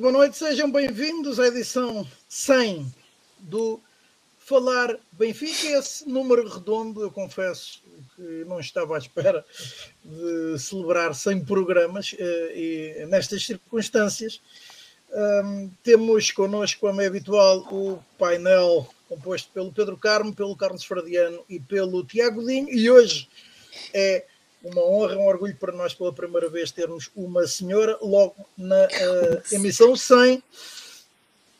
muito boa noite, sejam bem-vindos à edição 100 do Falar Benfica. Esse número redondo, eu confesso que não estava à espera de celebrar 100 programas eh, e nestas circunstâncias. Um, temos connosco, como é habitual, o painel composto pelo Pedro Carmo, pelo Carlos Fradiano e pelo Tiago Dinho, e hoje é uma honra, um orgulho para nós pela primeira vez termos uma senhora logo na uh, emissão 100.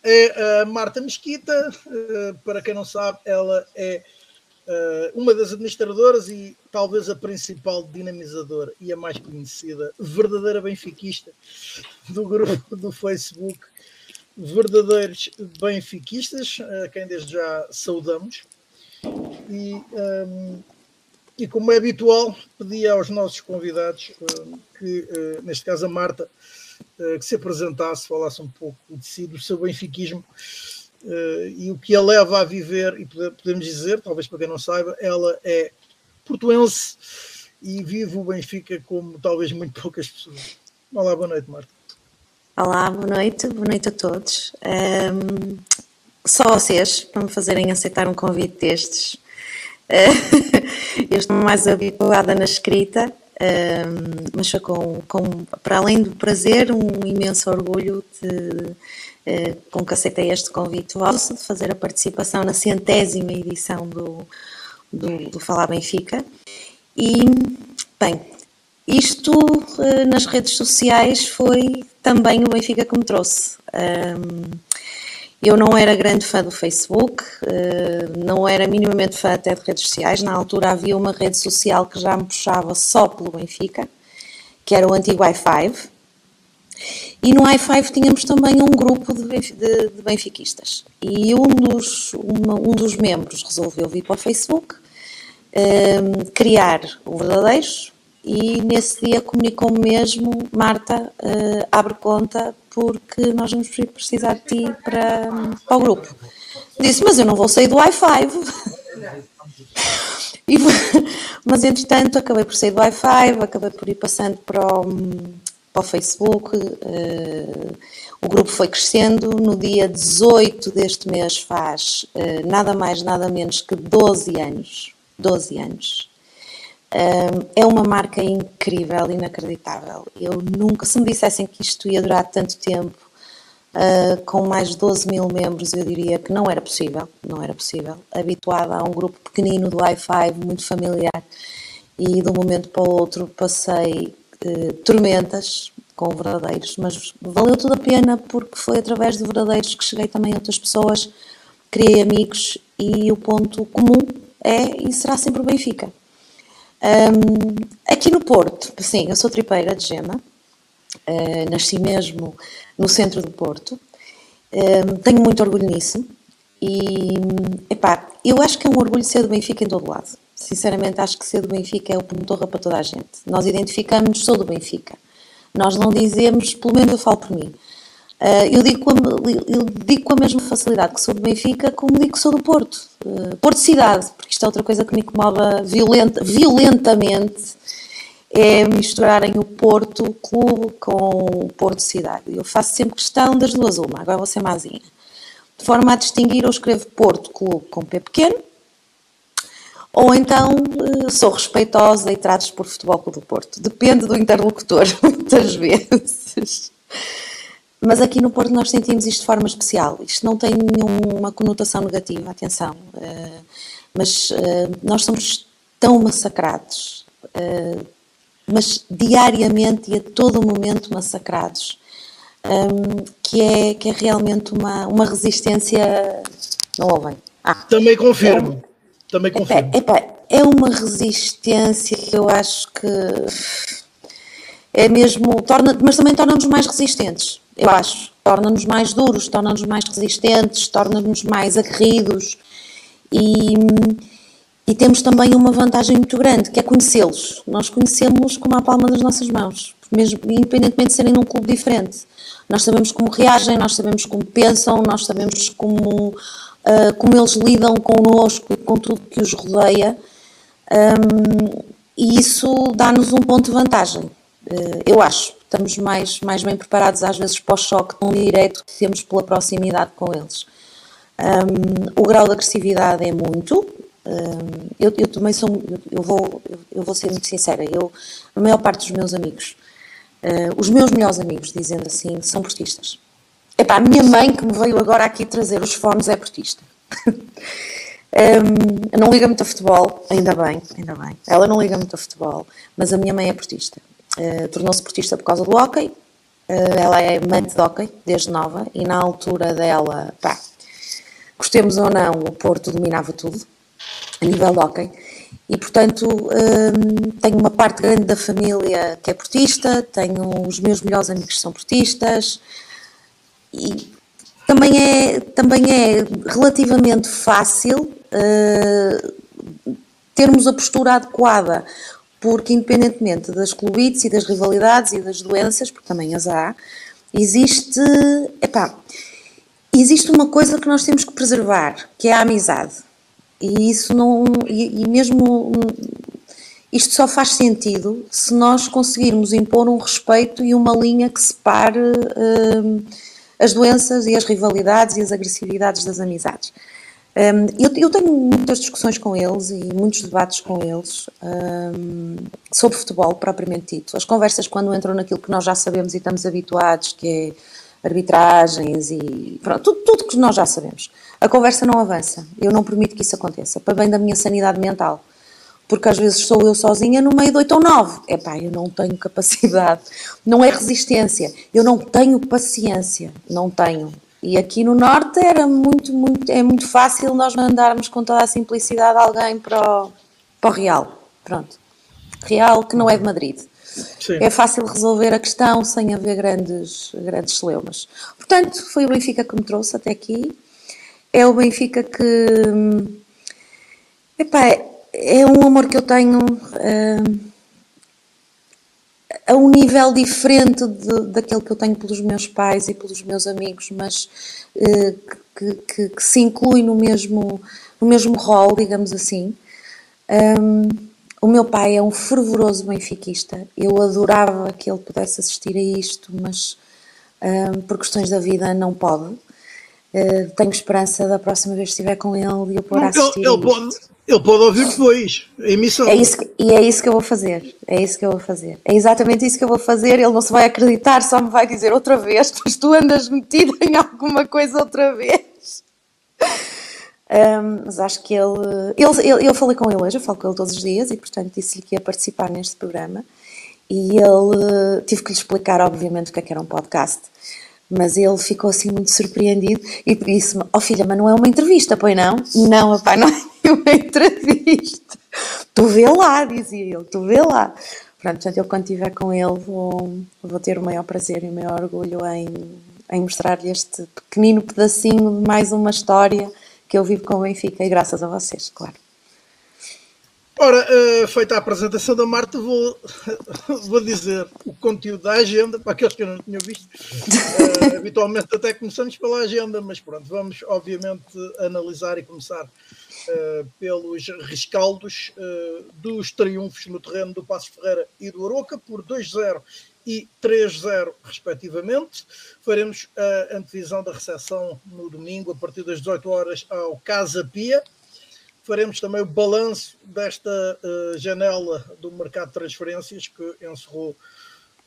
É a Marta Mesquita, uh, para quem não sabe, ela é uh, uma das administradoras e talvez a principal dinamizadora e a mais conhecida, verdadeira benfiquista do grupo do Facebook Verdadeiros Benfiquistas, a quem desde já saudamos. E um, ehm, e como é habitual, pedi aos nossos convidados eh, que, eh, neste caso a Marta, eh, que se apresentasse, falasse um pouco de si, do seu benfiquismo e o que a leva a viver, e podemos dizer, talvez para quem não saiba, ela é portuense e vive o Benfica como talvez muito poucas pessoas. Olá, boa noite, Marta. Olá, boa noite, boa noite a todos. Um, só vocês para me fazerem aceitar um convite destes eu estou mais habituada na escrita, mas foi com, com, para além do prazer, um imenso orgulho de, eh, com que aceitei este convite vosso de fazer a participação na centésima edição do, do, do Falar Benfica. E, bem, isto eh, nas redes sociais foi também o Benfica que me trouxe. Eu não era grande fã do Facebook, eh, não era minimamente fã até de redes sociais. Na altura havia uma rede social que já me puxava só pelo Benfica, que era o antigo i5. E no i5 tínhamos também um grupo de, benfiquistas. E um dos, uma, um dos membros resolveu vir para o Facebook, um, eh, criar o Verdadeiros, e nesse dia comunicou-me mesmo, Marta, uh, abre conta porque nós vamos precisar de ti para, para o grupo. Disse, mas eu não vou sair do i5. e, mas entretanto acabei por sair do i5, acabei por ir passando para o, para o Facebook. Uh, o grupo foi crescendo. No dia 18 deste mês faz uh, nada mais, nada menos que 12 anos. 12 anos é uma marca incrível, inacreditável. Eu nunca, se me dissessem que isto ia durar tanto tempo, uh, com mais de 12 mil membros, eu diria que não era possível, não era possível. Habituada a um grupo pequenino do Wi-Fi, muito familiar, e de um momento para o outro passei uh, tormentas com verdadeiros, mas valeu tudo a pena porque foi através de verdadeiros que cheguei também a outras pessoas, criei amigos e o ponto comum é e será sempre o Benfica. Um, aqui no Porto, sim, eu sou tripeira de gema, uh, nasci mesmo no centro do Porto, um, tenho muito orgulho nisso e, epá, eu acho que é um orgulho ser do Benfica em todo lado. Sinceramente, acho que ser do Benfica é o ponto para toda a gente. Nós identificamos, sou do Benfica. Nós não dizemos, pelo menos eu falo por mim, eu, digo com a, eu digo com a mesma facilidade que sou do Benfica, como digo que sou do Porto. Uh, Porto Cidade, porque isto é outra coisa que me incomoda violenta, violentamente, é misturarem o Porto Clube com o Porto Cidade. Eu faço sempre questão das duas uma, agora vou ser mazinha. De forma a distinguir, eu escrevo Porto Clube com P pequeno, ou então uh, sou respeitosa e trato por Futebol Clube do Porto. Depende do interlocutor, muitas vezes. Mas aqui no Porto nós sentimos isto de forma especial. Isto não tem nenhuma conotação negativa, atenção. Uh, mas uh, nós somos tão massacrados, uh, mas diariamente e a todo momento massacrados, um, que, é, que é realmente uma, uma resistência. Não ouvem? Ah, Também confirmo. É, Também confirmo. é uma resistência que eu acho que é mesmo. Torna, mas também torna-nos mais resistentes eu acho. Torna-nos mais duros, torna-nos mais resistentes, torna-nos mais aguerridos e, e temos também uma vantagem muito grande, que é conhecê-los. Nós conhecemos como a palma das nossas mãos, mesmo independentemente de serem num clube diferente. Nós sabemos como reagem, nós sabemos como pensam, nós sabemos como, uh, como eles lidam connosco e com tudo que os rodeia. Um, e isso dá-nos um ponto de vantagem, uh, eu acho estamos mais, mais bem preparados às vezes para o choque tão direto que temos pela proximidade com eles. Um, o grau de agressividade é muito. Um, eu, eu, também sou, eu vou, eu vou ser muito sincera, eu, a maior parte dos meus amigos, uh, os meus melhores amigos, dizendo assim, são portistas. Epá, a minha mãe que me veio agora aqui trazer os fones é portista. Um, não liga muito a futebol, ainda bem, ainda bem. Ela não liga muito a futebol, mas a minha mãe é portista. Uh, Tornou-se portista por causa do hockey. Uh, ela é amante de hockey desde nova e na altura dela, pá, gostemos ou não, o Porto dominava tudo a nível de hockey. E portanto um, tenho uma parte grande da família que é portista, tenho os meus melhores amigos que são portistas e também é, também é relativamente fácil uh, termos a postura adequada, porque independentemente das clubites e das rivalidades e das doenças, porque também as há, existe, epá, existe uma coisa que nós temos que preservar, que é a amizade. E isso não, e, e mesmo isto só faz sentido se nós conseguirmos impor um respeito e uma linha que separe uh, as doenças e as rivalidades e as agressividades das amizades. Um, eu, eu, tenho muitas discussões com eles e muitos debates com eles um, sobre futebol propriamente dito. As conversas, quando entram naquilo que nós já sabemos e estamos habituados, que é arbitragens e pronto, tudo, tudo que nós já sabemos. A conversa não avança. Eu não permito que isso aconteça, para bem da minha sanidade mental. Porque às vezes sou eu sozinha no meio de oito ou nove. Epá, eu não tenho capacidade. Não é resistência. Eu não tenho paciência. Não tenho. E aqui no Norte era muito, muito, é muito fácil nós mandarmos com toda a simplicidade alguém para o, para o Real. Pronto. Real que não é de Madrid. Sim. É fácil resolver a questão sem haver grandes, grandes celeumas. Portanto, foi o Benfica que me trouxe até aqui. É o Benfica que. Epá, é um amor que eu tenho. Uh, a um nível diferente de, daquele que eu tenho pelos meus pais e pelos meus amigos, mas uh, que, que, que, se inclui no mesmo, no mesmo rol, digamos assim. Um, o meu pai é um fervoroso benfiquista. Eu adorava que ele pudesse assistir a isto, mas um, por questões da vida não pode. Uh, tenho esperança da próxima vez que estiver com ele e eu poder assistir. Ele, ele pode, ele pode ouvir depois, a emissão. É isso, e é isso que eu vou fazer. É isso que eu vou fazer. É exatamente isso que eu vou fazer. Ele não se vai acreditar, só me vai dizer outra vez, mas tu andas metido em alguma coisa outra vez. Um, mas acho que ele, ele, ele. Eu falei com ele hoje, eu falo com ele todos os dias e, portanto, disse-lhe que ia participar neste programa. E ele. Tive que lhe explicar, obviamente, o que é que era um podcast mas ele ficou assim muito surpreendido e disse-me: oh, filha, mas não é uma entrevista, pois não? Não, pai, não é uma entrevista. Tu vê lá, dizia ele, tu vê lá. Pronto, portanto, eu quando estiver com ele vou, vou ter o maior prazer e o maior orgulho em, em mostrar-lhe este pequenino pedacinho de mais uma história que eu vivo com o Benfica e graças a vocês, claro. Ora, uh, feita a apresentação da Marta, vou, vou dizer o conteúdo da agenda, para aqueles que eu não tinham visto. Uh, habitualmente até começamos pela agenda, mas pronto, vamos obviamente analisar e começar uh, pelos rescaldos dos triunfos no terreno do Passo Ferreira e do Aroca, por 2-0 e 3-0, respectivamente. Faremos a antevisão da recepção no domingo, a partir das 18 horas, ao Casa Pia faremos também o balanço desta uh, janela do mercado de transferências que encerrou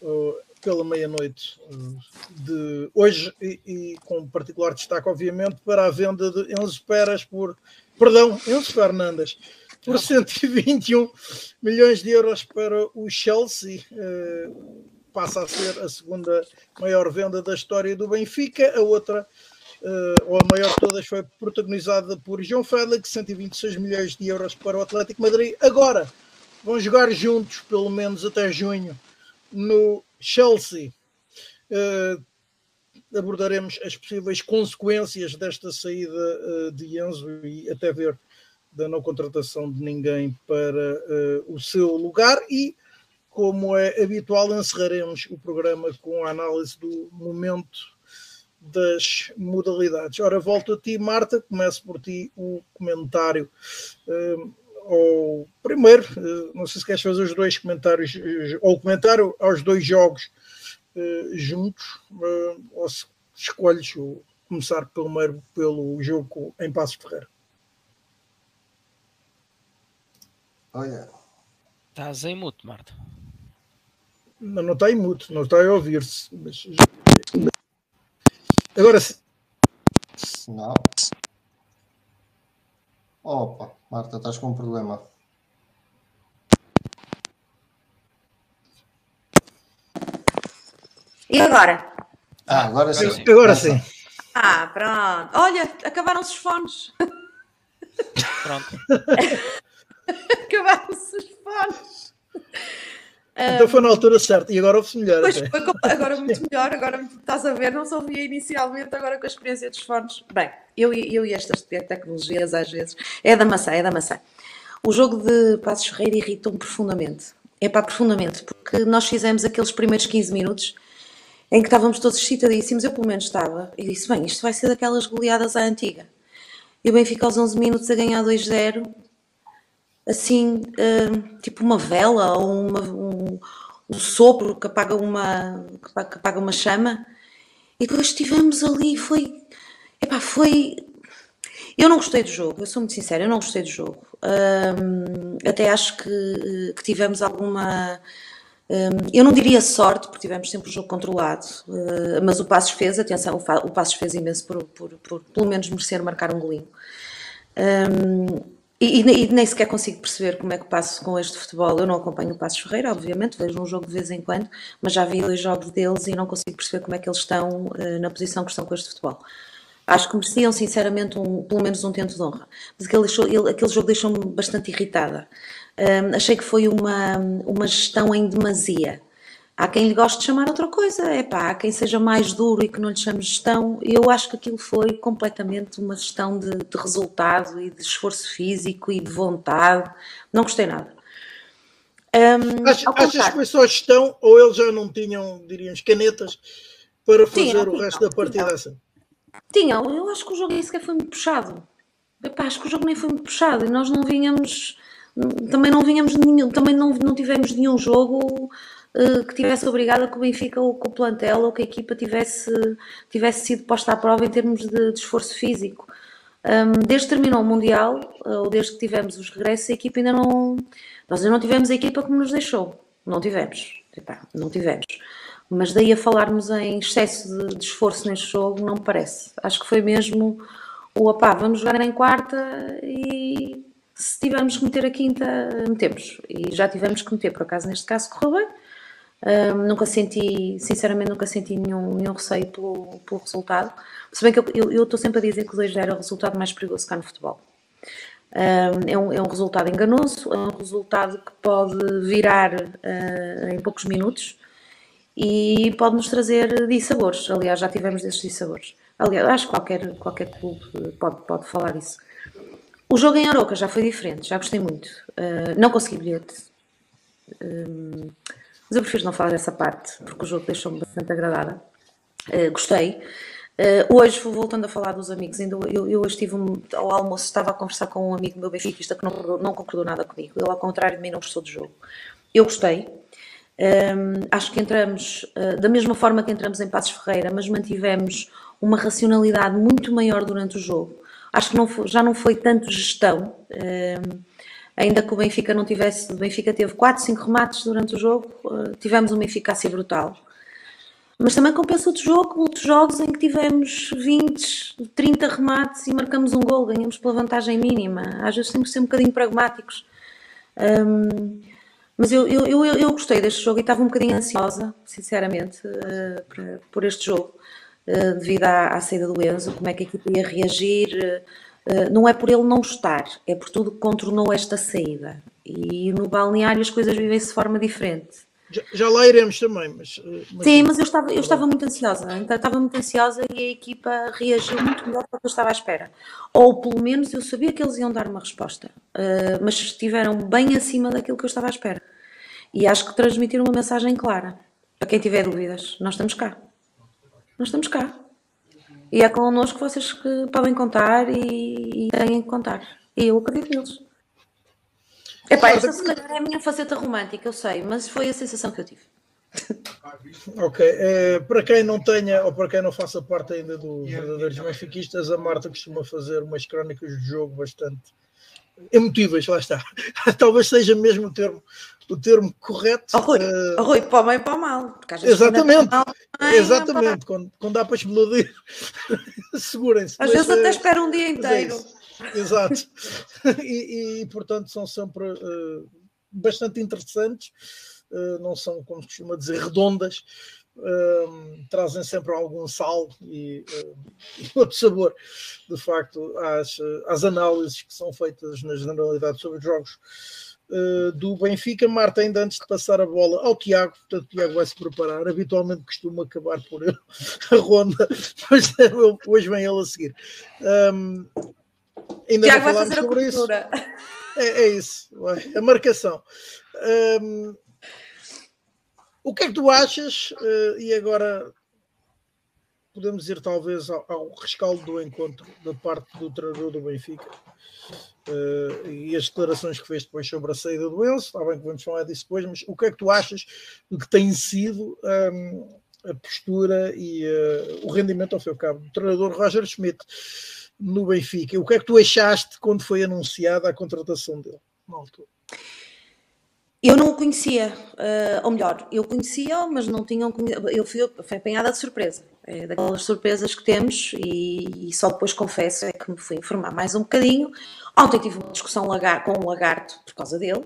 uh, pela meia-noite uh, de hoje e, e, com particular destaque, obviamente, para a venda de Enzo Peras por, perdão, Enzo Fernandes por 121 milhões de euros para o Chelsea. passa a ser a segunda maior venda da história do Benfica, a outra uh, ou a maior de todas, foi protagonizada por João Félix, 126 milhões de euros para o Atlético Madrid. Agora vão jogar juntos, pelo menos até junho, no Chelsea. Uh, abordaremos as possíveis consequências desta saída uh, de Enzo e até ver da não contratação de ninguém para o seu lugar e como é habitual encerraremos o programa com a análise do momento das modalidades. Ora, volto a ti, Marta, começo por ti o comentário. Uh, ao primeiro, uh, não sei se queres fazer os dois comentários, uh, ou o comentário aos dois jogos uh, juntos, uh, ou se escolhes começar primeiro pelo jogo em Passos Ferreira? Olha. Estás em mute, Marta. Não, não está em mute, não está a ouvir-se. Mas... Agora se. Não. Opa, Marta, estás com um problema. E agora? Ah, agora sim. Agora sim. Ah, pronto. Olha, acabaram-se os fones. Pronto. acabaram-se os fones. Então foi na altura certa e agora ouve-se melhor. Pois foi, agora muito melhor, agora estás a ver, não se ouvia inicialmente, agora com a experiência dos fones. Bem, eu, eu e estas tecnologias às vezes, é da maçã, é da maçã. O jogo de Passos Ferreira irritou-me profundamente. É pá, profundamente, porque nós fizemos aqueles primeiros 15 minutos em que estávamos todos excitadíssimos, eu pelo menos estava, e disse, bem, isto vai ser daquelas goleadas à antiga. E o Benfica aos 11 minutos a ganhar 2-0, assim, uh, tipo uma vela ou uma, um, um, sopro que apaga uma, que apaga uma chama. E depois estivemos ali, foi, epá, foi... Eu não gostei do jogo, eu sou muito sincera, eu não gostei do jogo. Um, até acho que, que tivemos alguma eu não diria sorte, porque tivemos sempre o jogo controlado, ah, mas o Passos fez, atenção, o Passos fez imenso por, por, por pelo menos merecer marcar um golinho. E, e, nem sequer consigo perceber como é que passo com este futebol. Eu não acompanho o Passos Ferreira, obviamente, vejo um jogo de vez em quando, mas já vi dois jogos deles e não consigo perceber como é que eles estão uh, na posição que estão com este futebol. Acho que mereciam, sinceramente, um, pelo menos um tento de honra. Mas aquele, ele, aquele jogo deixou-me bastante irritada. Um, achei que foi uma, uma gestão em demasia. Há quem lhe goste de chamar outra coisa, é pá, há quem seja mais duro e que não lhe chame gestão. Eu acho que aquilo foi completamente uma gestão de, de resultado e de esforço físico e de vontade. Não gostei nada. Um, Acho, achas que foi só gestão ou eles já não tinham, diríamos, canetas para fazer tinham, o resto tinham, da partida assim? Tinham, eu acho que o jogo nem sequer foi muito puxado. Epá, acho que o jogo nem foi muito puxado e nós não vinhamos também não vinhamos nenhum, também não, não tivemos nenhum jogo que tivesse obrigado a que o Benfica ou o plantel ou que a equipa tivesse, tivesse sido posta à prova em termos de, de esforço físico. Desde que terminou o Mundial, uh, ou desde que tivemos os regressos, a equipa ainda não. Nós ainda não tivemos a equipa como nos deixou. Não tivemos. Epá, não tivemos. Mas daí a falarmos em excesso de, de, esforço neste jogo, não me parece. Acho que foi mesmo o opá, vamos jogar em quarta e se tivermos que meter a quinta, metemos. E já tivemos que meter, por acaso, neste caso correu bem. Um, nunca senti, sinceramente, nunca senti nenhum, nenhum receio pelo, pelo resultado. Se bem que eu estou sempre a dizer que o 2 era o resultado mais perigoso cá no futebol. Um, é, um, é um resultado enganoso, é um resultado que pode virar uh, em poucos minutos e pode nos trazer dissabores. Aliás, já tivemos desses dissabores. Aliás, acho que qualquer, qualquer clube pode, pode falar isso. O jogo em Aroca já foi diferente, já gostei muito. Uh, não consegui bilhete, uh, mas eu prefiro não falar dessa parte, porque o jogo deixou-me bastante agradada. Uh, gostei. hoje, voltando a falar dos amigos, ainda eu, eu estive um, ao almoço, estava a conversar com um amigo meu benfiquista que não, não concordou nada comigo. Ele, ao contrário de mim, não gostou do jogo. Eu gostei. Um, acho que entramos da mesma forma que entramos em Passos Ferreira, mas mantivemos uma racionalidade muito maior durante o jogo. Acho que não foi, já não foi tanto gestão, uh, ainda que o Benfica não tivesse. O Benfica teve 4, 5 remates durante o jogo, uh, tivemos uma eficácia brutal. Mas também compensa outro jogo, outros jogos em que tivemos 20, 30 remates e marcamos um gol, ganhamos pela vantagem mínima. Às vezes temos que ser um bocadinho pragmáticos. Um, mas eu, eu, eu, eu, gostei deste jogo e estava um bocadinho ansiosa, sinceramente, uh, por este jogo. Eh, devido à, à, saída do Enzo, como é que a equipa ia reagir. Uh, não é por ele não estar, é por tudo que contornou esta saída. E no balneário as coisas vivem-se de forma diferente. Já, já, lá iremos também, mas, mas... Sim, mas eu estava, eu estava muito ansiosa, então estava muito ansiosa e a equipa reagiu muito melhor do que eu estava à espera. Ou pelo menos eu sabia que eles iam dar uma resposta, uh, mas estiveram bem acima daquilo que eu estava à espera. E acho que transmitiram uma mensagem clara. Para quem tiver dúvidas, nós estamos cá nós estamos cá. E é connosco vocês que podem contar e, e têm que contar. E eu acredito neles. Epá, esta se calhar é a minha faceta romântica, eu sei, mas foi a sensação que eu tive. Ok, é, para quem não tenha ou para quem não faça parte ainda do Verdadeiros Benfiquistas, a Marta costuma fazer umas crónicas de jogo bastante emotivas, lá está. Talvez seja mesmo o termo, o termo correto. Oh, Rui, uh, oh, Rui, para o bem e para o mal. Exatamente, mal, exatamente, quando, quando dá para explodir, segurem-se. Às vezes até espera um dia é inteiro. É Exato. E, e, portanto são sempre uh, bastante interessantes, uh, não são, como se costuma dizer, redondas, trazem sempre algum sal e, e, outro sabor, de facto, às, às análises que são feitas na generalidade sobre os jogos do Benfica. Marta, ainda antes de passar a bola ao Tiago, portanto, o Tiago vai se preparar. Habitualmente costumo acabar por ele a ronda, mas hoje vem ele a seguir. Um, ainda Tiago não falámos sobre isso. É, é isso, a marcação. Um, o que é que tu achas? Uh, e agora podemos ir talvez ao, ao, rescaldo do encontro da parte do treinador do Benfica uh, e as declarações que fez depois sobre a saída do Enzo. Está bem que vamos falar disso depois, mas o que é que tu achas do que tem sido um, a postura e uh, o rendimento ao seu cabo do treinador Roger Schmidt no Benfica? O que é que tu achaste quando foi anunciada a contratação dele na altura? Eu não o conhecia, uh, ou melhor, eu conhecia, mas não tinham eu fui, fui apanhada de surpresa, é daquelas surpresas que temos e, e, só depois confesso é que me fui informar mais um bocadinho. Ontem tive uma discussão com o lagarto por causa dele.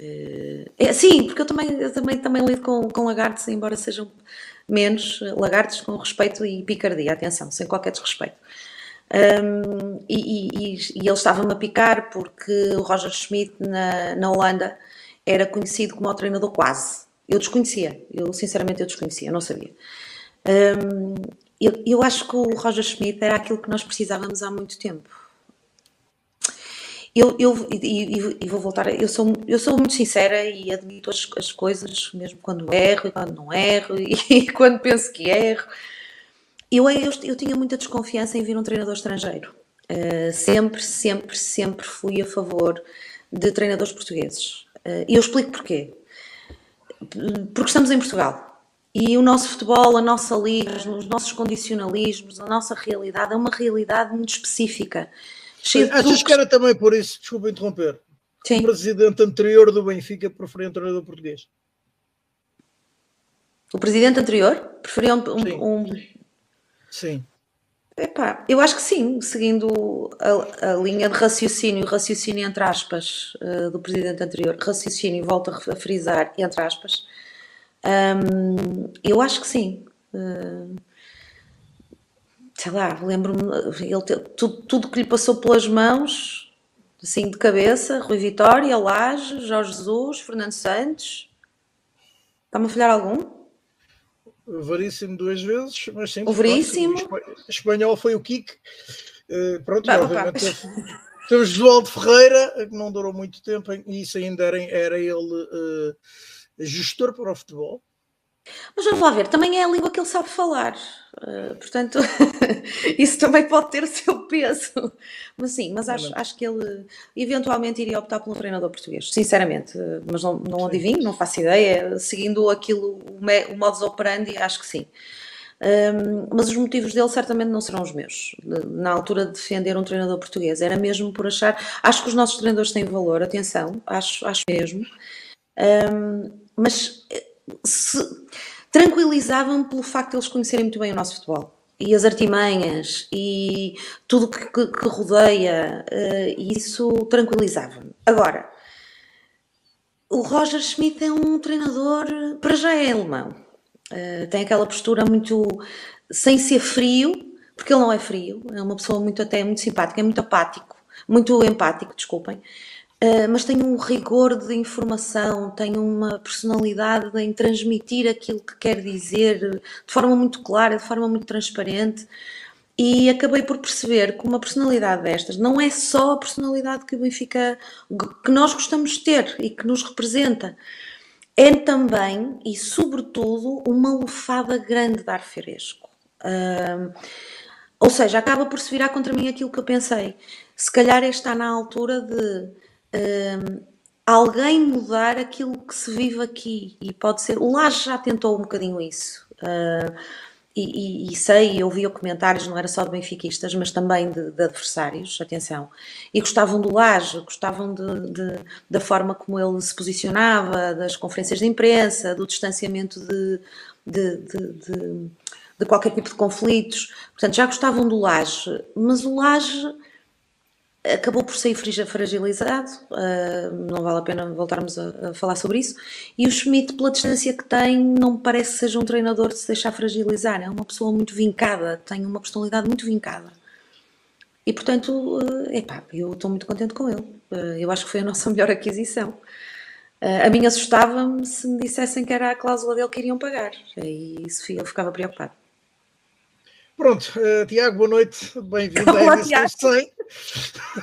Uh, é, sim, porque eu também, eu também, também lido com, com lagartos, embora sejam menos lagartos com respeito e picardia, atenção, sem qualquer desrespeito. Um, e, e, e, ele estava-me a picar porque o Roger Schmidt na, na Holanda era conhecido como o treinador quase. Eu desconhecia, eu sinceramente eu desconhecia, não sabia. Um, eu, eu, acho que o Roger Schmidt era aquilo que nós precisávamos há muito tempo. Eu, eu e, vou voltar, eu sou, eu sou muito sincera e admito as, as coisas, mesmo quando erro e quando não erro e, quando penso que erro. Eu, eu, eu tinha muita desconfiança em vir um treinador estrangeiro. Uh, sempre, sempre, sempre fui a favor de treinadores portugueses. Eh, e eu explico porquê. Porque estamos em Portugal. E o nosso futebol, a nossa liga, os nossos condicionalismos, a nossa realidade é uma realidade muito específica. Achas que era também por isso, desculpa interromper, Sim. o presidente anterior do Benfica preferia um treinador português? O presidente anterior preferia um. Sim. um... Sim. Epá, eu acho que sim, seguindo a, a, linha de raciocínio, raciocínio entre aspas, uh, do presidente anterior, raciocínio, volto a frisar, entre aspas, um, eu acho que sim. Uh, sei lá, lembro-me, tudo, tudo que lhe passou pelas mãos, assim de cabeça, Rui Vitória, Laje, Jorge Jesus, Fernando Santos. Está-me a falhar algum? Veríssimo duas vezes, mas sim. O Veríssimo. Espanhol foi o Kik. Uh, pronto, bah, obviamente temos Josualdo Ferreira, que não durou muito tempo, e isso ainda era, era ele uh, gestor para o futebol. Mas vamos lá ver, também é a língua que ele sabe falar, uh, portanto, isso também pode ter o seu peso. Mas sim, mas acho, acho que ele eventualmente iria optar pelo treinador português, sinceramente. Uh, mas não, não adivinho, não faço ideia. Seguindo aquilo, o, me, o modus operandi, acho que sim. Um, ehm, mas os motivos dele certamente não serão os meus. Na altura de defender um treinador português, era mesmo por achar. Acho que os nossos treinadores têm valor, atenção, acho, acho mesmo. Um, ehm, mas tranquilizavam-me pelo facto de eles conhecerem muito bem o nosso futebol e as artimanhas e tudo que, que, que rodeia, uh, isso tranquilizava-me. Agora, o Roger Schmidt é um treinador, para já é alemão, uh, tem aquela postura muito sem ser frio, porque ele não é frio, é uma pessoa muito até muito simpática, é muito apático, muito empático, desculpem. Uh, mas tem um rigor de informação, tem uma personalidade em transmitir aquilo que quer dizer de forma muito clara, de forma muito transparente. E acabei por perceber que uma personalidade destas não é só a personalidade que o Benfica, que nós gostamos de ter e que nos representa, é também e sobretudo uma lufada grande de ar fresco. Uh, ou seja, acaba por se virar contra mim aquilo que eu pensei. Se calhar está na altura de alguém mudar aquilo que se vive aqui. E pode ser. O Laje já tentou um bocadinho isso. Uh, e, e, e, sei, eu comentários, não era só de benfiquistas, mas também de, de adversários, atenção, e gostavam do Laje, gostavam de, de, da forma como ele se posicionava, das conferências de imprensa, do distanciamento de, de qualquer tipo de conflitos. Portanto, já gostavam do Laje, mas o Laje acabou por sair fragilizado, uh, não vale a pena voltarmos a, falar sobre isso. E o Schmidt, pela distância que tem, não me parece que seja um treinador de se deixar fragilizar. É uma pessoa muito vincada, tem uma personalidade muito vincada. E portanto, uh, epá, eu estou muito contente com ele. Uh, eu acho que foi a nossa melhor aquisição. A mim assustava-me se me dissessem que era a cláusula dele que iriam pagar. E isso eu ficava preocupado. Pronto, uh, Tiago, boa noite, bem-vindo à edição 100.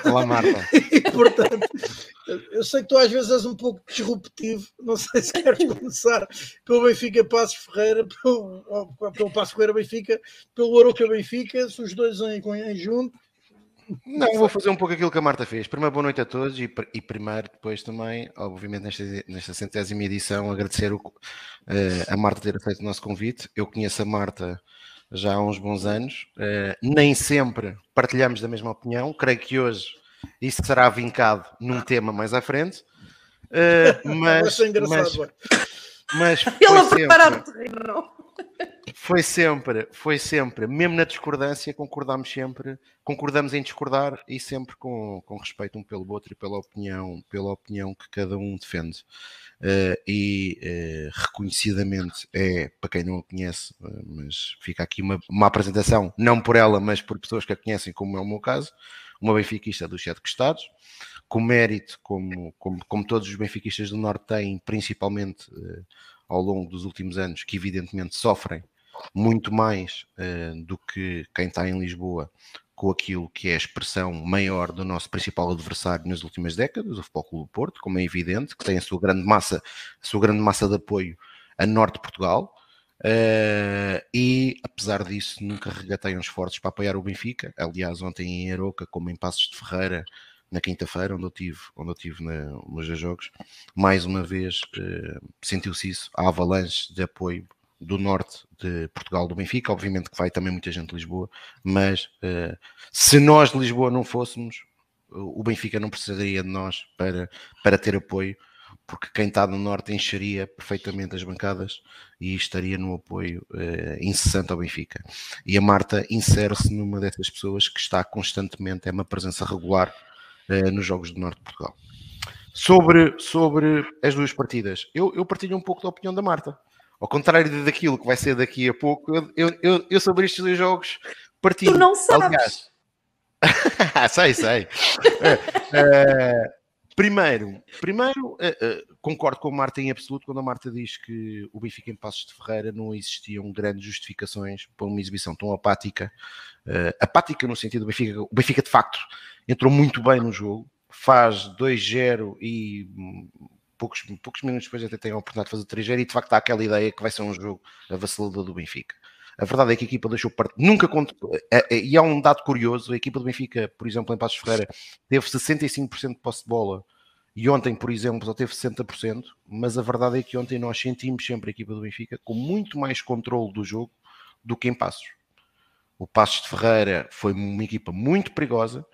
Olá, Marta. e, portanto, eu sei que tu às vezes és um pouco disruptivo, não sei se queres começar pelo Benfica Passos Ferreira, pelo, pelo Passo Ferreira Benfica, pelo Aroca Benfica, se os dois em, em junto. Não, vou fazer um pouco aquilo que a Marta fez. Primeiro, boa noite a todos e, e primeiro, depois também, obviamente, nesta, nesta centésima edição, agradecer o, uh, a Marta ter aceito o nosso convite. Eu conheço a Marta já há uns bons anos. Uh, nem sempre partilhamos da mesma opinião. Creio que hoje isso será vincado num tema mais à frente. Uh, mas, mas, mas foi sempre, foi sempre, foi sempre, mesmo na discordância, concordamos sempre, concordamos em discordar e sempre com, com respeito um pelo outro e pela opinião, pela opinião que cada um defende. Uh, e uh, reconhecidamente é, para quem não a conhece, uh, mas fica aqui uma, uma, apresentação, não por ela, mas por pessoas que a conhecem, como é o meu caso, uma benfiquista dos sete costados, com mérito, como, como, como todos os benfiquistas do Norte têm, principalmente ao longo dos últimos anos, que evidentemente sofrem muito mais do que quem está em Lisboa com aquilo que é a expressão maior do nosso principal adversário nas últimas décadas, o Futebol Clube do Porto, como é evidente, que tem a sua grande massa, a sua grande massa de apoio a norte de Portugal. Uh, e apesar disso, nunca regateiam esforços para apoiar o Benfica. Aliás, ontem em Aroca, como em Passos de Ferreira, na quinta-feira, onde eu tive, onde eu tive na, nos jogos, mais uma vez uh, sentiu-se isso, a avalanche de apoio do norte de Portugal, do Benfica, obviamente que vai também muita gente de Lisboa, mas uh, se nós de Lisboa não fôssemos, o Benfica não precisaria de nós para, para ter apoio, porque quem está no norte encheria perfeitamente as bancadas e estaria no apoio uh, incessante ao Benfica. E a Marta insere-se numa dessas pessoas que está constantemente, é uma presença regular uh, nos Jogos do Norte de Portugal. Sobre, sobre as duas partidas, eu, eu partilho um pouco da opinião da Marta. Ao contrário daquilo que vai ser daqui a pouco, eu, eu, eu sobre estes dois jogos partilho. Tu não sabes. Aliás, sei, sei. uh, primeiro, primeiro uh, concordo com a Marta em absoluto quando a Marta diz que o Benfica em Passos de Ferreira não existiam grandes justificações para uma exibição tão apática. apática no sentido do Benfica, o Benfica de facto entrou muito bem no jogo, faz 2-0 e poucos, poucos minutos depois até tem a oportunidade de fazer 3 e de facto há aquela ideia que vai ser um jogo avassalador do Benfica. A verdade é que a equipa deixou parte, nunca é, é, e há um dado curioso, a equipa do Benfica, por exemplo, em Passos Ferreira, teve 65% de posse de bola e ontem, por exemplo, só teve 60%, mas a verdade é que ontem nós sentimos sempre a equipa do Benfica com muito mais controle do jogo do que em Passos. O Passos de Ferreira foi uma equipa muito perigosa,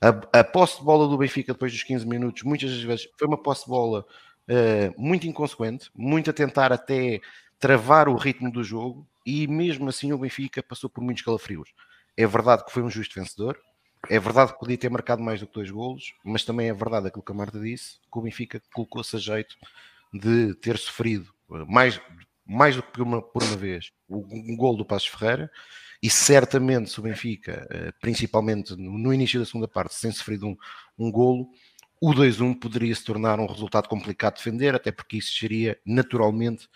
a, a posse de bola do Benfica depois dos 15 minutos, muitas vezes foi uma posse de bola uh, muito inconsequente, muito a tentar até travar o ritmo do jogo e mesmo assim o Benfica passou por muitos calafrios. É verdade que foi um justo vencedor, é verdade que podia ter marcado mais do que dois golos, mas também é verdade aquilo que a Marta disse, que o Benfica colocou-se a jeito de ter sofrido eh, mais, mais do que uma, por uma vez um gol do Passos Ferreira e certamente se o Benfica, eh, principalmente no início da segunda parte, sem sofrido um, um golo, o 2-1 poderia se tornar um resultado complicado de defender, até porque isso seria naturalmente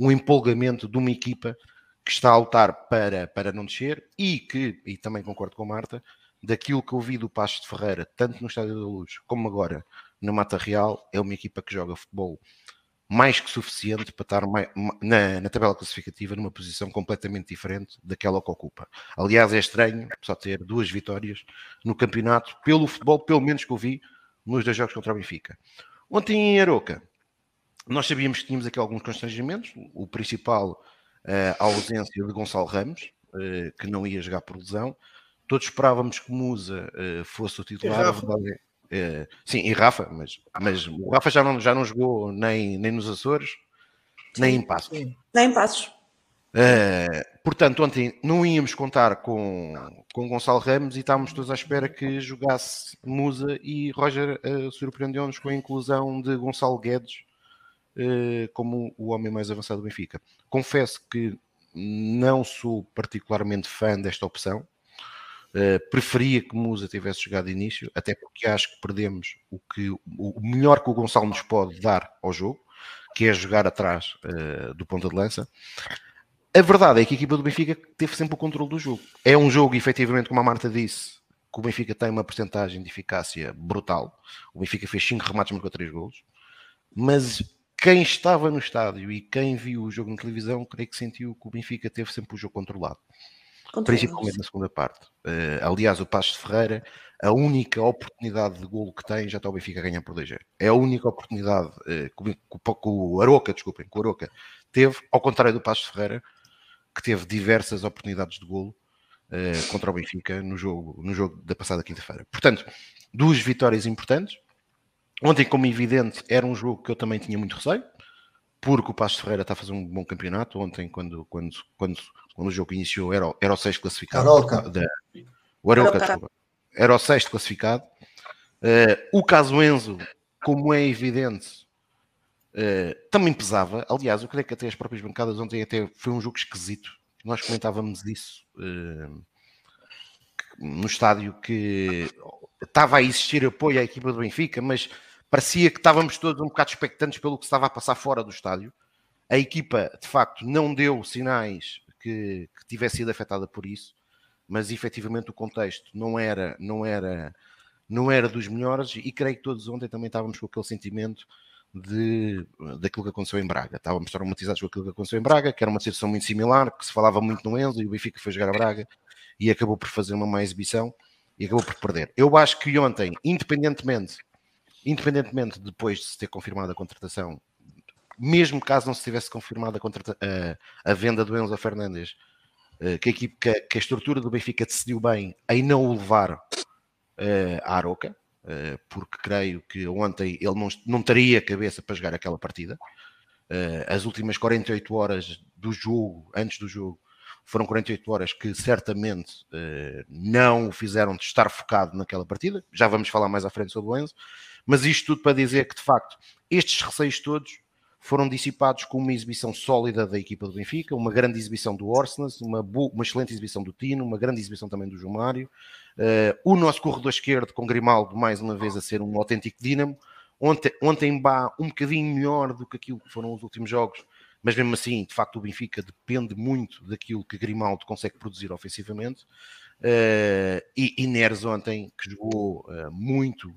um empolgamento de uma equipa que está a lutar para, para não descer e que, e também concordo com a Marta, daquilo que eu vi do Passo de Ferreira, tanto no Estádio da Luz como agora na Mata Real, é uma equipa que joga futebol mais que suficiente para estar na, na, tabela classificativa numa posição completamente diferente daquela que ocupa. Aliás, é estranho só ter duas vitórias no campeonato, pelo futebol, pelo menos que eu vi, nos dois jogos contra o Benfica. Ontem em Aroca, nós sabíamos que tínhamos aqui alguns constrangimentos. O principal, eh, a ausência de Gonçalo Ramos, eh, que não ia jogar por lesão. Todos esperávamos que Musa eh, fosse o titular. A Rafa? verdade é- sim, e Rafa, mas, mas o Rafa já não, já não jogou nem, nem nos Açores, nem em Passos. Sim. Nem passos. Uh, portanto, ontem não íamos contar com, com Gonçalo Ramos e estávamos todos à espera que jogasse Musa e Roger uh, surpreendeu-nos com a inclusão de Gonçalo Guedes como o homem mais avançado do Benfica. Confesso que não sou particularmente fã desta opção. Uh, preferia que Musa tivesse jogado de início, até porque acho que perdemos o, que, o melhor que o Gonçalo nos pode dar ao jogo, que é jogar atrás uh, do ponta de lança. A verdade é que a equipa do Benfica teve sempre o controle do jogo. É um jogo, efetivamente, como a Marta disse, que o Benfica tem uma porcentagem de eficácia brutal. O Benfica fez 5 remates, marcou 3 golos. Mas quem estava no estádio e quem viu o jogo na televisão, creio que sentiu que o Benfica teve sempre o jogo controlado. Principalmente na segunda parte. Uh, aliás, o Passos de Ferreira, a única oportunidade de golo que tem, já está o Benfica a ganhar por 2 É a única oportunidade uh, que, o, que o Aroca, desculpem, que o Aroca teve, ao contrário do Passos de Ferreira, que teve diversas oportunidades de golo uh, contra o Benfica no jogo, no jogo da passada quinta-feira. Portanto, duas vitórias importantes. Ontem, como evidente, era um jogo que eu também tinha muito receio, porque o Passos Ferreira está a fazer um bom campeonato. Ontem, quando, quando, quando, quando o jogo iniciou, era, o- era o sexto classificado. Aroca. Da, o Aroca, Aroca. desculpa. Era o sexto classificado. Uh, o caso Enzo, como é evidente, uh, também pesava. Aliás, eu creio que até as próprias bancadas ontem até foi um jogo esquisito. Nós comentávamos isso uh, no estádio que estava a existir apoio à equipa do Benfica, mas parecia que estávamos todos um bocado expectantes pelo que estava a passar fora do estádio. A equipa, de facto, não deu sinais que, que tivesse sido afetada por isso, mas efetivamente o contexto não era, não era, não era dos melhores e creio que todos ontem também estávamos com aquele sentimento de, daquilo que aconteceu em Braga. Estávamos traumatizados com aquilo que aconteceu em Braga, que era uma situação muito similar, que se falava muito no Enzo e o Benfica foi jogar a Braga e acabou por fazer uma má exibição e acabou por perder. Eu acho que ontem, independentemente, independentemente depois de se ter confirmado a contratação, mesmo caso não se tivesse confirmado a, a- a venda do Enzo Fernandes, eh, que a, equipe, que, que a estrutura do Benfica decidiu bem em não o levar eh, à Aroca, eh, porque creio que ontem ele não, não teria cabeça para jogar aquela partida. Eh, as últimas 48 horas do jogo, antes do jogo, foram 48 horas que certamente não o fizeram de estar focado naquela partida. Já vamos falar mais à frente sobre o Enzo, mas isto tudo para dizer que de facto estes receios todos foram dissipados com uma exibição sólida da equipa do Benfica, uma grande exibição do Orsnes, uma, uma excelente exibição do Tino, uma grande exibição também do João Mário. Eh, o nosso corredor esquerdo com Grimaldo mais uma vez a ser um autêntico dínamo. Ontem, ontem Bá um bocadinho melhor do que aquilo que foram os últimos jogos, mas mesmo assim, de facto, o Benfica depende muito daquilo que Grimaldo consegue produzir ofensivamente. Eh, e, e Neres ontem, que jogou eh, muito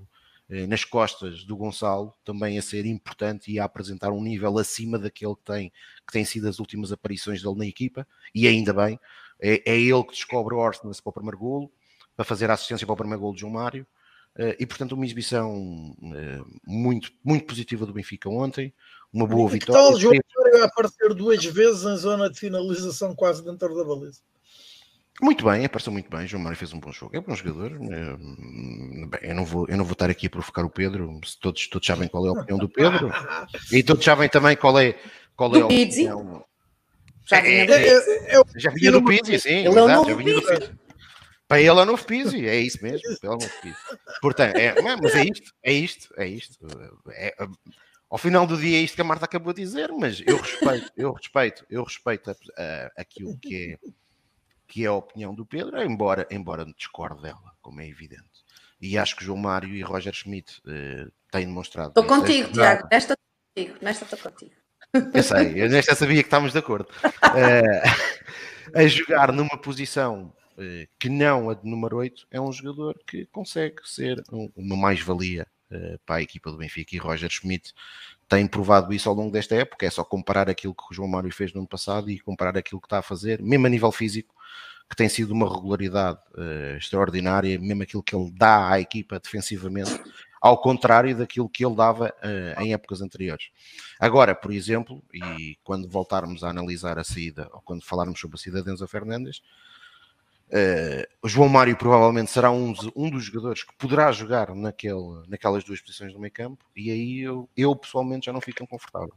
nas costas do Gonçalo, também a ser importante e a apresentar um nível acima daquele que tem, que tem sido as últimas aparições dele na equipa, e ainda bem, é, é ele que descobre o Orsnes para o primeiro golo, para fazer a assistência para o primeiro golo de João Mário, eh, e portanto uma exibição eh, muito, muito positiva do Benfica ontem, uma boa E que vitória. tal João Mário a aparecer duas vezes em zona de finalização quase dentro da baliza? Muito bem, apareceu muito bem. João Mário fez um bom jogo. É bom jogador. eh, Bem, eu, não vou, eu não vou estar aqui a provocar o Pedro. se Todos, todos sabem qual é a opinião do Pedro. E todos sabem também qual é, qual é a Do Pizzi. opinião. Já É, vinha É, do- é, é o Já vinha do Pizzi, sim. Ele é o exato, novo já vinha do Pizzi. Pizzi. Para ele é o novo Pizzi, é isso mesmo. Para ele é o novo Pizzi. Portanto, é, mas é isto, é isto, é isto. É, é, ao final do dia é isto que a Marta acabou de dizer, mas eu respeito, eu respeito, eu respeito a- a- aquilo que é, que é a opinião do Pedro, embora, embora discorde dela, como é evidente. E acho que João Mário e Roger Schmidt eh, têm demonstrado. Estou contigo, Tiago. Nesta estou contigo. Nesta estou contigo. Eu sei, eu nesta sabia que estamos de acordo. Eh, a jogar numa posição eh, que não a de número 8 é um jogador que consegue ser um- uma mais-valia para a equipa do Benfica e Roger Schmidt tem provado isso ao longo desta época. É só comparar aquilo que o João Mário fez no ano passado e comparar aquilo que está a fazer, mesmo a nível físico, que tem sido uma regularidade eh, extraordinária, mesmo aquilo que ele dá à equipa defensivamente. ao contrário daquilo que ele dava uh, em épocas anteriores. Agora, por exemplo, e quando voltarmos a analisar a saída, ou quando falarmos sobre a saída de Enzo Fernandes, uh, o João Mário provavelmente será um, um, dos jogadores que poderá jogar naquele, naquelas duas posições do meio campo, e aí eu, eu pessoalmente já não fico confortável,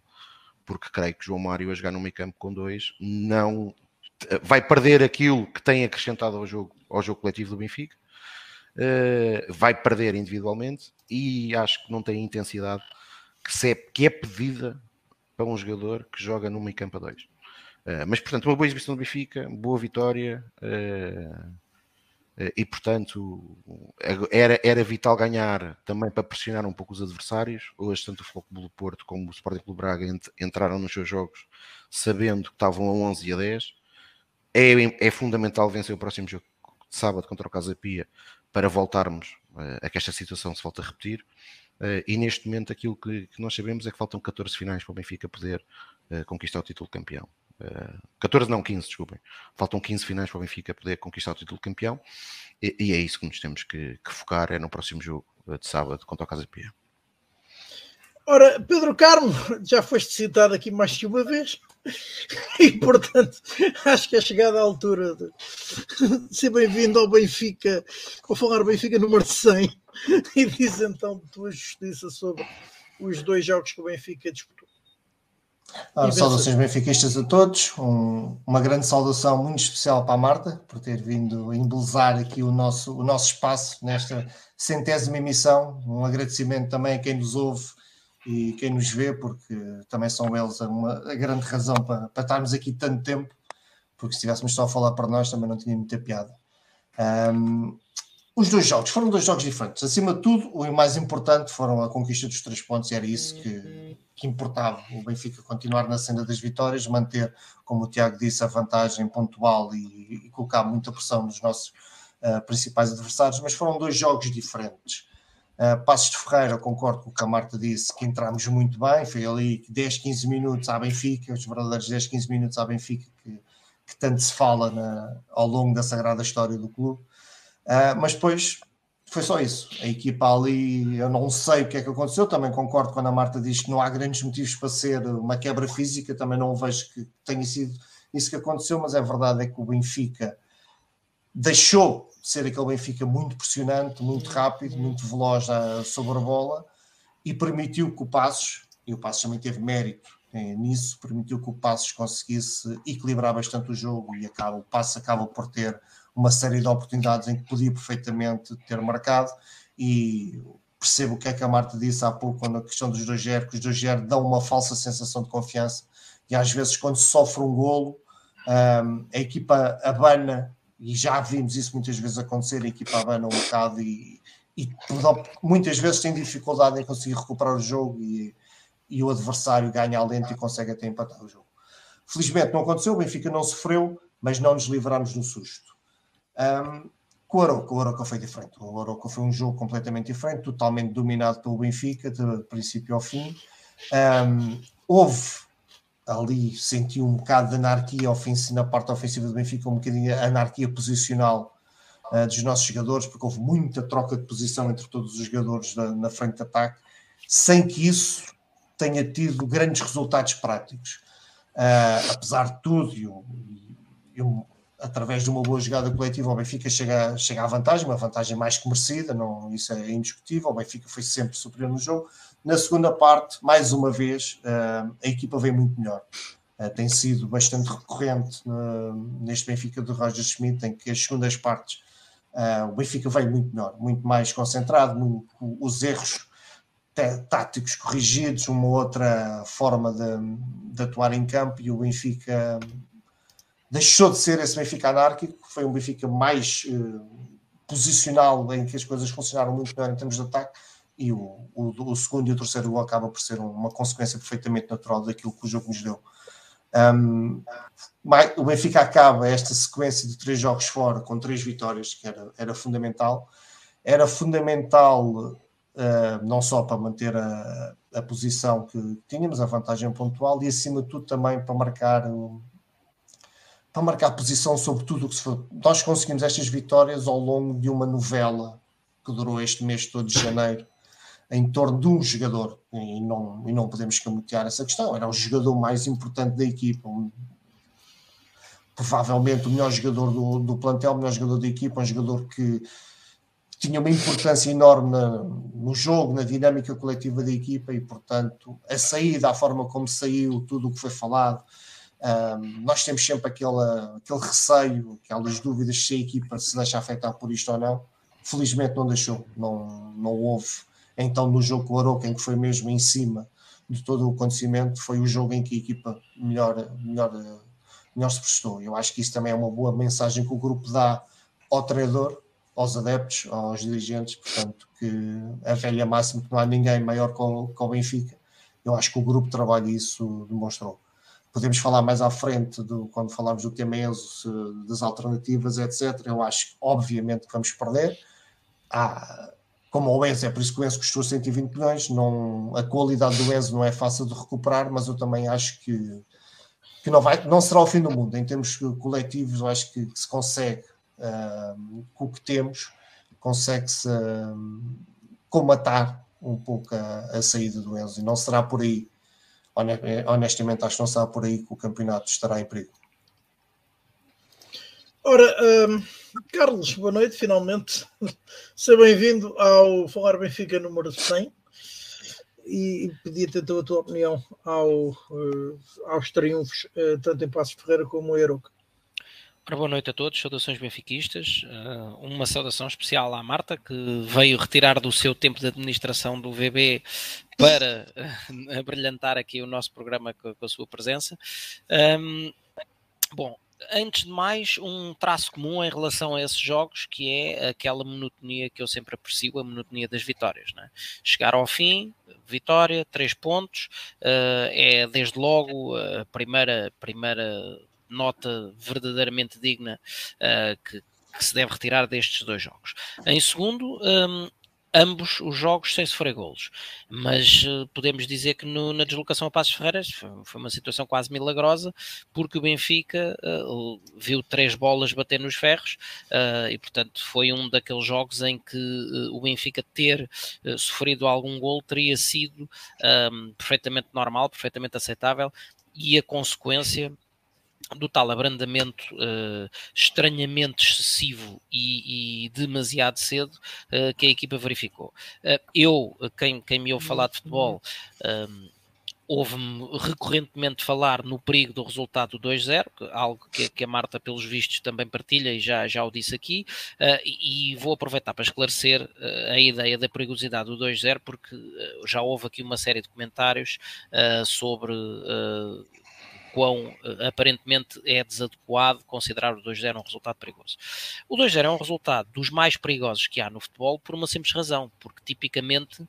porque creio que João Mário a jogar no meio campo com dois não vai perder aquilo que tem acrescentado ao jogo, ao jogo coletivo do Benfica, uh, vai perder individualmente e acho que não tem a intensidade que, se é, que é pedida para um jogador que joga no meio campo a dois. Uh, mas, portanto, uma boa exibição do Benfica, boa vitória uh, e, portanto, era, era vital ganhar também para pressionar um pouco os adversários. Hoje, tanto o Futebol do Porto como o Sporting Clube Braga entraram nos seus jogos sabendo que estavam a 11 e a 10 é, é fundamental vencer o próximo jogo de sábado contra o Casa Pia para voltarmos a que esta situação se volte a repetir. E neste momento aquilo que, nós sabemos é que faltam 14 finais para o Benfica poder conquistar o título de campeão. Uh, 14 não, 15, desculpem. Faltam 15 finais para o Benfica poder conquistar o título de campeão e, e é isso que nos temos que, que, focar é no próximo jogo de sábado contra o Casa Pia. Ora, Pedro Carmo, já foste citado aqui mais que uma vez. E portanto, acho que é chegada a altura de ser bem-vindo ao Benfica, vou falar Benfica número 100, e diz então tua justiça sobre os dois jogos que o Benfica disputou. Ah, saudações benfiquistas a todos, um, uma grande saudação muito especial para a Marta por ter vindo embelezar aqui o nosso, o nosso espaço nesta centésima emissão. Um agradecimento também a quem nos ouve e quem nos vê, porque também são eles uma, a grande razão para, para estarmos aqui tanto tempo, porque se estivéssemos só a falar para nós também não tinha muita piada. Um, os dois jogos foram dois jogos diferentes. Acima de tudo, o mais importante foram a conquista dos três pontos, e era isso que, que importava. O Benfica continuar na senda das vitórias, manter, como o Tiago disse, a vantagem pontual e, e colocar muita pressão nos nossos uh, principais adversários, mas foram dois jogos diferentes. Uh, Passos de Ferreira, concordo com o que a Marta disse, que entramos muito bem, foi ali 10, 15 minutos à Benfica, os verdadeiros 10, 15 minutos à Benfica que, que tanto se fala na, ao longo da sagrada história do clube. Uh, mas depois foi só isso. A equipa ali, eu não sei o que é que aconteceu, também concordo quando a Marta diz que não há grandes motivos para ser uma quebra física, também não vejo que tenha sido isso que aconteceu, mas é verdade é que o Benfica deixou ser aquele Benfica muito pressionante, muito rápido, muito veloz sobre a bola e permitiu que o Passos, e o Passos também teve mérito é, nisso, permitiu que o Passos conseguisse equilibrar bastante o jogo e acaba, o Passos acaba por ter uma série de oportunidades em que podia perfeitamente ter marcado e percebo o que é que a Marta disse há pouco quando a questão dos 2-0, que os 2-0 dão uma falsa sensação de confiança e às vezes quando sofre um golo um, a equipa abana e já vimos isso muitas vezes acontecer, a equipa abana um bocado e, e muitas vezes tem dificuldade em conseguir recuperar o jogo e, e o adversário ganha alento e consegue até empatar o jogo. Felizmente não aconteceu, o Benfica não sofreu, mas não nos livramos do susto. Um, com o Aroca, o Aroca foi diferente. O Aroca foi um jogo completamente diferente, totalmente dominado pelo Benfica, de princípio ao fim. Um, houve ali senti um bocado de anarquia ofensiva, na parte ofensiva do Benfica, um bocadinho de anarquia posicional uh, dos nossos jogadores, porque houve muita troca de posição entre todos os jogadores da, na frente de ataque, sem que isso tenha tido grandes resultados práticos. Uh, apesar de tudo, eu, eu, através de uma boa jogada coletiva, o Benfica chega, chega à vantagem, uma vantagem mais que merecida, não, isso é indiscutível. O Benfica foi sempre superior no jogo, na segunda parte, mais uma vez, uh, a equipa vem muito melhor. Uh, tem sido bastante recorrente uh, neste Benfica do Roger Schmidt, em que as segundas partes o Benfica veio muito melhor, muito mais concentrado, muito, os erros táticos corrigidos, uma outra forma de, de, atuar em campo e o Benfica deixou de ser esse Benfica anárquico, foi um Benfica mais posicional, em que as coisas funcionaram muito melhor em termos de ataque e o, o, o, segundo e o terceiro gol acaba por ser uma consequência perfeitamente natural daquilo que o jogo nos deu. Um, o Benfica acaba esta sequência de três jogos fora com três vitórias, que era, era fundamental. Era fundamental uh, não só para manter a, a posição que tínhamos, a vantagem pontual, e acima de tudo também para marcar para marcar posição sobre tudo o que se for. Nós conseguimos estas vitórias ao longo de uma novela que durou este mês todo de janeiro em torno de um jogador, e não, e não podemos camutear essa questão, era o jogador mais importante da equipa, um, provavelmente o melhor jogador do, do plantel, o melhor jogador da equipa, um jogador que tinha uma importância enorme na, no jogo, na dinâmica coletiva da equipa e, portanto, a saída, a forma como saiu, tudo o que foi falado, um, nós temos sempre aquele, aquele receio, aquelas dúvidas se a equipa se deixa afetar por isto ou não. Felizmente não deixou, não, não houve. Então, no jogo com o Aroca, em que foi mesmo em cima de todo o acontecimento, foi o jogo em que a equipa melhor, melhor, melhor se prestou. Eu acho que isso também é uma boa mensagem que o grupo dá ao treinador, aos adeptos, aos dirigentes, portanto, que a velha máxima que não há ninguém maior que o, que o Benfica. Eu acho que o grupo de trabalho isso demonstrou podemos falar mais à frente do, quando falamos do tema Enzo, das alternativas, etc. Eu acho obviamente, que vamos perder. Há, como o Enzo, é por isso que o Enzo custou 120 milhões. Não, a qualidade do Enzo não é fácil de recuperar, mas eu também acho que, que não, vai, não será o fim do mundo. Em termos coletivos, eu acho que, que se consegue, uh, com o que temos, consegue-se uh, comatar um pouco a, a saída do Enzo. E não será por aí honestamente acho que não será por aí que o campeonato estará em perigo. Ora, um, Carlos, boa noite, finalmente. Seja bem-vindo ao Falar Benfica número 100 e pedia-te então a tua opinião ao, uh, aos triunfos, uh, tanto em Passos Ferreira como em Aroca. Ora, boa noite a todos, saudações benfiquistas. Uh, uma saudação especial à Marta, que veio retirar do seu tempo de administração do VB para uh, brilhantar aqui o nosso programa com, a sua presença. Um, bom, antes de mais, um traço comum em relação a esses jogos, que é aquela monotonia que eu sempre aprecio, a monotonia das vitórias. Né? Chegar ao fim, vitória, três pontos, uh, é desde logo a primeira, primeira nota verdadeiramente digna uh, que, que, se deve retirar destes dois jogos. Em segundo, um, ambos os jogos sem sofrer golos. Mas uh, podemos dizer que no, na deslocação a Passos Ferreiras foi, foi, uma situação quase milagrosa, porque o Benfica uh, viu três bolas bater nos ferros uh, e, portanto, foi um daqueles jogos em que o Benfica ter sofrido algum gol teria sido um, perfeitamente normal, perfeitamente aceitável e a consequência do tal abrandamento uh, estranhamente excessivo e, e demasiado cedo uh, que a equipa verificou. Uh, eu, quem, quem me ouve falar de futebol, ouve-me recorrentemente falar no perigo do resultado 2-0, algo que, que, a Marta, pelos vistos, também partilha e já, já o disse aqui, uh, e, e, vou aproveitar para esclarecer uh, a ideia da perigosidade do 2-0, porque uh, já houve aqui uma série de comentários sobre quão eh, aparentemente é desadequado considerar o 2-0 um resultado perigoso. O 2-0 é um resultado dos mais perigosos que há no futebol por uma simples razão, porque tipicamente, uh,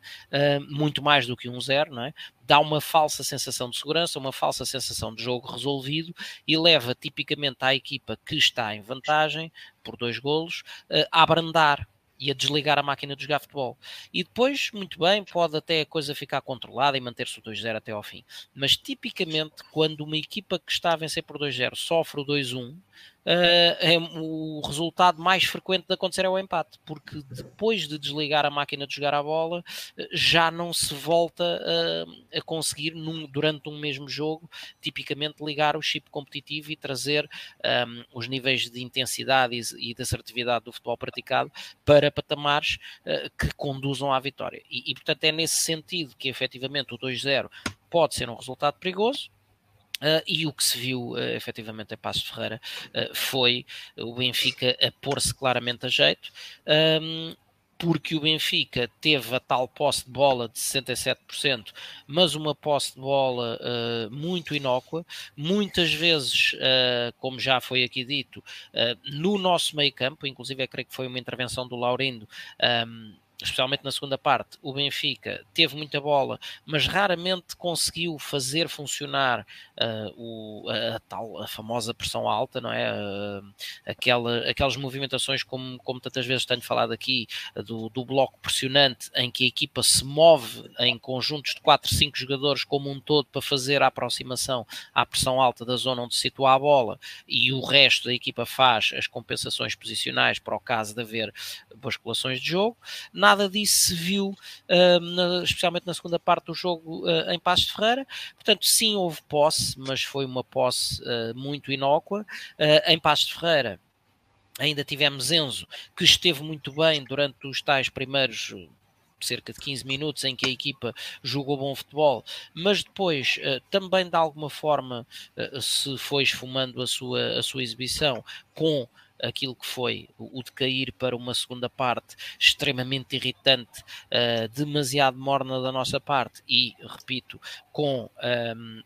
muito mais do que um 0, não é? dá uma falsa sensação de segurança, uma falsa sensação de jogo resolvido e leva tipicamente a equipa que está em vantagem por dois golos uh, a abrandar e a desligar a máquina de jogar futebol. E depois, muito bem, pode até a coisa ficar controlada e manter-se o 2-0 até ao fim. Mas tipicamente, quando uma equipa que está a vencer por 2-0 sofre o 2-1, uh, é, o resultado mais frequente de acontecer é o empate, porque depois de desligar a máquina de jogar a bola, já não se volta uh, a conseguir, num, durante um mesmo jogo, tipicamente ligar o chip competitivo e trazer um, os níveis de intensidade e, e de assertividade do futebol praticado para patamares uh, que conduzam à vitória. E, e, portanto, é nesse sentido que efetivamente o 2-0 pode ser um resultado perigoso, Uh, e o que se viu uh, efetivamente em Passo Ferreira uh, foi o Benfica a pôr-se claramente a jeito, um, porque o Benfica teve a tal posse de bola de 67%, mas uma posse de bola uh, muito inócua, muitas vezes, como já foi aqui dito, no nosso meio campo, inclusive eu creio que foi uma intervenção do Laurindo. Um, especialmente na segunda parte, o Benfica teve muita bola, mas raramente conseguiu fazer funcionar uh, o, a, a, tal, a famosa pressão alta, não é? Uh, aquela, aquelas movimentações, como, como tantas vezes tenho falado aqui, do, do bloco pressionante, em que a equipa se move em conjuntos de 4, 5 jogadores como um todo para fazer a aproximação à pressão alta da zona onde se situa a bola e o resto da equipa faz as compensações posicionais para o caso de haver basculações de jogo. Na nada disso se viu, uh, na, especialmente na segunda parte do jogo uh, em Passos de Ferreira. Portanto, sim, houve posse, mas foi uma posse muito inócua. em Passos de Ferreira, ainda tivemos Enzo, que esteve muito bem durante os tais primeiros cerca de 15 minutos em que a equipa jogou bom futebol, mas depois também de alguma forma se foi esfumando a sua, a sua exibição com aquilo que foi o, decair para uma segunda parte extremamente irritante, uh, demasiado morna da nossa parte e, repito, com um, ehm,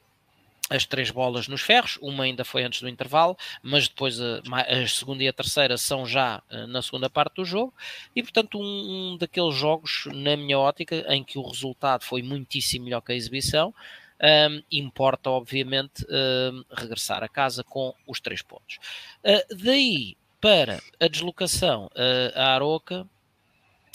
as três bolas nos ferros, uma ainda foi antes do intervalo, mas depois a, a segunda e a terceira são já uh, na segunda parte do jogo, e portanto um, um, daqueles jogos, na minha ótica, em que o resultado foi muitíssimo melhor que a exibição, um, importa obviamente um, regressar a casa com os três pontos. Uh, daí para a deslocação uh, a Aroca,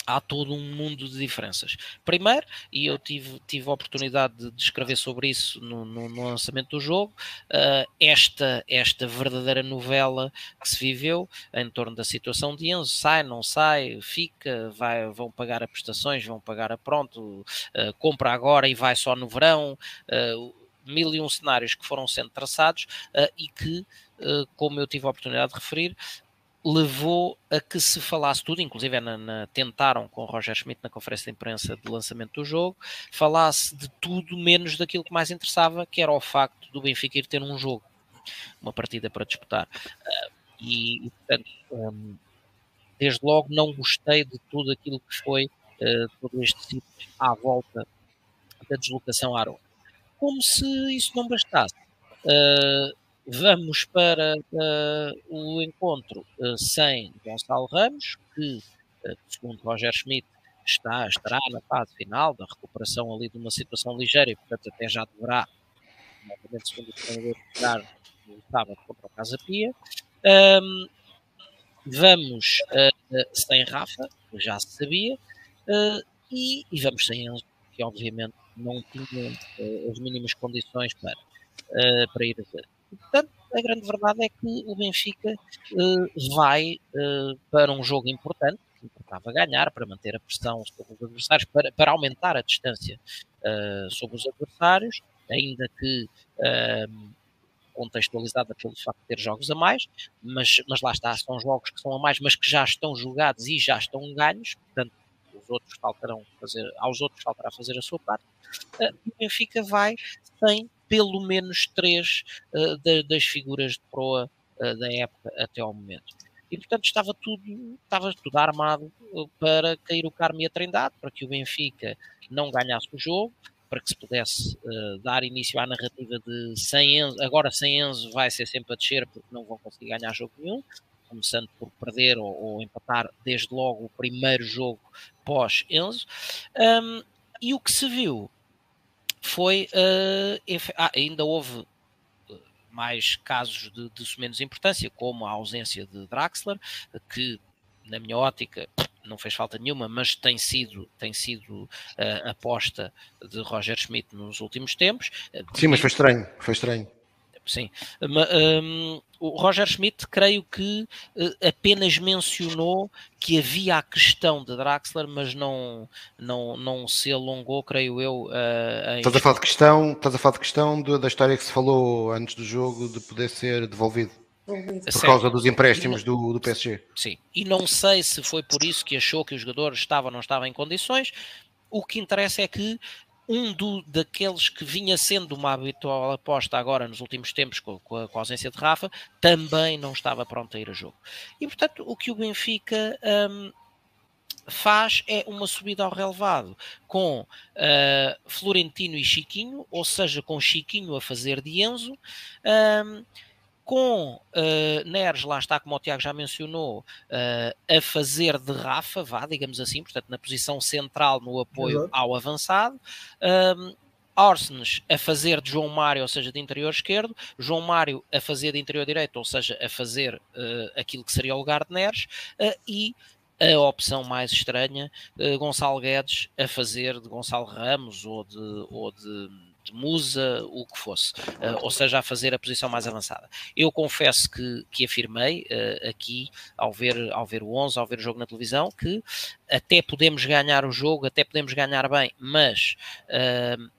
há todo um mundo de diferenças. Primeiro, e eu tive, tive a oportunidade de, escrever sobre isso no, no, no lançamento do jogo, uh, esta, esta verdadeira novela que se viveu em torno da situação de Enzo, sai, não sai, fica, vai, vão pagar a prestações, vão pagar a pronto, uh, compra agora e vai só no verão, uh, mil e um cenários que foram sendo traçados e que, como eu tive a oportunidade de referir, levou a que se falasse tudo, inclusive na, na, tentaram com o Roger Schmidt na conferência de imprensa de lançamento do jogo, falasse de tudo menos daquilo que mais interessava, que era o facto do Benfica ir ter um jogo, uma partida para disputar. Uh, e, e, portanto, um, desde logo não gostei de tudo aquilo que foi uh, todo este sítio à volta da deslocação à Aroca. Como se isso não bastasse. Uh, Vamos para uh, o encontro uh, sem Gonçalo Ramos, que, uh, segundo Roger Schmidt, está, estará na fase final da recuperação ali de uma situação ligeira e, portanto, até já deverá, novamente, segundo o treinador, jogar no sábado contra o Casa Pia. Um, vamos sem Rafa, que já se sabia, e, e, vamos sem Enzo, que obviamente não tinha as mínimas condições para, para ir a ver. Portanto, a grande verdade é que o Benfica uh, vai uh, para um jogo importante, que importava ganhar, para manter a pressão sobre os adversários, para, para aumentar a distância uh, sobre os adversários, ainda que contextualizada pelo facto de ter jogos a mais, mas, mas lá está, são jogos que são a mais, mas que já estão jogados e já estão ganhos, portanto, os outros faltarão fazer, aos outros faltará fazer a sua parte. o Benfica vai sem pelo menos três uh, de, das figuras de proa uh, da época até ao momento. E portanto estava tudo, estava tudo armado eh, para cair o Carme e a Trindade, para que o Benfica não ganhasse o jogo, para que se pudesse uh, dar início à narrativa de sem Enzo, agora sem Enzo vai ser sempre a descer porque não vão conseguir ganhar jogo nenhum, começando por perder ou, ou empatar desde logo o primeiro jogo pós Enzo. Um, e o que se viu foi. Uh, ah, ainda houve eh, mais casos de, de menos importância, como a ausência de Draxler, que, na minha ótica, não fez falta nenhuma, mas tem sido, tem sido uh, aposta de Roger Schmidt nos últimos tempos. Sim, mas foi estranho, foi estranho. Sim. Um, o Roger Schmidt, creio que uh, apenas mencionou que havia a questão de Draxler, mas não, não, não se alongou, creio eu. Uh, em... Estás a falar de questão, estás a falar de questão de, da história que se falou antes do jogo de poder ser devolvido. Por certo. causa dos empréstimos do, do PSG. Sim, e não sei se foi por isso que achou que o jogador estava ou não estava em condições. O que interessa é que um do, daqueles que vinha sendo uma habitual aposta agora nos últimos tempos com, com, a, com, a, ausência de Rafa, também não estava pronto a ir a jogo. E portanto, o que o Benfica um, faz é uma subida ao relevado com uh, Florentino e Chiquinho, ou seja, com Chiquinho a fazer de Enzo. Um, com uh, Neres, lá está, como o Tiago já mencionou, uh, a fazer de Rafa, vá, digamos assim, portanto, na posição central no apoio Exato. ao avançado. Um, Orsnes a fazer de João Mário, ou seja, de interior esquerdo, João Mário a fazer de interior direito, ou seja, a fazer uh, aquilo que seria o lugar de Neres, e a opção mais estranha, Gonçalo Guedes a fazer de Gonçalo Ramos ou de, ou de de musa, o que fosse, uh, ou seja, a fazer a posição mais avançada. Eu confesso que, que afirmei uh, aqui, ao ver, ao ver o 11, ao ver o jogo na televisão, que até podemos ganhar o jogo, até podemos ganhar bem, mas uh,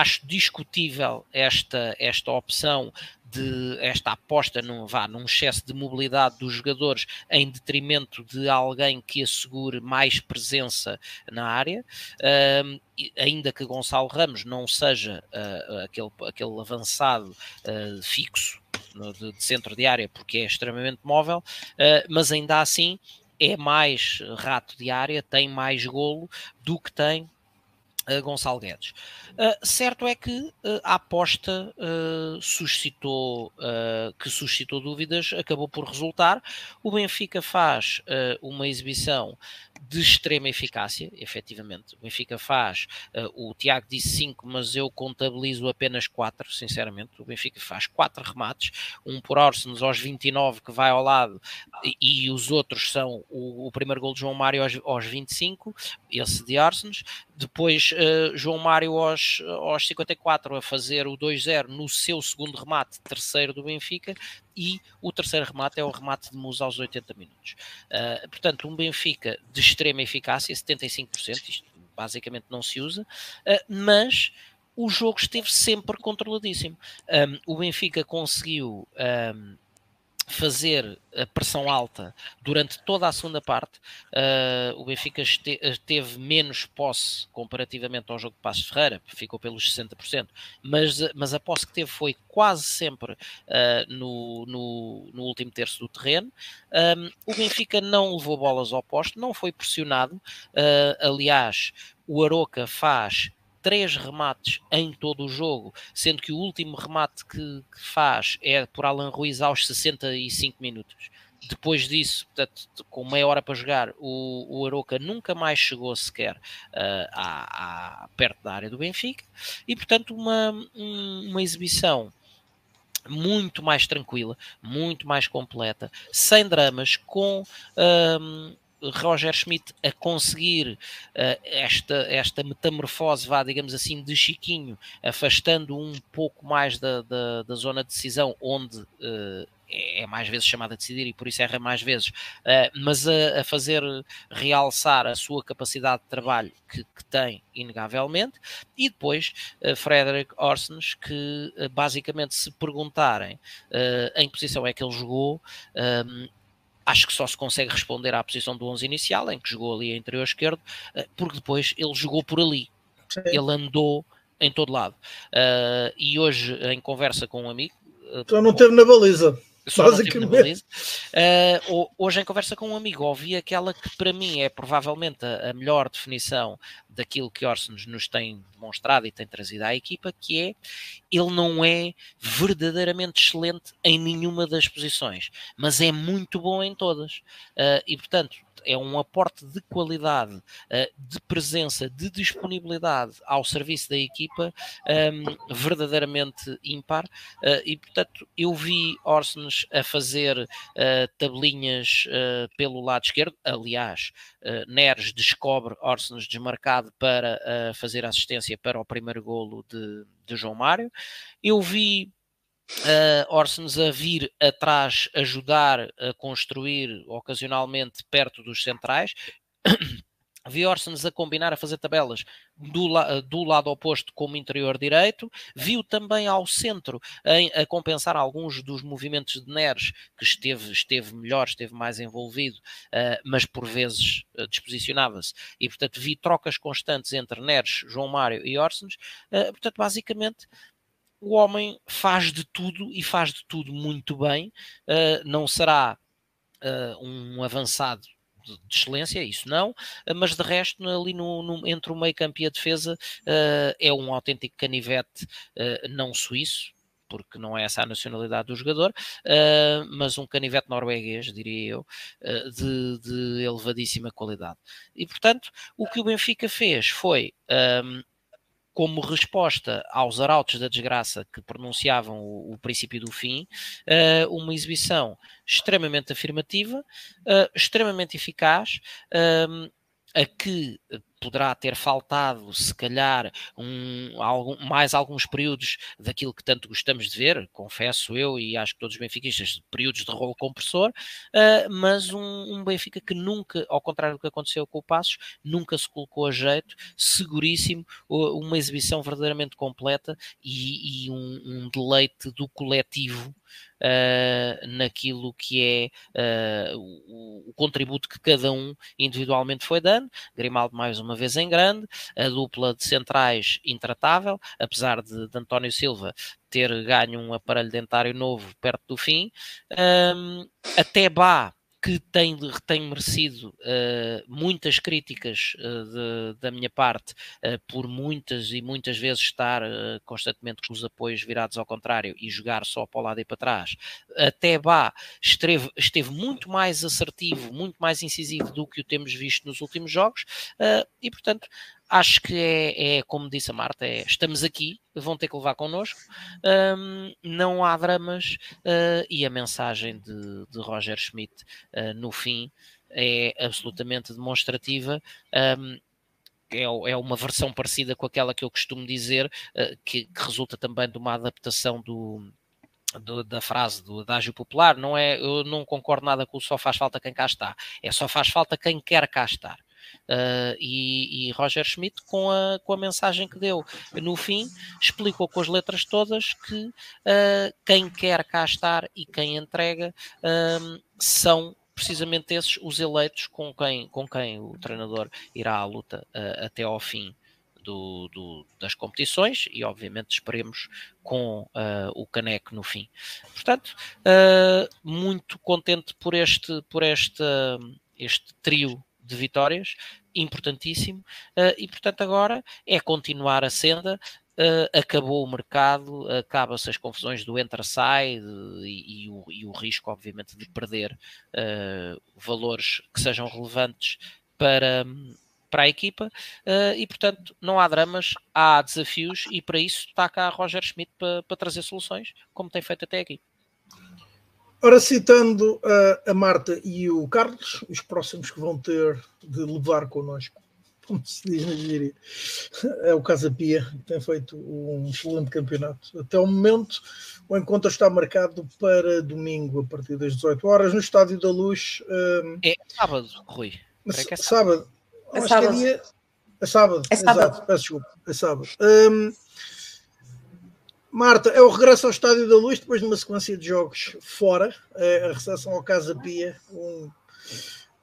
acho discutível esta, esta opção de esta aposta num, vá, num excesso de mobilidade dos jogadores em detrimento de alguém que assegure mais presença na área, uh, ainda que Gonçalo Ramos não seja uh, aquele, aquele avançado uh, fixo no, de, de, centro de área, porque é extremamente móvel, mas ainda assim é mais rato de área, tem mais golo do que tem uh, Gonçalo Guedes. Uh, certo é que uh, a aposta suscitou, que suscitou dúvidas, acabou por resultar. O Benfica faz uma exibição de extrema eficácia, efetivamente. O Benfica faz, uh, o Tiago disse 5, mas eu contabilizo apenas 4, sinceramente. O Benfica faz 4 remates, um por Orsens aos 29 que vai ao lado e, e os outros são o, o, primeiro gol de João Mário aos, aos 25, esse de Orsens. Depois uh, João Mário aos, aos 54 a fazer o 2-0 no seu segundo remate, terceiro do Benfica, e o terceiro remate é o remate de Musa aos 80 minutos. Uh, portanto, um Benfica de extrema eficácia, 75%, isto basicamente não se usa, uh, mas o jogo esteve sempre controladíssimo. Um, o Benfica conseguiu um, fazer a pressão alta durante toda a segunda parte. Uh, o Benfica este, teve menos posse comparativamente ao jogo de Passos Ferreira, ficou pelos 60%, mas, mas a posse que teve foi quase sempre uh, no, no, no, último terço do terreno. Um, o Benfica não levou bolas ao posto, não foi pressionado. Uh, aliás, o Aroca faz três remates em todo o jogo, sendo que o último remate que, que faz é por Alan Ruiz aos 65 minutos. Depois disso, portanto, com meia hora para jogar, o, o Aroca nunca mais chegou sequer uh, à, à, perto da área do Benfica e, portanto, uma, um, uma exibição muito mais tranquila, muito mais completa, sem dramas, com um, Roger Schmidt a conseguir uh, esta, esta metamorfose, vá, digamos assim, de Chiquinho, afastando um pouco mais da, da, da zona de decisão, onde uh, é mais vezes chamado a decidir e por isso erra mais vezes, uh, mas a, fazer realçar a sua capacidade de trabalho que, que tem, inegavelmente, e depois Frederick Orsens, que basicamente se perguntarem em que posição é que ele jogou, acho que só se consegue responder à posição do 11 inicial, em que jogou ali a interior esquerdo, eh, porque depois ele jogou por ali. Sim. Ele andou em todo lado. Uh, e hoje, em conversa com um amigo. Uh, então não teve na baliza. Basicamente. Uh, hoje, em conversa com um amigo, ouvi aquela que para mim é provavelmente a, a melhor definição daquilo que Orsens nos tem demonstrado e tem trazido à equipa, que é ele não é verdadeiramente excelente em nenhuma das posições, mas é muito bom em todas. Uh, e portanto, é um aporte de qualidade, eh, de presença, de disponibilidade ao serviço da equipa um, verdadeiramente ímpar. Uh, e portanto, eu vi Orsens a fazer uh, tabelinhas pelo lado esquerdo. Aliás, Neres descobre Orsens desmarcado para fazer assistência para o primeiro golo de, de João Mário. Eu vi uh, Orsens a vir atrás ajudar a construir ocasionalmente perto dos centrais. Vi Orsens a combinar, a fazer tabelas do, la do, lado oposto como interior direito. Viu também ao centro em, a compensar alguns dos movimentos de Neres, que esteve, esteve melhor, esteve mais envolvido, uh, mas por vezes uh, disposicionava-se. E, portanto, vi trocas constantes entre Neres, João Mário e Orsens. Uh, portanto, basicamente, o homem faz de tudo e faz de tudo muito bem. Uh, não será uh, um avançado de, excelência, isso não, uh, mas de resto, ali no, no, entre o meio campo e a defesa, é um autêntico canivete não suíço, porque não é essa a nacionalidade do jogador, uh, mas um canivete norueguês, diria eu, uh, de, de, elevadíssima qualidade. E portanto, o que o Benfica fez foi um, como resposta aos arautos da desgraça que pronunciavam o, o princípio do fim, uh, uma exibição extremamente afirmativa, uh, extremamente eficaz, uh, a que poderá ter faltado, se calhar, um, algum, mais alguns períodos daquilo que tanto gostamos de ver, confesso eu e acho que todos os benfiquistas, períodos de rolo compressor, uh, mas um, um, Benfica que nunca, ao contrário do que aconteceu com o Passos, nunca se colocou a jeito, seguríssimo, uma exibição verdadeiramente completa e, e um, um deleite do coletivo uh, naquilo que é uh, o, o, contributo que cada um individualmente foi dando. Grimaldo mais uma vez em grande, a dupla de centrais intratável, apesar de, de António Silva ter ganho um aparelho dentário novo perto do fim. Um, até Bá que tem, tem merecido uh, muitas críticas uh, de, da minha parte uh, por muitas e muitas vezes estar constantemente com os apoios virados ao contrário e jogar só para o lado e para trás. Até Bá esteve, esteve muito mais assertivo, muito mais incisivo do que o temos visto nos últimos jogos e, portanto, acho que é, é, como disse a Marta, é, estamos aqui, vão ter que levar connosco, um, não há dramas uh, e a mensagem de, de Roger Schmidt uh, no fim é absolutamente demonstrativa. Um, é, é, uma versão parecida com aquela que eu costumo dizer, uh, que, resulta também de uma adaptação do, da frase do adágio popular. Não é, eu não concordo nada com o só faz falta quem cá está, é só faz falta quem quer cá estar. Uh, e, e, Roger Schmidt, com a, com a mensagem que deu no fim, explicou com as letras todas que uh, quem quer cá estar e quem entrega uh, são precisamente esses os eleitos com quem, com quem o treinador irá à luta até ao fim do, do, das competições e, obviamente, esperemos com uh, o caneco no fim. Portanto, uh, muito contente por este, por este, este trio de vitórias, importantíssimo, uh, e portanto agora é continuar a senda. Uh, acabou o mercado, acaba-se as confusões do entra-sai e, e, o, e, o, risco, obviamente, de perder uh, valores que sejam relevantes para, para a equipa e, portanto, não há dramas, há desafios e para isso está cá Roger Schmidt para, para trazer soluções, como tem feito até aqui. Ora, citando a, a, Marta e o Carlos, os próximos que vão ter de levar connosco, como se diz na gíria, é o Casa Pia, que tem feito um excelente campeonato. Até o momento, o encontro está marcado para domingo, a partir das 18 horas, no Estádio da Luz. Um... É sábado, Rui. É sábado. É sábado. É, dia... é sábado. É sábado. Exato, peço desculpa. É sábado. Um... Marta, é o regresso ao Estádio da Luz depois de uma sequência de jogos fora, é a recepção ao Casa Pia, um,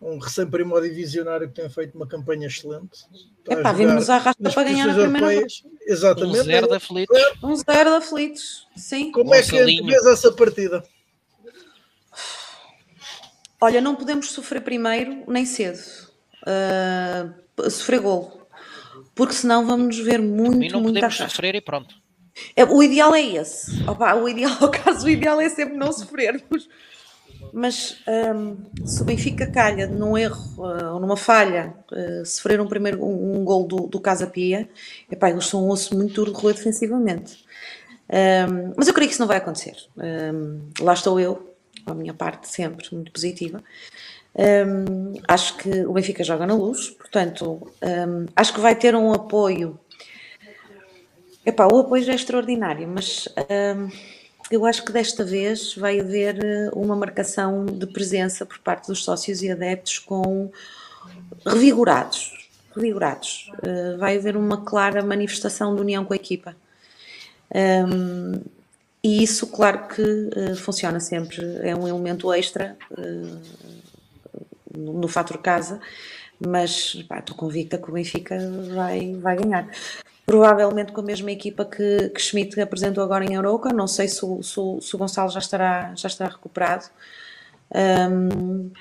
um recém-primodivisionário que tem feito uma campanha excelente. Epá, vimos a arrasta para ganhar a primeira europeias. Exatamente. Um zero de aflitos. Um zero de aflitos, sim. Como é que vês essa partida? Olha, não podemos sofrer primeiro nem cedo. Uh, sofrer gol. Porque senão vamos nos ver muito, não muito podemos sofrer e pronto. É, o ideal é esse. Opa, o ideal, o caso, o ideal é sempre não sofrermos. Mas um, se o Benfica calha num erro uh, ou numa falha, uh, sofrer um primeiro um, um gol do, do Casa Pia, epá, eles são um osso muito duro de roer defensivamente. Um, mas eu creio que isso não vai acontecer. Um, lá estou eu, a minha parte sempre muito positiva. Um, acho que o Benfica joga na luz, portanto, um, acho que vai ter um apoio Epá, o apoio é extraordinário, mas hum, eu acho que desta vez vai haver eh, uma marcação de presença por parte dos sócios e adeptos com revigorados. revigorados. Uh, vai haver uma clara manifestação de união com a equipa. Um, e isso, claro que uh, funciona sempre, é um elemento extra uh, no, no fator casa, mas estou convicta que o Benfica vai, vai ganhar provavelmente com a mesma equipa que, que Schmidt apresentou agora em Europa. Não sei se o, se o, se o Gonçalo já estará, já estará recuperado. Um,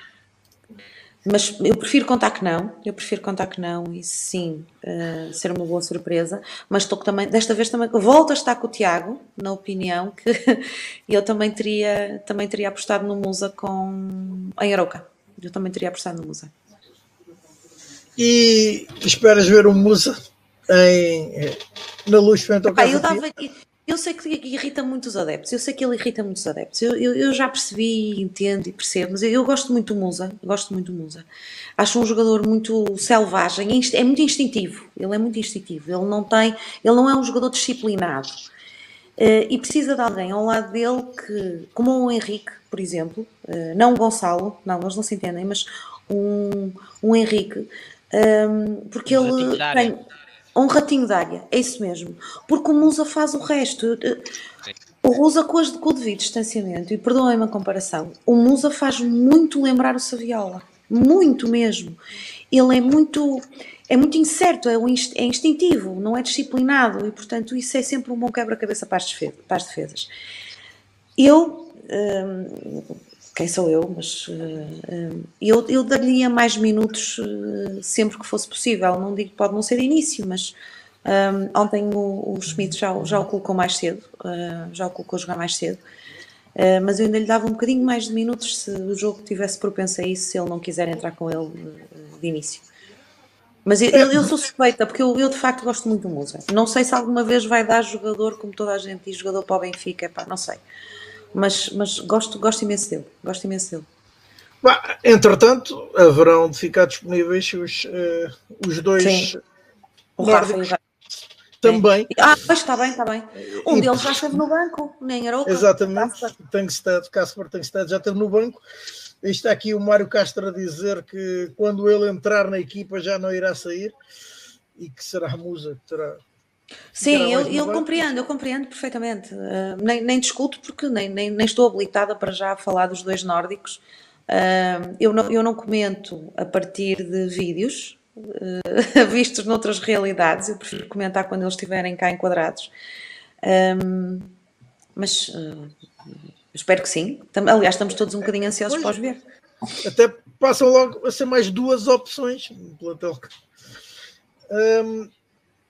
mas eu prefiro contar que não, eu prefiro contar que não e sim uh, ser uma boa surpresa. Mas estou também, desta vez também volto a estar com o Tiago, na opinião que eu também teria, também teria apostado no Musa com em Aroca. Eu também teria apostado no Musa. E esperas ver o Musa em, na luz frente ao Epá, eu, dava, eu sei que irrita muitos adeptos, eu sei que ele irrita muitos adeptos, eu, eu, eu já percebi, entendo e percebo, mas eu, eu, gosto muito do Musa, gosto muito do Musa. Acho um jogador muito selvagem, é muito instintivo, ele é muito instintivo, ele não tem, ele não é um jogador disciplinado. Uh, e precisa de alguém ao lado dele que, como o Henrique, por exemplo, uh, não o Gonçalo, não, eles não se entendem, mas um, um Henrique, um, porque um ele tem um ratinho de área, é isso mesmo. Porque o Musa faz o resto. O Musa com, as, com o devido distanciamento, e perdoem-me a comparação, o Musa faz muito lembrar o Saviola. Muito mesmo. Ele é muito é muito incerto, é, é instintivo, não é disciplinado e, portanto, isso é sempre um bom quebra-cabeça para, para, as defesas. Eu, hum, quem sou eu, mas uh, eu, eu daria mais minutos uh, sempre que fosse possível. Não digo que pode não ser início, mas um, ontem o, o Schmidt já, já o colocou mais cedo, uh, já o colocou a jogar mais cedo. mas eu ainda lhe dava um bocadinho mais de minutos se o jogo tivesse propenso a isso, se ele não quiser entrar com ele de início. Mas eu, eu, sou suspeita, porque eu, eu, de facto gosto muito do Musa. Não sei se alguma vez vai dar jogador, como toda a gente diz, jogador para o Benfica, pá, não sei mas, mas gosto, gosto imenso dele. Gosto imenso dele. Bah, entretanto, haverão de ficar disponíveis os, uh, os dois Sim. O Rafa também. Ah, pois está bem, está bem. Um e, deles já esteve no banco, nem era outro. Exatamente, Tankstead, Casper Tankstead já esteve no banco. E está aqui o Mário Castro a dizer que quando ele entrar na equipa já não irá sair e que será a Musa que terá Sim, eu, eu compreendo, eu compreendo perfeitamente. Uh, nem, nem discuto porque nem, nem, nem, estou habilitada para já falar dos dois nórdicos. Uh, eu, não, eu não comento a partir de vídeos uh, vistos noutras realidades, eu prefiro comentar quando eles estiverem cá enquadrados. mas espero que sim. Aliás, estamos todos um bocadinho ansiosos para os ver. Até passam logo a ser mais duas opções no plantel. Um,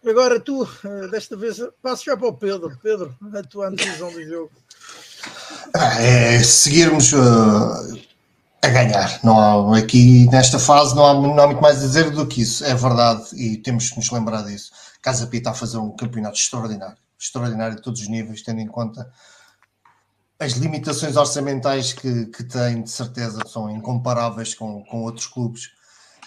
Agora tu, eh, desta vez, passo já para o Pedro. Pedro, a tua antevisão do jogo. Ah, é seguirmos uh, a ganhar. Não há, aqui nesta fase não há, não há muito mais a dizer do que isso. É verdade e temos que nos lembrar disso. Casa Pia está a fazer um campeonato extraordinário. Extraordinário a todos os níveis, tendo em conta as limitações orçamentais que, que tem, de certeza, são incomparáveis com, com outros clubes.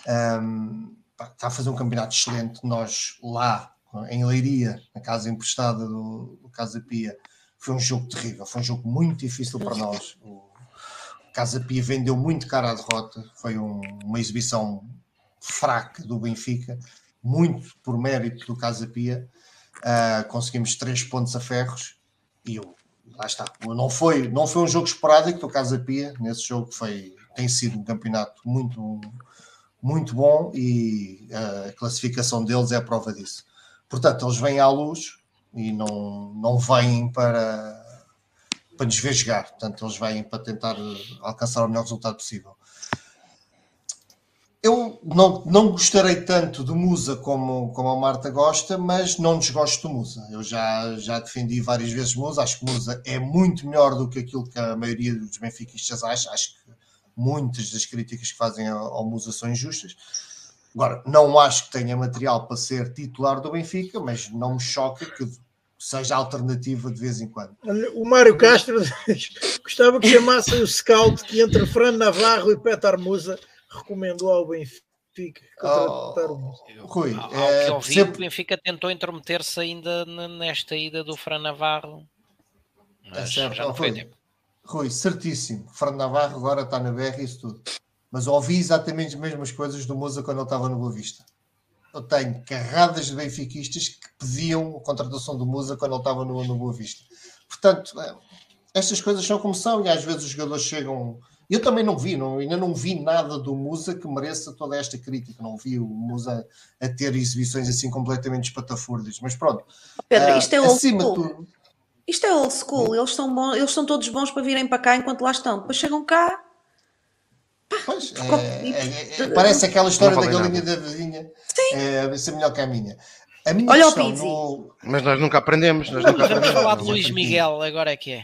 Um, está a fazer um campeonato excelente. Nós lá em Leiria, na casa emprestada do, do Casa Pia, foi um jogo terrível, foi um jogo muito difícil para nós. O Casa Pia vendeu muito cara a derrota, foi um, uma exibição fraca do Benfica, muito por mérito do Casa Pia. Uh, conseguimos três pontos a ferros e eu, lá está. Não foi, não foi um jogo esporádico do Casa Pia, nesse jogo foi, tem sido um campeonato muito muito bom e a classificação deles é prova disso. Portanto, eles vêm à luz e não, não vêm para, para nos ver jogar. Portanto, eles vêm para tentar alcançar o melhor resultado possível. Eu não, não gostarei tanto do Musa como, como a Marta gosta, mas não desgosto do Musa. Eu já, já defendi várias vezes Musa. Acho que Musa é muito melhor do que aquilo que a maioria dos benfiquistas acha. Acho que muitas das críticas que fazem ao Musa são injustas. Agora, não acho que tenha material para ser titular do Benfica, mas não me choca que seja alternativa de vez em quando. O Mário Castro gostava que chamassem o scout que entre Fran Navarro e Petar Musa recomendou ao Benfica. Oh, Rui, ao é, que eu vi, sempre... o Benfica tentou intrometer-se ainda nesta ida do Fran Navarro. Mas é certo, já não foi tempo. Rui, certíssimo. Fernando Navarro agora está na BR e isso tudo. Mas ouvi exatamente as mesmas coisas do Moza quando ele estava no Boa Vista. Eu tenho carradas de benfiquistas que pediam a contratação do Musa quando ele estava no, no Boa Vista. Portanto, é, estas coisas são como são e às vezes os jogadores chegam. Eu também não vi, não, ainda não vi nada do Musa que mereça toda esta crítica. Não vi o Musa a ter exibições assim completamente espatafúrdias. Mas pronto, Pedro, isto é uh, acima de tudo. Isto é old school, eles são, bons, eles são todos bons para virem para cá enquanto lá estão. Depois chegam cá. Pá, pois, é, é, é, parece aquela história da galinha da vizinha. Sim. É, ser melhor que a minha. A minha Olha o Pizzi. No... Mas nós nunca aprendemos. Nós nunca aprendemos. Vamos falar de Luís Miguel, agora é que é.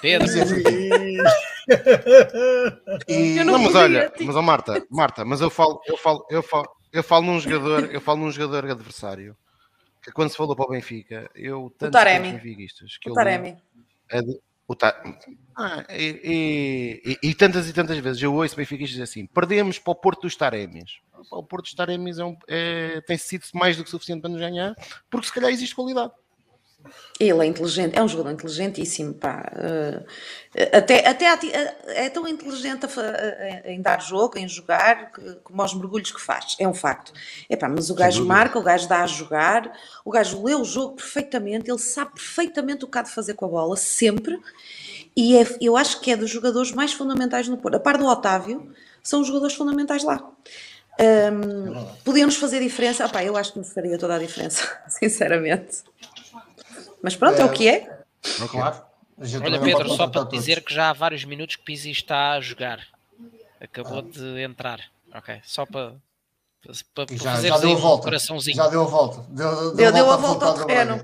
Pedro. e... Não, mas olha, mas oh, Marta, Marta, mas eu falo, eu falo, eu falo, eu falo num jogador, eu falo num jogador adversário que quando se falou para o Benfica, eu tantos benfiquistas que o Taremi. o ta... ah, e, e, e, tantas e tantas vezes eu ouço benfiquistas assim: perdemos para o Porto dos Taremis. O Porto dos Taremis é um, é, tem sido mais do que suficiente para nos ganhar, porque se calhar existe qualidade. Ele é inteligente, é um jogador inteligentíssimo, pá. Uh, até, até é tão inteligente em dar jogo, em jogar, como aos mergulhos que faz, é um facto. Epá, mas o gajo marca, o gajo dá a jogar, o gajo lê o jogo perfeitamente, ele sabe perfeitamente o que há de fazer com a bola, sempre. E é, eu acho que é dos jogadores mais fundamentais no Porto. A par do Otávio, são os jogadores fundamentais lá. Um, é podíamos fazer diferença? Epá, eu acho que nos faria toda a diferença, sinceramente. Mas pronto, é, é o que é. Claro. Olha, Pedro, só para te dizer que já há vários minutos que Pizzi está a jogar. Acabou ah. de entrar. Ok, só para, para, para já, já deu a volta. coraçãozinho. Já deu a volta. Deu, deu, deu a volta, ao terreno.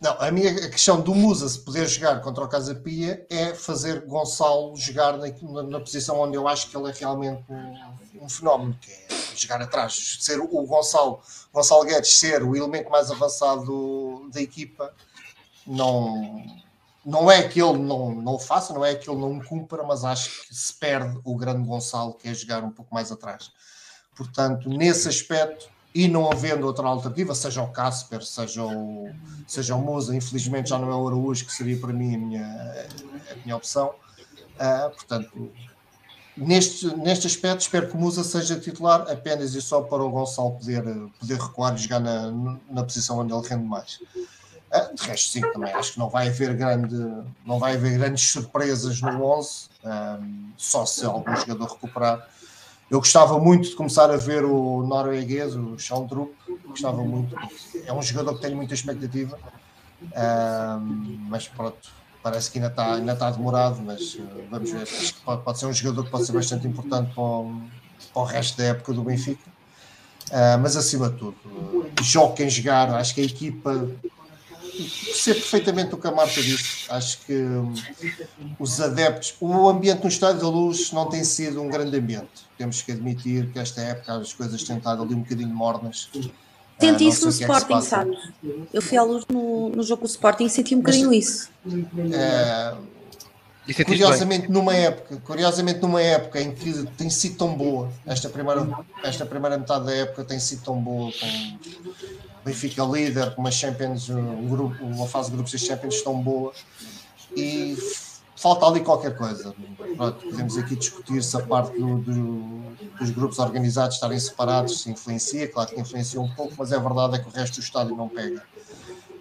Não, a minha questão do Musa se poder jogar contra o Casa Pia é fazer Gonçalo jogar na, na, posição onde eu acho que ele é realmente um, um fenómeno, que é jogar atrás, ser o Gonçalo, Gonçalo Guedes ser o elemento mais avançado da equipa, não, não é que ele não, não o faça, não é que ele não cumpra, mas acho que se perde o grande Gonçalo, que é jogar um pouco mais atrás. Portanto, nesse aspecto, e não havendo outra alternativa, seja o Casper, seja o, seja o Musa, infelizmente já não é o Araújo, que seria para mim a minha, a minha opção. Uh, portanto, neste, neste aspecto, espero que o Musa seja titular apenas e só para o Gonçalo poder, poder recuar e jogar na, na posição onde ele rende mais. Uh, de resto, sim, também acho que não vai haver, grande, não vai haver grandes surpresas no 11, um, ah, só se algum jogador recuperar. Eu gostava muito de começar a ver o norueguês, o Schaldrup, gostava muito. É um jogador que tenho muita expectativa, ah, mas pronto, parece que ainda está, ainda está demorado, mas uh, vamos ver. Pode, pode, ser um jogador que pode ser bastante importante para o, para o resto da época do Benfica. Uh, mas acima de tudo, uh, jogo jogar, acho que a equipa percebo perfeitamente o que a Marta disse. Acho que um, os adeptos, o ambiente no Estádio da Luz não tem sido um grande ambiente. Temos que admitir que esta época as coisas têm estado ali um bocadinho mornas. Senti uh, isso no é Sporting, é sabes? Eu fui à luz no, no jogo do Sporting e senti um bocadinho Mas, isso. Uh, curiosamente numa época curiosamente numa época em que tem sido tão boa esta primeira esta primeira metade da época tem sido tão boa com Benfica líder uma Champions um grupo uma fase de grupos de Champions tão boa e falta ali qualquer coisa. Pronto, podemos aqui discutir se a parte do, do, dos grupos organizados estarem separados se influencia, claro que influencia um pouco, mas é verdade é que o resto do estádio não pega.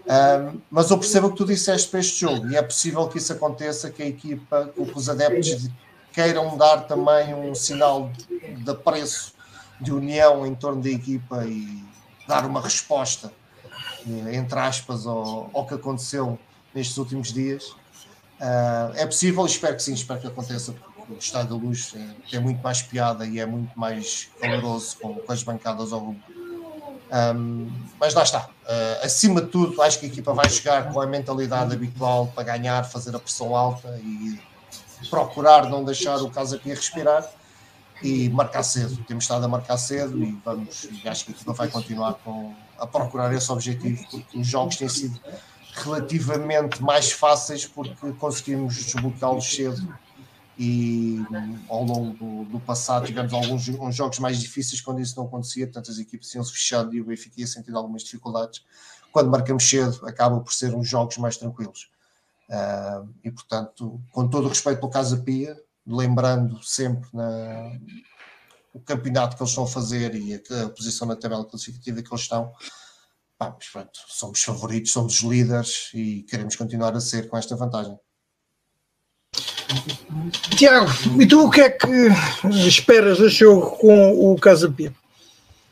Um, mas eu percebo o que tu disseste para este jogo e é possível que isso aconteça, que a equipa, que os adeptos queiram dar também um sinal de apreço, de união em torno da equipa e dar uma resposta, eh, entre aspas, ao, ao que aconteceu nestes últimos dias. Uh, é possível, espero que sim, espero que aconteça, porque o Estado da Luz é, tem muito mais piada e é muito mais caloroso com, com as bancadas ao rumo. Um, mas lá está. Uh, acima de tudo, acho que a equipa vai jogar com a mentalidade habitual para ganhar, fazer a pressão alta e procurar não deixar o Casa Pia respirar e marcar cedo. Temos estado a marcar cedo e vamos, acho que a vai continuar com, a procurar esse objetivo, porque os jogos têm sido relativamente mais fáceis porque conseguimos desbloqueá-los cedo e ao longo do, do, passado tivemos alguns uns jogos mais difíceis quando isso não acontecia, portanto as equipes tinham-se fechado e o Benfica ia sentindo algumas dificuldades. Quando marcamos cedo, acaba por ser uns jogos mais tranquilos. Uh, e portanto, com todo o respeito pelo Casa Pia, lembrando sempre na, o campeonato que eles estão a fazer e a, a posição na tabela classificativa que eles estão, Pá, mas pronto, somos favoritos, somos líderes e queremos continuar a ser com esta vantagem. Tiago, e tu o que é que esperas deste jogo com o Casa Pia?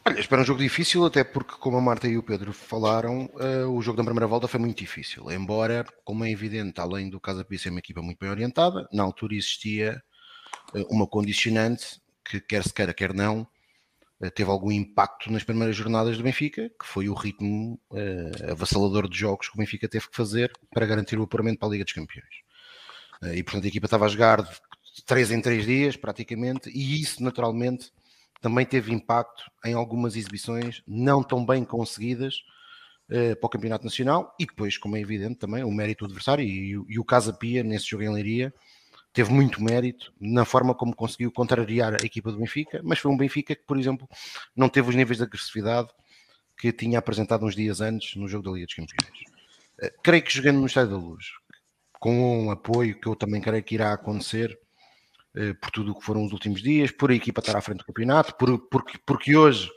Olha, espero um jogo difícil, até porque, como a Marta e o Pedro falaram, uh, o jogo da primeira volta foi muito difícil. Embora, como é evidente, além do Casa Pia ser uma equipa muito bem orientada, na altura existia uh, uma condicionante que, quer se queira, quer não, eh, teve algum impacto nas primeiras jornadas do Benfica, que foi o ritmo uh, avassalador de jogos que o Benfica teve que fazer para garantir o apuramento para a Liga dos Campeões. Uh, e portanto a equipa estava a jogar de 3 em 3 dias, praticamente, e isso naturalmente também teve impacto em algumas exibições não tão bem conseguidas uh, para o Campeonato Nacional e depois, como é evidente, também o mérito do adversário e, e o Casa Pia nesse jogo em Leiria teve muito mérito na forma como conseguiu contrariar a equipa do Benfica, mas foi um Benfica que, por exemplo, não teve os níveis de agressividade que tinha apresentado uns dias antes no jogo da Liga dos Campeões. Uh, creio que jogando no Estádio da Luz, com um apoio que eu também creio que irá acontecer, por tudo o que foram os últimos dias, por a equipa estar à frente do campeonato, por, porque, porque hoje,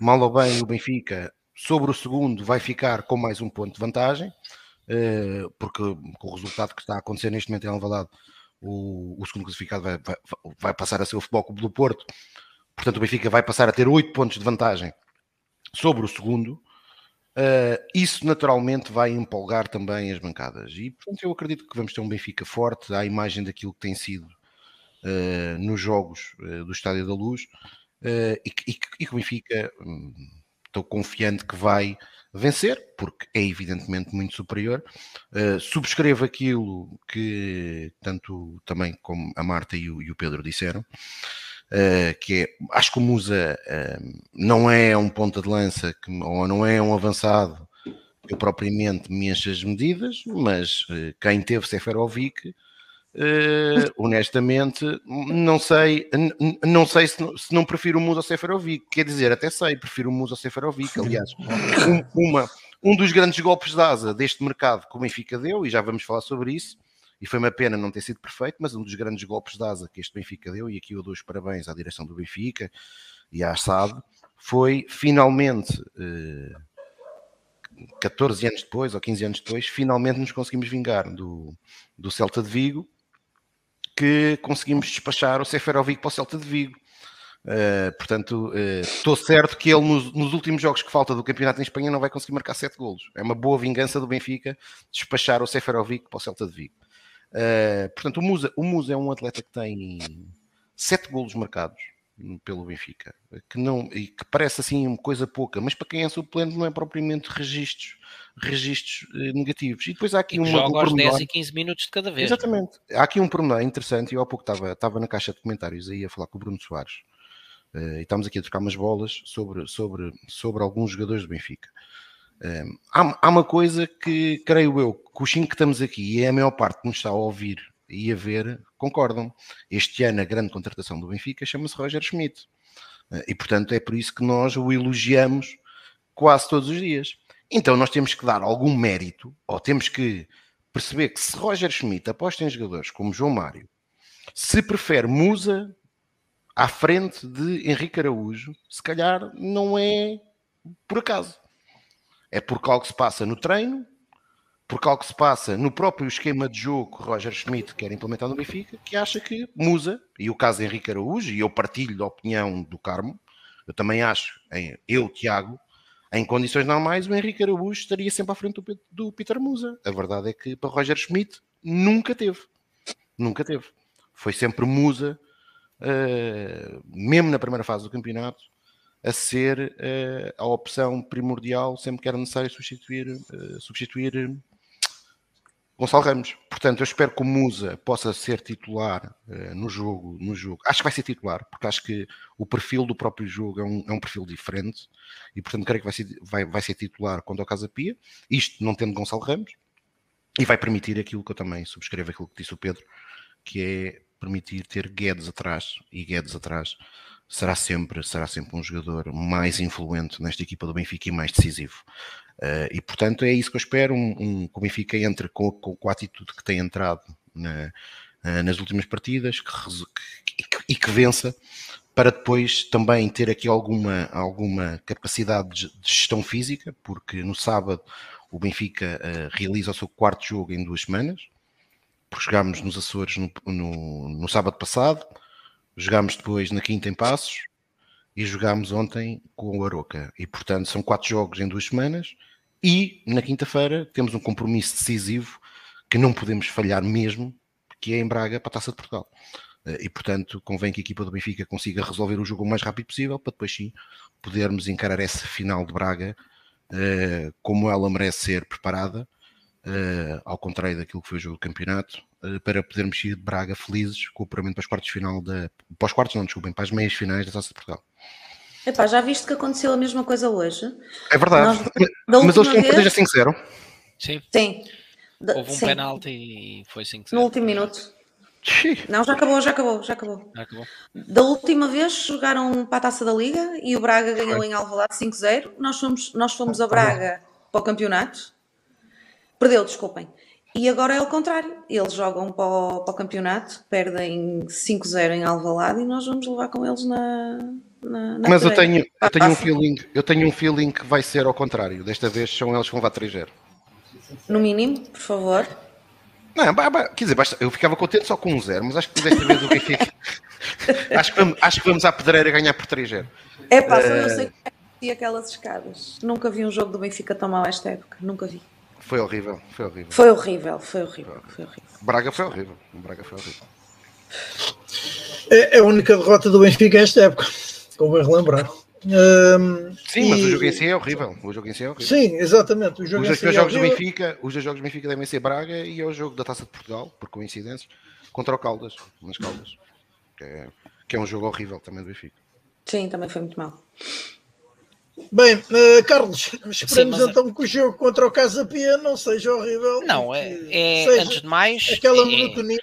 mal ou bem, o Benfica sobre o segundo vai ficar com mais um ponto de vantagem, uh, porque com o resultado que está a acontecer neste momento em Alvalade, o, o segundo classificado vai, vai, vai, passar a ser o Futebol Clube do Porto, portanto o Benfica vai passar a ter 8 pontos de vantagem sobre o segundo, uh, isso naturalmente vai empolgar também as bancadas. E portanto eu acredito que vamos ter um Benfica forte, à imagem daquilo que tem sido uh, nos jogos uh, do Estádio da Luz, e, e, e que o Benfica estou confiante que vai vencer, porque é evidentemente muito superior. Uh, subscrevo aquilo que tanto também como a Marta e o, e o Pedro disseram, uh, que é, acho que o Musa uh, não é um ponta de lança que, ou não é um avançado que propriamente me enche as medidas, mas quem teve Seferovic Uh, honestamente, não sei, não sei se, se, não prefiro o Musa ao Seferovic. Quer dizer, até sei, prefiro o Musa ao Seferovic. Aliás, um, uma, um dos grandes golpes de asa deste mercado que o Benfica deu, e já vamos falar sobre isso, e foi uma pena não ter sido perfeito, mas um dos grandes golpes de asa que este Benfica deu, e aqui eu dou os parabéns à direção do Benfica e à SAD, foi finalmente. Uh, eh, 14 anos depois, ou 15 anos depois, finalmente nos conseguimos vingar do, do Celta de Vigo que conseguimos despachar o Seferovic para o Celta de Vigo. Uh, portanto, estou certo que ele nos, nos, últimos jogos que falta do campeonato em Espanha não vai conseguir marcar sete golos. É uma boa vingança do Benfica despachar o Seferovic para o Celta de Vigo. Uh, portanto, o Musa, o Musa é um atleta que tem sete golos marcados pelo Benfica, que não e que parece assim coisa pouca, mas para quem é suplente não é propriamente registros registros eh, negativos. E depois há aqui um. Joga um aos 10 e 15 minutos de cada vez. Exatamente. Há aqui um pormenor interessante. Eu há pouco estava, estava na caixa de comentários aí a falar com o Bruno Soares. Uh, e estamos aqui a trocar umas bolas sobre, sobre, sobre alguns jogadores do Benfica. Uh, há, há, uma coisa que creio eu que os cinco que estamos aqui e é a maior parte que nos está a ouvir e a ver concordam. Este ano a grande contratação do Benfica chama-se Roger Schmidt. Uh, e portanto é por isso que nós o elogiamos quase todos os dias. Então nós temos que dar algum mérito, ou temos que perceber que se Roger Schmidt aposta em jogadores como João Mário, se prefere Musa à frente de Henrique Araújo, se calhar não é por acaso. É porque algo se passa no treino, porque algo se passa no próprio esquema de jogo que Roger Schmidt quer implementar no Benfica, que acha que Musa, e o caso de Henrique Araújo, e eu partilho da opinião do Carmo, eu também acho, eu, Tiago, em condições normais, o Henrique Araújo estaria sempre à frente do, do Peter Musa. A verdade é que para Roger Schmidt nunca teve. Nunca teve. Foi sempre Musa, uh, mesmo na primeira fase do campeonato, a ser uh, a opção primordial sempre que era necessário substituir, uh, substituir Gonçalo Ramos. Portanto, eu espero que o Musa possa ser titular uh, no jogo, no jogo. Acho que vai ser titular, porque acho que o perfil do próprio jogo é um, é um perfil diferente e, portanto, creio que vai ser, vai, vai ser titular contra o Casa Pia. Isto não tendo Gonçalo Ramos e vai permitir aquilo que eu também subscrevo, aquilo que disse o Pedro, que é permitir ter Guedes atrás e Guedes atrás será sempre, será sempre um jogador mais influente nesta equipa do Benfica e mais decisivo. Uh, e portanto é isso que eu espero, um, um, que o Benfica entre com, com, com, a atitude que tem entrado na, uh, nas últimas partidas que, que, e que vença para depois também ter aqui alguma, alguma capacidade de, de gestão física, porque no sábado o Benfica uh, realiza o seu quarto jogo em duas semanas, porque jogámos nos Açores no, no, no sábado passado, jogámos depois na quinta em Passos, e jogámos ontem com o Aroca. E portanto são quatro jogos em duas semanas e na quinta-feira temos um compromisso decisivo que não podemos falhar mesmo, que é em Braga para a Taça de Portugal. Eh, e portanto convém que a equipa do Benfica consiga resolver o jogo o mais rápido possível para depois sim podermos encarar essa final de Braga uh, como ela merece ser preparada uh, ao contrário daquilo que foi o jogo do campeonato, para podermos ir de Braga felizes com o apuramento para os quartos de final da. Para os quartos, não, desculpem, para as meias finais da Taça de Portugal. Epá, já viste que aconteceu a mesma coisa hoje? É verdade. Nós, mas eles estão a perder a 5-0. Sim. Sim. Houve um penalti e foi 5-0. No último minuto. Não, já acabou, já acabou, já acabou. Já acabou. Da última vez jogaram para a taça da Liga e o Braga ganhou em Alvalade 5-0. Nós fomos, nós fomos a Braga para o campeonato. Perdeu, desculpem. E agora é o contrário. Eles jogam para o, para o campeonato, perdem 5-0 em Alvalade e nós vamos levar com eles na, na, na Mas eu tenho, eu tenho um feeling, eu tenho um feeling que vai ser ao contrário. Desta vez são eles que vão levar 3-0. No mínimo, por favor. Não, quer dizer, eu ficava contente só com um zero, mas acho que desta vez o Benfica. acho, que vamos, acho que vamos à pedreira ganhar por 3-0. É pá, só eu sei que aquelas escadas. Nunca vi um jogo do Benfica tão mal esta época. Nunca vi. Foi horrível, foi horrível. Foi horrível, foi horrível, foi horrível. Braga foi horrível. Braga foi horrível. É, é a única derrota do Benfica esta época, como relembrar. Um, sim, e... mas o jogo em si é horrível. O jogo em si é horrível. Sim, exatamente. O jogo os dois si é jogos é do Benfica, os dois jogos do Benfica devem ser Braga e é o jogo da Taça de Portugal, por coincidência, contra o Caldas, nas Caldas. Que é, que é um jogo horrível também do Benfica. Sim, também foi muito mal. Bem, uh, Carlos, esperemos Sim, então que o jogo contra o Casa Pia não seja horrível. Não, é, é antes de mais. Aquela é, monotonia.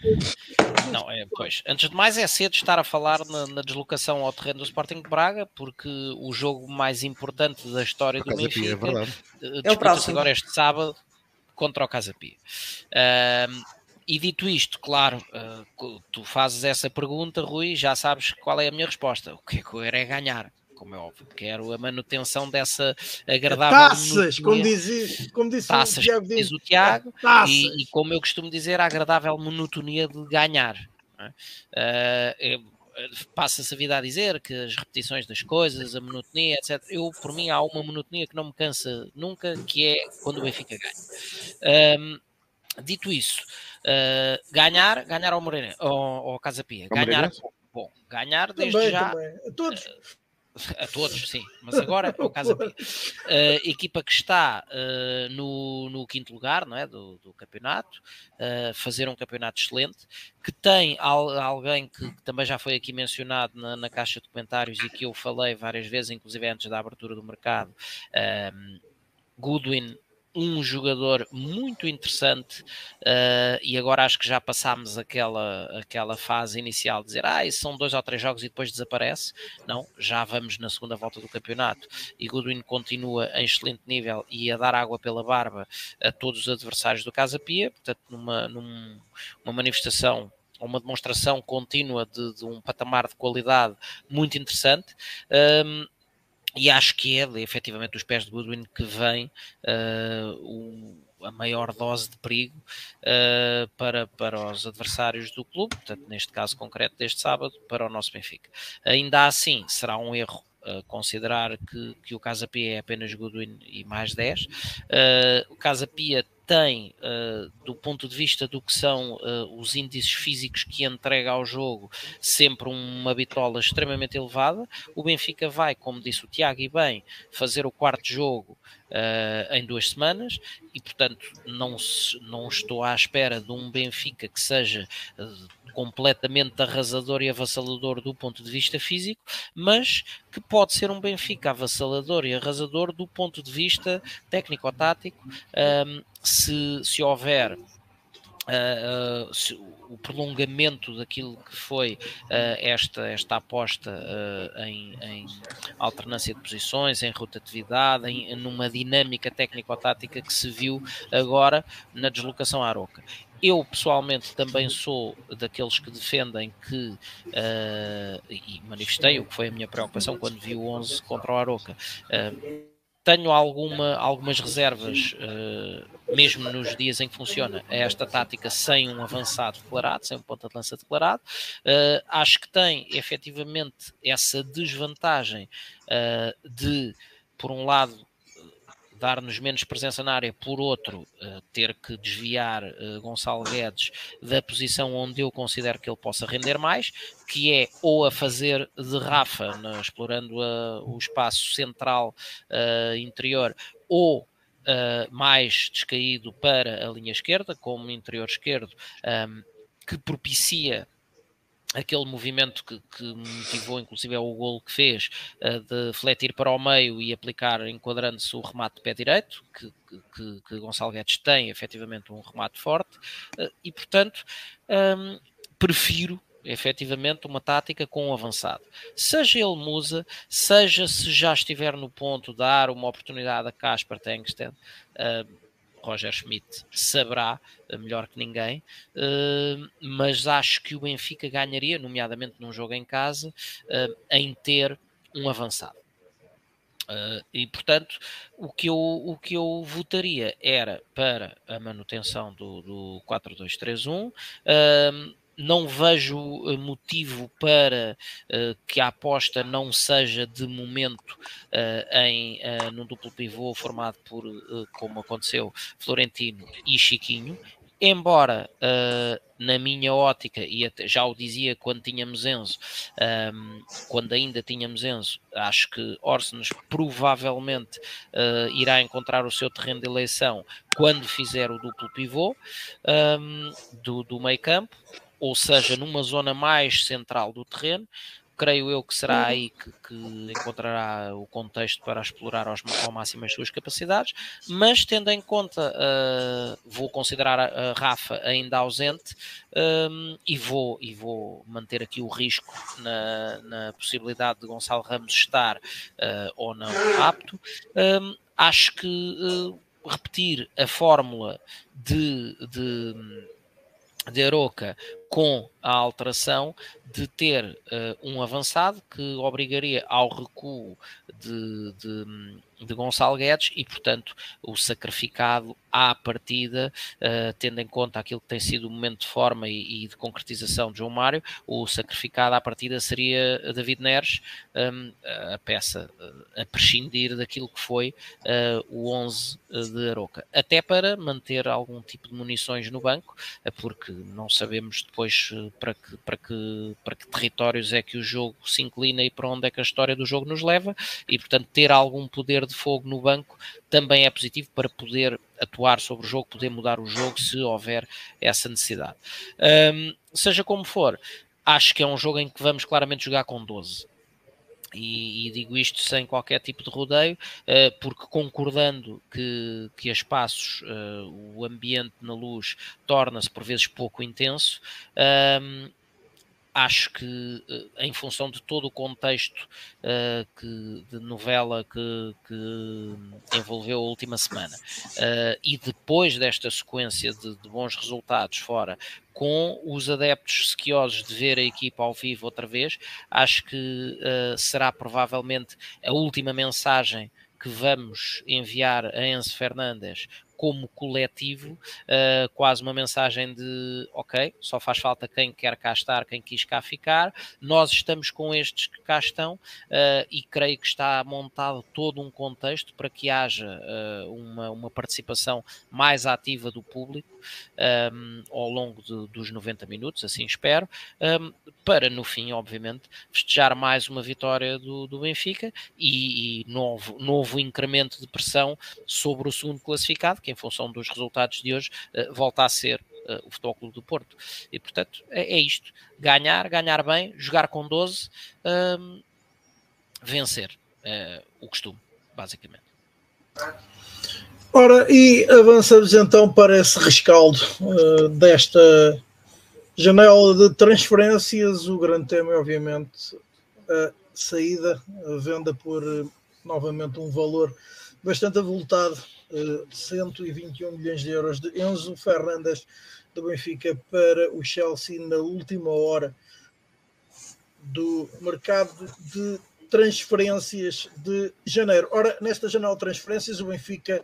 Não, é, pois. Antes de mais, é cedo estar a falar na, na, deslocação ao terreno do Sporting de Braga, porque o jogo mais importante da história do Benfica é, é o próximo. agora este sábado contra o Casa Pia. Uh, e dito isto, claro, uh, tu fazes essa pergunta, Rui, já sabes qual é a minha resposta. O que é que eu quero é ganhar como é óbvio. Quero a manutenção dessa agradável. Taças, como, diz, como disse taças, o Tiago. Diz o Tiago e, e, como eu costumo dizer, a agradável monotonia de ganhar. É? Uh, passa-se a vida a dizer que as repetições das coisas, a monotonia, etc. Eu, por mim, há uma monotonia que não me cansa nunca, que é quando o Benfica ganha. Um, dito isso, uh, ganhar, ganhar ao Moreira, ao, ao Casa Pia, ganhar, bom, ganhar desde também, já. Também. Todos. Uh, a todos, sim, mas agora é o caso uh, equipa que está uh, no, no, quinto lugar não é, do, do campeonato, uh, fazer um campeonato excelente, que tem al, alguém que, que, também já foi aqui mencionado na, na, caixa de comentários e que eu falei várias vezes, inclusive antes da abertura do mercado, Goodwin um jogador muito interessante uh, e agora acho que já passámos aquela, aquela fase inicial de dizer ah, são dois ou três jogos e depois desaparece. Não, já vamos na segunda volta do campeonato e Goodwin continua em excelente nível e a dar água pela barba a todos os adversários do Casa Pia, portanto numa, numa manifestação uma demonstração contínua de, de, um patamar de qualidade muito interessante. Um, e acho que é efetivamente os pés de Goodwin que vem uh, o, a maior dose de perigo uh, para, para os adversários do clube, portanto, neste caso concreto deste sábado, para o nosso Benfica. Ainda assim, será um erro Considerar que, que o Casa Pia é apenas Goodwin e mais 10. Uh, o Casa Pia tem, uh, do ponto de vista do que são uh, os índices físicos que entrega ao jogo, sempre uma bitola extremamente elevada. O Benfica vai, como disse o Tiago e bem, fazer o quarto jogo uh, em duas semanas e, portanto, não, não estou à espera de um Benfica que seja completamente arrasador e avassalador do ponto de vista físico, mas que pode ser um Benfica avassalador e arrasador do ponto de vista técnico-tático, um, se, se houver Uh, uh, o prolongamento daquilo que foi uh, esta, esta aposta em, em, alternância de posições, em rotatividade, em, numa dinâmica técnico-tática que se viu agora na deslocação à Aroca. Eu pessoalmente também sou daqueles que defendem que, e manifestei o que foi a minha preocupação quando vi o 11 contra o Aroca tenho alguma, algumas reservas, uh, mesmo nos dias em que funciona, a esta tática sem um avançado declarado, sem um ponta de lança declarado. Uh, acho que tem efetivamente essa desvantagem uh, de, por um lado, dar-nos menos presença na área, por outro, uh, ter que desviar uh, Gonçalo Guedes da posição onde eu considero que ele possa render mais, que é ou a fazer de Rafa, explorando uh, o espaço central interior, ou uh, mais descaído para a linha esquerda, como interior esquerdo, um, que propicia aquele movimento que, que, motivou inclusive é o gol que fez uh, de fletir para o meio e aplicar enquadrando-se o remate de pé direito que, que, que Gonçalo Guedes tem efetivamente um remate forte uh, e portanto um, prefiro efetivamente uma tática com um avançado. Seja ele Musa, seja se já estiver no ponto de dar uma oportunidade a Casper Tengsten, uh, Roger Schmidt saberá uh, melhor que ninguém, uh, mas acho que o Benfica ganharia, nomeadamente num jogo em casa, em ter um avançado. E portanto, o que, eu, o que eu votaria era para a manutenção do, do 4-2-3-1. Uh, não vejo eh, motivo para uh, que a aposta não seja de momento uh, em uh, num duplo pivô formado por, como aconteceu, Florentino e Chiquinho. Embora, na minha ótica, e até já o dizia quando tínhamos Enzo, um, ehm, quando ainda tínhamos Enzo, acho que Orsenes provavelmente irá encontrar o seu terreno de eleição quando fizer o duplo pivô um, ehm, do, do meio campo ou seja, numa zona mais central do terreno. Creio eu que será uhum. aí que, que encontrará o contexto para explorar aos, ao máximo as suas capacidades, mas tendo em conta, uh, vou considerar a, a, Rafa ainda ausente um, e, vou, e vou manter aqui o risco na, na possibilidade de Gonçalo Ramos estar uh, ou não apto. Um, acho que uh, repetir a fórmula de, de de Aroca com a alteração de ter uh, um avançado que obrigaria ao recuo de, de, de Gonçalo Guedes e, portanto, o sacrificado à partida, uh, tendo em conta aquilo que tem sido o momento de forma e, e, de concretização de João Mário, o sacrificado à partida seria David Neres, um, a peça uh, a prescindir daquilo que foi uh, o 11 de Aroca, até para manter algum tipo de munições no banco, porque não sabemos depois para que, para que para que territórios é que o jogo se inclina e para onde é que a história do jogo nos leva, e portanto ter algum poder de fogo no banco também é positivo para poder atuar sobre o jogo, poder mudar o jogo se houver essa necessidade. Um, seja como for, acho que é um jogo em que vamos claramente jogar com 12. E, e, digo isto sem qualquer tipo de rodeio, uh, porque concordando que, que a espaços uh, o ambiente na luz torna-se por vezes pouco intenso, acho que eh, em função de todo o contexto uh, que, de novela que, que, envolveu a última semana uh, e depois desta sequência de, de, bons resultados fora com os adeptos sequiosos de ver a equipa ao vivo outra vez acho que uh, será provavelmente a última mensagem que vamos enviar a Enzo Fernandes como coletivo, uh, quase uma mensagem de ok, só faz falta quem quer cá estar, quem quis cá ficar, nós estamos com estes que cá estão uh, e creio que está montado todo um contexto para que haja uh, uma, uma participação mais ativa do público um, ao longo de, dos 90 minutos, assim espero, um, para no fim, obviamente, festejar mais uma vitória do, do Benfica e, e novo, novo incremento de pressão sobre o segundo classificado, que em função dos resultados de hoje, uh, volta a ser uh, o Futebol Clube do Porto. E, portanto, é, é, isto. Ganhar, ganhar bem, jogar com 12, um, vencer. Uh, o costume, basicamente. Ora, e avançamos então para esse rescaldo uh, desta janela de transferências. O grande tema é, obviamente, a saída, a venda por novamente um valor bastante avultado 121 milhões de euros de Enzo Fernandes do Benfica para o Chelsea na última hora do mercado de transferências de janeiro. Ora, nesta janela de transferências, o Benfica,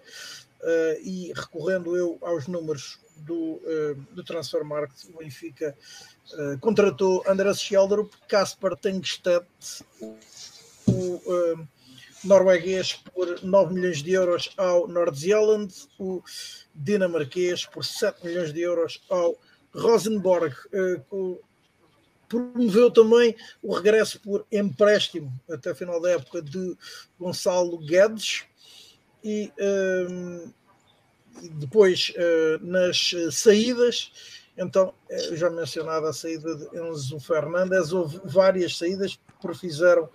uh, e recorrendo eu aos números do, uh, do Transfer Market, o Benfica uh, contratou Andrés Scheldrup, Kasper Tengstedt, o norueguês por 9 milhões de euros ao Nord-Zealand, o dinamarquês por 7 milhões de euros ao Rosenborg. Uh, promoveu também o regresso por empréstimo até a final da época de Gonçalo Guedes e um, depois uh, nas saídas, então já mencionada a saída de Enzo Fernandes, houve várias saídas que profizeram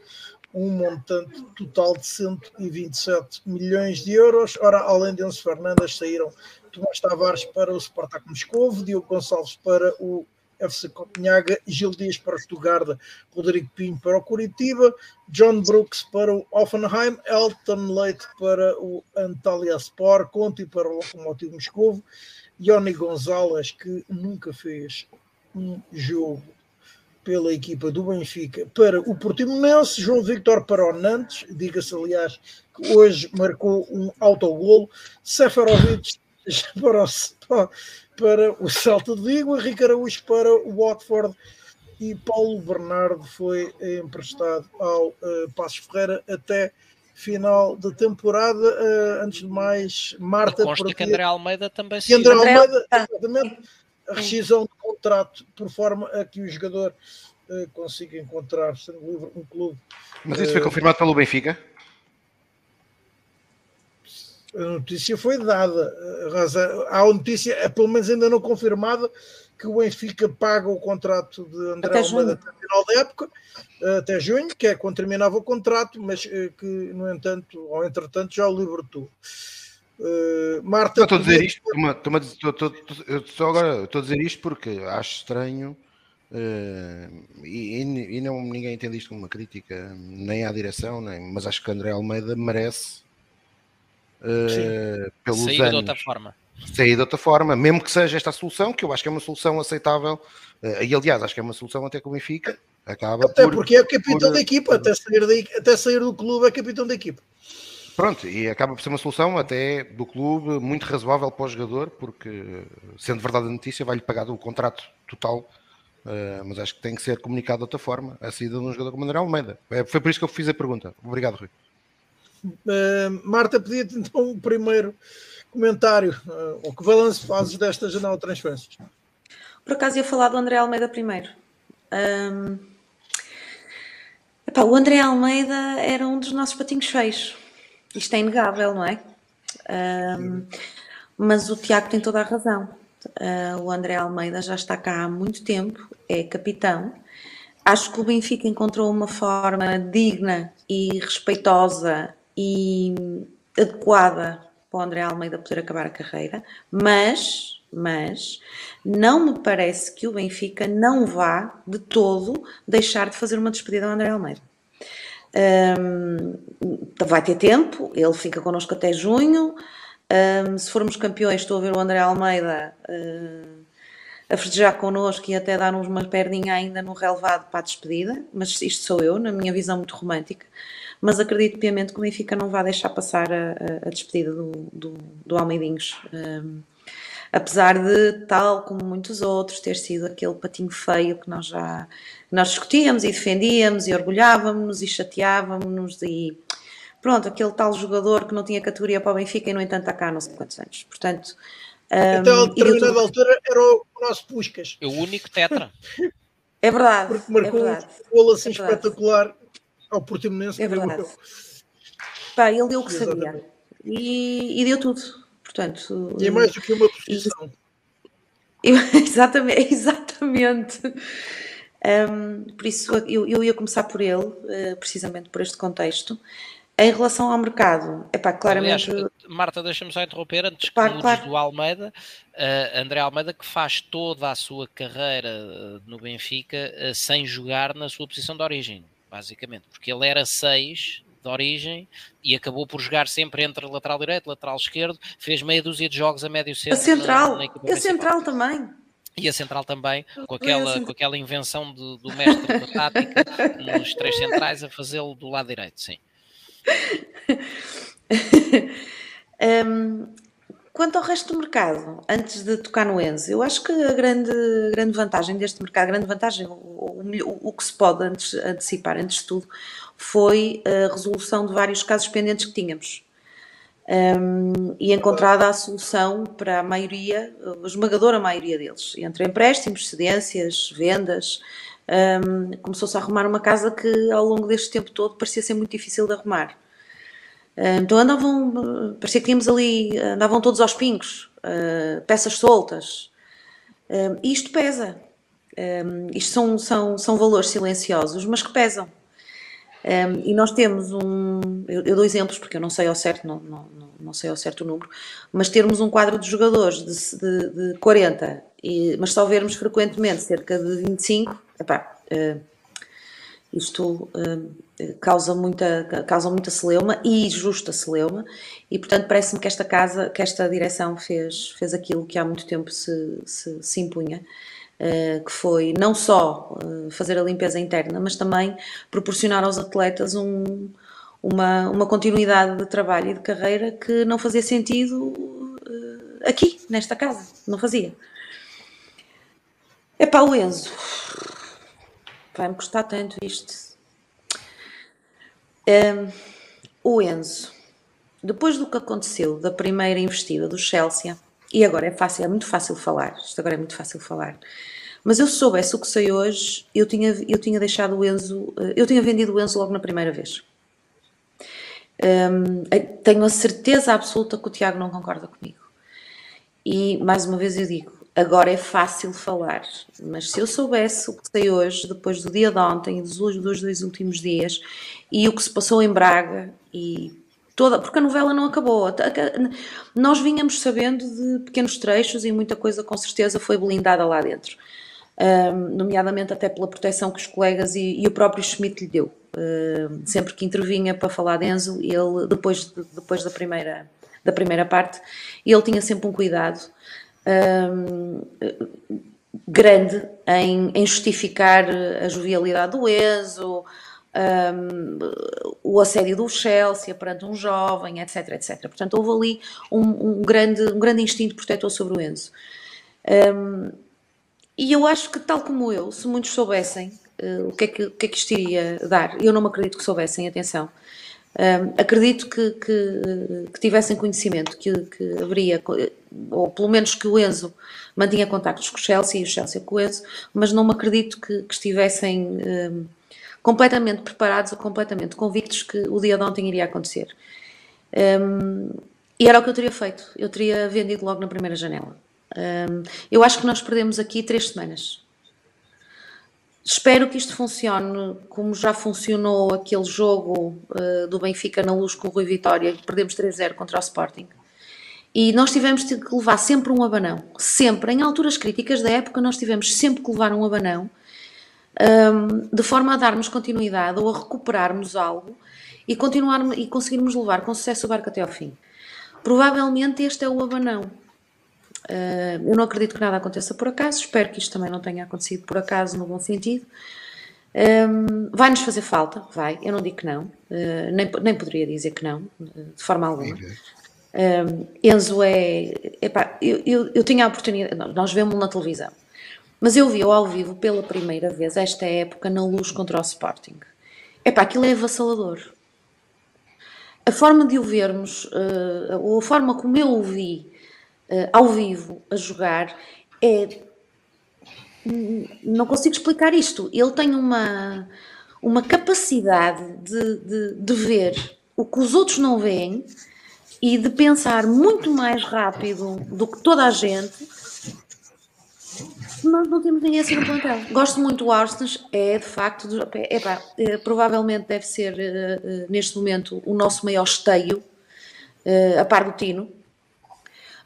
um montante total de 127 milhões de euros. Ora, além de Enzo Fernandes, saíram Tomás Tavares para o Spartak Moscovo, Diogo Gonçalves para o FC Copenhaga, Gil Dias para o Stuttgart, Rodrigo Pinho para o Curitiba, John Brooks para o Offenheim, Elton Leite para o Antalya Sport, Conti para o Lokomotiv Moscovo, Ioni Gonzalez, que nunca fez um jogo pela equipa do Benfica para o Portimonense, João Victor para o Nantes, diga-se aliás que hoje marcou um autogolo, Seferovic para o, para o Celta de Vigo, Henrique Araújo para o Watford. E Paulo Bernardo foi emprestado ao uh, Passos Ferreira até final da temporada. Uh, antes de mais, Marta. Consta que André Almeida também se André Almeida, exatamente, a rescisão de contrato por forma a que o jogador uh, consiga encontrar, sendo livre, um clube. Mas isso foi confirmado pelo Benfica? a notícia foi dada. Há a notícia, é, pelo menos ainda não confirmada, que o Benfica paga o contrato de André até Almeida até final da época, até junho, que é quando terminava o contrato, mas eh, que, no entanto, ou entretanto, já o libertou. Uh, Marta. Estou a dizer isto, estou, agora estou a dizer isto porque acho estranho. Uh, e, e, não, ninguém entende isto como uma crítica, nem à direção, nem, mas acho que André Almeida merece uh, pelos sair anos. de outra forma. Sair de outra forma, mesmo que seja esta a solução, que eu acho que é uma solução aceitável, uh, e aliás, acho que é uma solução até que o Benfica acaba Até por, porque é capitão por, da equipa, até sair, da, até sair do clube é capitão da equipa. Pronto, e acaba por ser uma solução até do clube muito razoável para o jogador, porque sendo verdade a notícia, vai-lhe pagar o contrato total, uh, mas acho que tem que ser comunicado de outra forma a saída de um jogador como André Almeida. É, foi por isso que eu fiz a pergunta. Obrigado, Rui. Uh, Marta, pedia-te então o primeiro comentário, uh, o que balanço fazes desta janela de transferências? Por acaso ia falar do André Almeida primeiro. Um, epá, o André Almeida era um dos nossos patinhos feios. Isto é inegável, não é? Um, mas o Tiago tem toda a razão. Uh, o André Almeida já está cá há muito tempo, é capitão. Acho que o Benfica encontrou uma forma digna e respeitosa e adequada para o André Almeida poder acabar a carreira, mas, mas não me parece que o Benfica não vá de todo deixar de fazer uma despedida ao André Almeida. Um, vai ter tempo, ele fica connosco até junho. Um, se formos campeões, estou a ver o André Almeida uh, a festejar connosco e até dar-nos uma perninha ainda no relevado para a despedida, mas isto sou eu, na minha visão muito romântica mas acredito piamente que o Benfica não vai deixar passar a, a, a despedida do, do, do Almeidinhos. Um, apesar de, tal como muitos outros, ter sido aquele patinho feio que nós já nós discutíamos e defendíamos e orgulhávamos-nos e chateávamos-nos e pronto, aquele tal jogador que não tinha categoria para o Benfica e no entanto está cá há não sei quantos anos. Portanto, um, então, a determinada altura era o nosso Puscas. É o único tetra. É verdade. Porque marcou é verdade, um gol assim é espetacular ao Portimonense. É verdade. Pá, ele deu o que sabia. E, e, deu tudo. Portanto, e é mais do que uma profissão. exatamente, exatamente. Um, por isso eu, eu, ia começar por ele, uh, precisamente por este contexto. Em relação ao mercado, é pá, claramente. Aliás, Marta, deixa-me só interromper antes que claro. do Almeida. Uh, André Almeida, que faz toda a sua carreira eh, no Benfica uh, sem jogar na sua posição de origem basicamente, porque ele era 6 de origem e acabou por jogar sempre entre lateral direito, lateral esquerdo, fez meia dúzia de jogos a médio centro. A central, na, na a central também. E a central também, com aquela, com aquela invenção do, do mestre da tática, nos três centrais, a fazê-lo do lado direito, sim. um, Quanto ao resto do mercado, antes de tocar no Enzo, eu acho que a grande, grande vantagem deste mercado, a grande vantagem, o, o, o que se pode antes, antecipar antes de tudo, foi a resolução de vários casos pendentes que tínhamos. Um, e encontrada a solução para a maioria, a esmagadora maioria deles, entre empréstimos, cedências, vendas. Um, Começou-se a arrumar uma casa que ao longo deste tempo todo parecia ser muito difícil de arrumar. então andavam, parecia que tínhamos ali, andavam todos aos pingos, peças soltas. isto pesa. isto são, são, são valores silenciosos, mas que pesam. E nós temos um. Eu, eu, dou exemplos porque eu não sei ao certo, não, não, não sei ao certo o número, mas termos um quadro de jogadores de, de, de 40, e, mas só vermos frequentemente cerca de 25, epá, uh, isto uh, causa muita, causa muita celeuma e justa celeuma, e portanto parece-me que esta casa, que esta direção fez, fez aquilo que há muito tempo se, se, se impunha, que foi não só uh, fazer a limpeza interna, mas também proporcionar aos atletas um, uma, uma continuidade de trabalho e de carreira que não fazia sentido aqui, nesta casa, não fazia. É para o Enzo vai-me custar tanto isto. Um, o Enzo, depois do que aconteceu da primeira investida do Chelsea, e agora é fácil, é muito fácil falar, isto agora é muito fácil falar, mas eu se soubesse o que sei hoje, eu tinha, eu tinha deixado o Enzo, eh, eu tinha vendido o Enzo logo na primeira vez. Um, tenho a certeza absoluta que o Tiago não concorda comigo. E mais uma vez eu digo, Agora é fácil falar, mas se eu soubesse o que sei hoje, depois do dia de ontem e dos dois, dois últimos dias, e o que se passou em Braga, e toda, porque a novela não acabou. Nós vínhamos sabendo de pequenos trechos e muita coisa com certeza foi blindada lá dentro. Nomeadamente até pela proteção que os colegas e, e o próprio Schmidt lhe deu. Sempre que intervinha para falar de Enzo, ele, depois, de, depois da, primeira, da primeira parte, ele tinha sempre um cuidado um, grande em, em, justificar a jovialidade do Enzo, um, o assédio do Chelsea perante um jovem, etc, etc. Portanto, houve ali um, um grande, um grande instinto protetor sobre o Enzo. Um, e eu acho que, tal como eu, se muitos soubessem uh, o, que é que, o que é que isto iria dar, eu não me acredito que soubessem, atenção, acredito que, que, que, tivessem conhecimento que, que haveria, ou pelo menos que o Enzo mantinha contactos com o Chelsea e o Chelsea com o Enzo, mas não me acredito que, que estivessem completamente preparados ou completamente convictos que o dia de ontem iria acontecer. Um, e era o que eu teria feito, eu teria vendido logo na primeira janela. Eu acho que nós perdemos aqui três semanas Espero que isto funcione como já funcionou aquele jogo uh, do Benfica na luz com o Rui Vitória, que perdemos 3-0 contra o Sporting. E nós tivemos que levar sempre um abanão. Sempre. Em alturas críticas da época, nós tivemos sempre que levar um abanão, um, de forma a darmos continuidade ou a recuperarmos algo e, continuar, e conseguirmos levar com sucesso o barco até ao fim. Provavelmente este é o abanão. Uh, eu não acredito que nada aconteça por acaso, espero que isto também não tenha acontecido por acaso, no bom sentido. Um, vai-nos fazer falta, vai, eu não digo que não, uh, nem, nem poderia dizer que não, de forma alguma. Um, Enzo é. Epá, eu, eu, eu tinha a oportunidade, nós vemos na televisão, mas eu vi-o ao vivo pela primeira vez, esta época, na luz contra o Sporting. Epá, aquilo é avassalador. A forma de o vermos, uh, ou a forma como eu o vi uh, ao vivo a jogar é não consigo explicar isto. Ele tem uma, uma capacidade de, de, de, ver o que os outros não veem e de pensar muito mais rápido do que toda a gente. Nós não temos ninguém assim no plantel. Gosto muito do Arsenal, é de facto, é, é, provavelmente deve ser uh, neste momento o nosso maior esteio, a par do Tino,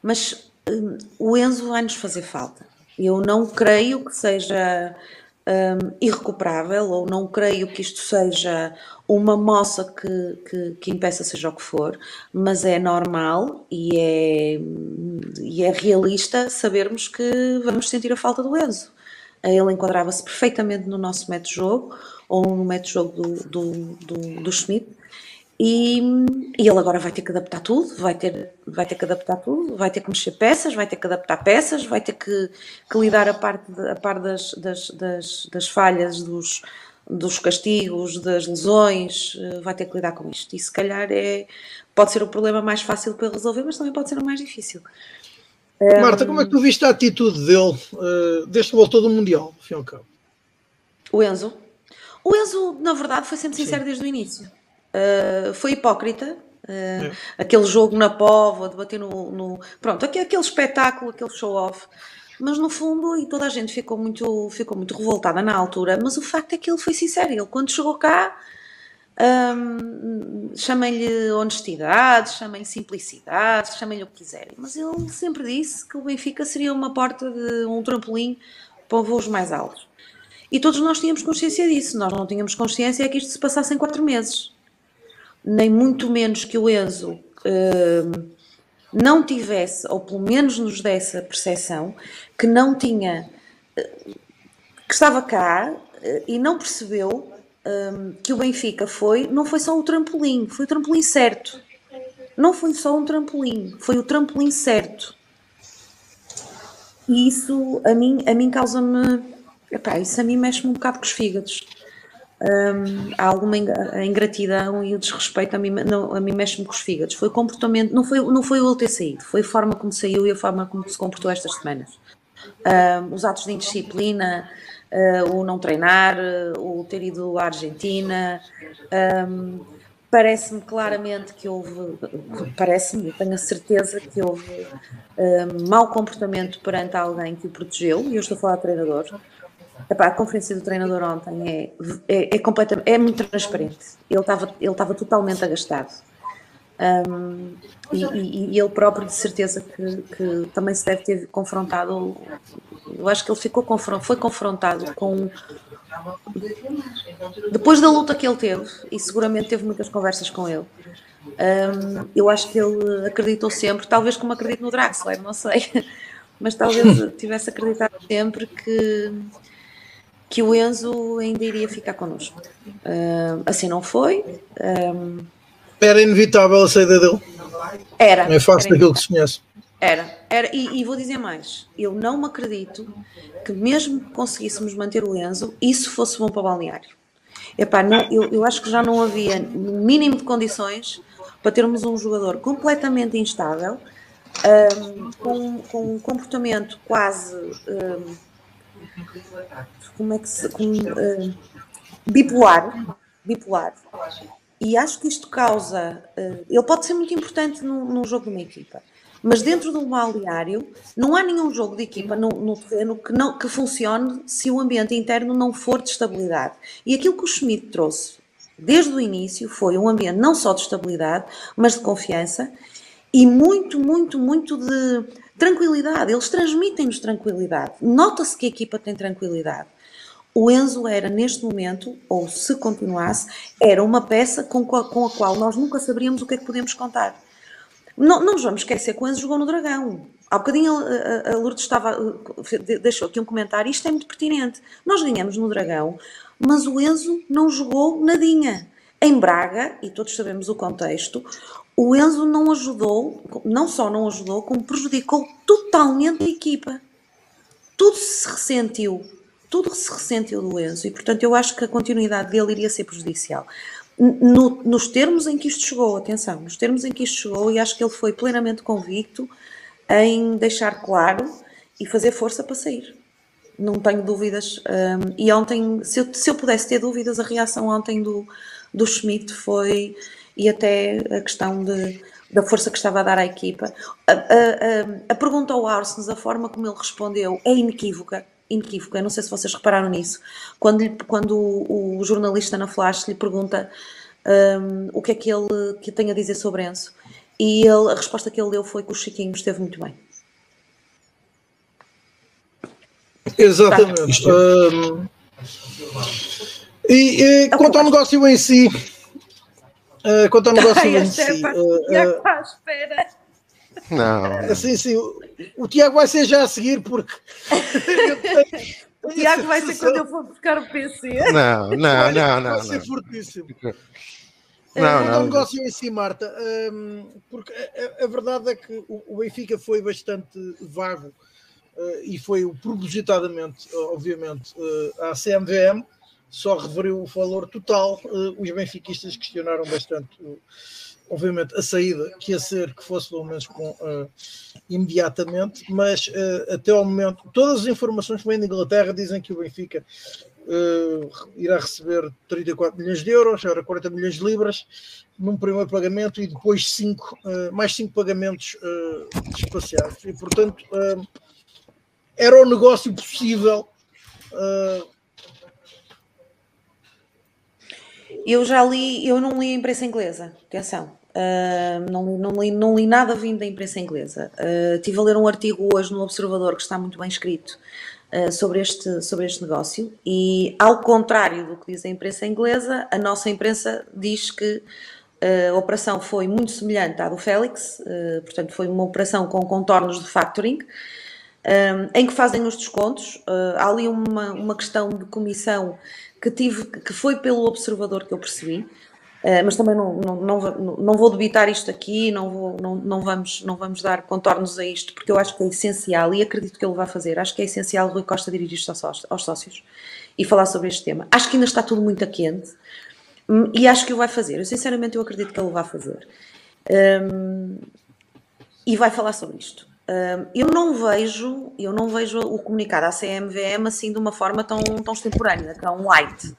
mas um, o Enzo vai nos fazer falta. Eu não creio que seja um, irrecuperável ou não creio que isto seja uma moça que, que, que, impeça seja o que for, mas é normal e é, e é realista sabermos que vamos sentir a falta do Enzo. Ele enquadrava-se perfeitamente no nosso método jogo ou no método jogo do, do, do, do Schmidt e, e, ele agora vai ter que adaptar tudo, vai ter, vai ter que adaptar tudo, vai ter que mexer peças, vai ter que adaptar peças, vai ter que, que lidar a parte, de, a par das, das, das, das, falhas, dos, dos castigos, das lesões, eh, vai ter que lidar com isto. E se calhar é, pode ser o problema mais fácil para resolver, mas também pode ser o mais difícil. Marta, como é que tu viste a atitude dele uh, desde que voltou do Mundial, ao cabo? O Enzo? O Enzo, na verdade, foi sempre sincero Sim. desde o início. Uh, foi hipócrita, Uh, aquele jogo na pova, de bater no, no. Pronto, aquele, espetáculo, aquele show-off. Mas no fundo, e toda a gente ficou muito, ficou muito revoltada na altura, mas o facto é que ele foi sincero. Ele, quando chegou cá, um, chamem-lhe honestidade, chamem-lhe simplicidade, chamem-lhe o que quiserem. Mas ele sempre disse que o Benfica seria uma porta de um trampolim para voos mais altos. E todos nós tínhamos consciência disso. Nós não tínhamos consciência que isto se passasse em quatro meses. Nem muito menos que o Enzo uh, não tivesse, ou pelo menos nos desse a percepção, que não tinha, uh, que estava cá uh, e não percebeu um, que o Benfica foi, não foi só o trampolim, foi o trampolim certo. Não foi só um trampolim, foi o trampolim certo. E isso a mim, a mim causa-me. Isso a mim mexe-me um bocado com os fígados. Um, há alguma ingratidão e o desrespeito a mim, não, a mim mexe-me com os fígados. Foi o comportamento, não foi, não foi o ele ter saído, foi a forma como saiu e a forma como se comportou estas semanas. Um, os atos de indisciplina, uh, o não treinar, o ter ido à Argentina. Um, parece-me claramente que houve, parece-me, tenho a certeza que houve mau comportamento perante alguém que o protegeu, e eu estou a falar de treinador. Epá, a conferência do treinador ontem é, é, é, completamente, é muito transparente. Ele estava, ele estava totalmente agastado. Um, e, e, e, ele próprio, de certeza, que, que, também se deve ter confrontado. Eu acho que ele ficou foi confrontado com. Depois da luta que ele teve, e seguramente teve muitas conversas com ele, um, eu acho que ele acreditou sempre, talvez como acredito no Draxler, não sei, mas talvez tivesse acreditado sempre que, que o Enzo ainda iria ficar connosco. Um, assim não foi. Um, era inevitável a saída dele. Era. É fácil daquilo que se conhece. Era, era e, e, vou dizer mais: eu não me acredito que, mesmo que conseguíssemos manter o Enzo, isso fosse bom para o balneário. Epá, não, eu, eu acho que já não havia mínimo de condições para termos um jogador completamente instável, um, com, com, um comportamento quase. Um, como é que se. Um, bipolar. Bipolar e acho que isto causa. Uh, ele pode ser muito importante no, jogo de uma equipa, mas dentro do balneário não há nenhum jogo de equipa no, no, terreno que, não, que funcione se o ambiente interno não for de estabilidade. E aquilo que o Schmidt trouxe desde o início foi um ambiente não só de estabilidade, mas de confiança e muito, muito, muito de tranquilidade. Eles transmitem-nos tranquilidade. Nota-se que a equipa tem tranquilidade o Enzo era, neste momento, ou se continuasse, era uma peça com, com a qual nós nunca saberíamos o que é que podíamos contar. Não, não nos vamos esquecer que o Enzo jogou no Dragão. Há bocadinho a, a Lourdes estava, deixou aqui um comentário, isto é muito pertinente. Nós ganhamos no Dragão, mas o Enzo não jogou nadinha. Em Braga, e todos sabemos o contexto, o Enzo não ajudou, não só não ajudou, como prejudicou totalmente a equipa. Tudo se ressentiu tudo se ressentiu do Enzo e, portanto, eu acho que a continuidade dele iria ser prejudicial. No, nos termos em que isto chegou, atenção, nos termos em que isto chegou, e acho que ele foi plenamente convicto em deixar claro e fazer força para sair. Não tenho dúvidas. Um, e ontem, se eu, se eu pudesse ter dúvidas, a reação ontem do, do Schmidt foi, e até a questão de, da força que estava a dar à equipa. A, a, a, a pergunta ao Arsens, a forma como ele respondeu, é inequívoca inequívoco. Eu não sei se vocês repararam nisso. Quando, lhe, quando o, o, jornalista na Flash lhe pergunta um, o que é que ele que tem a dizer sobre Enzo, e ele, a resposta que ele deu foi que o Chiquinho esteve muito bem. Exatamente. Tá. Um, e, e é quanto ao negócio em si, uh, quanto ao negócio em si, uh, uh, espera. Não. Assim, sim, o, Tiago vai ser já a seguir, porque. o Tiago vai ser quando eu for buscar o PC. Não, não, não, não. Vai ser fortíssimo. Não, não. O negócio em si, Marta, um, porque a, a, verdade é que o, o Benfica foi bastante vago uh, e foi propositadamente, obviamente, uh, à CMVM, só referiu o valor total. Uh, os benfiquistas questionaram bastante obviamente, a saída que ia ser que fosse pelo menos com, uh, imediatamente, mas uh, até ao momento, todas as informações que vêm da Inglaterra dizem que o Benfica uh, irá receber 34 milhões de euros, era 40 milhões de libras, num primeiro pagamento e depois cinco, mais 5 pagamentos espaciados. E, portanto, era o negócio possível. Eu já li, eu não li a imprensa inglesa, atenção. Uh, não, não, li, não li nada vindo da imprensa inglesa. Uh, tive a ler um artigo hoje no Observador que está muito bem escrito uh, sobre, este, sobre este negócio e, ao contrário do que diz a imprensa inglesa, a nossa imprensa diz que a operação foi muito semelhante à do Félix, portanto, foi uma operação com contornos de factoring. em que fazem os descontos. há ali uma, uma questão de comissão que tive, que foi pelo observador que eu percebi, Uh, mas também não, não, não, não, vou debitar isto aqui, não, vou, não, não, vamos, não vamos dar contornos a isto, porque eu acho que é essencial e acredito que ele vai fazer. Acho que é essencial Rui Costa dirigir-se aos, aos sócios e falar sobre este tema. Acho que ainda está tudo muito a quente hum, e acho que o vai fazer. Eu, sinceramente, eu acredito que ele vai fazer. Um, e vai falar sobre isto. Eu não vejo, eu não vejo o comunicado à CMVM assim de uma forma tão, tão extemporânea, tão light.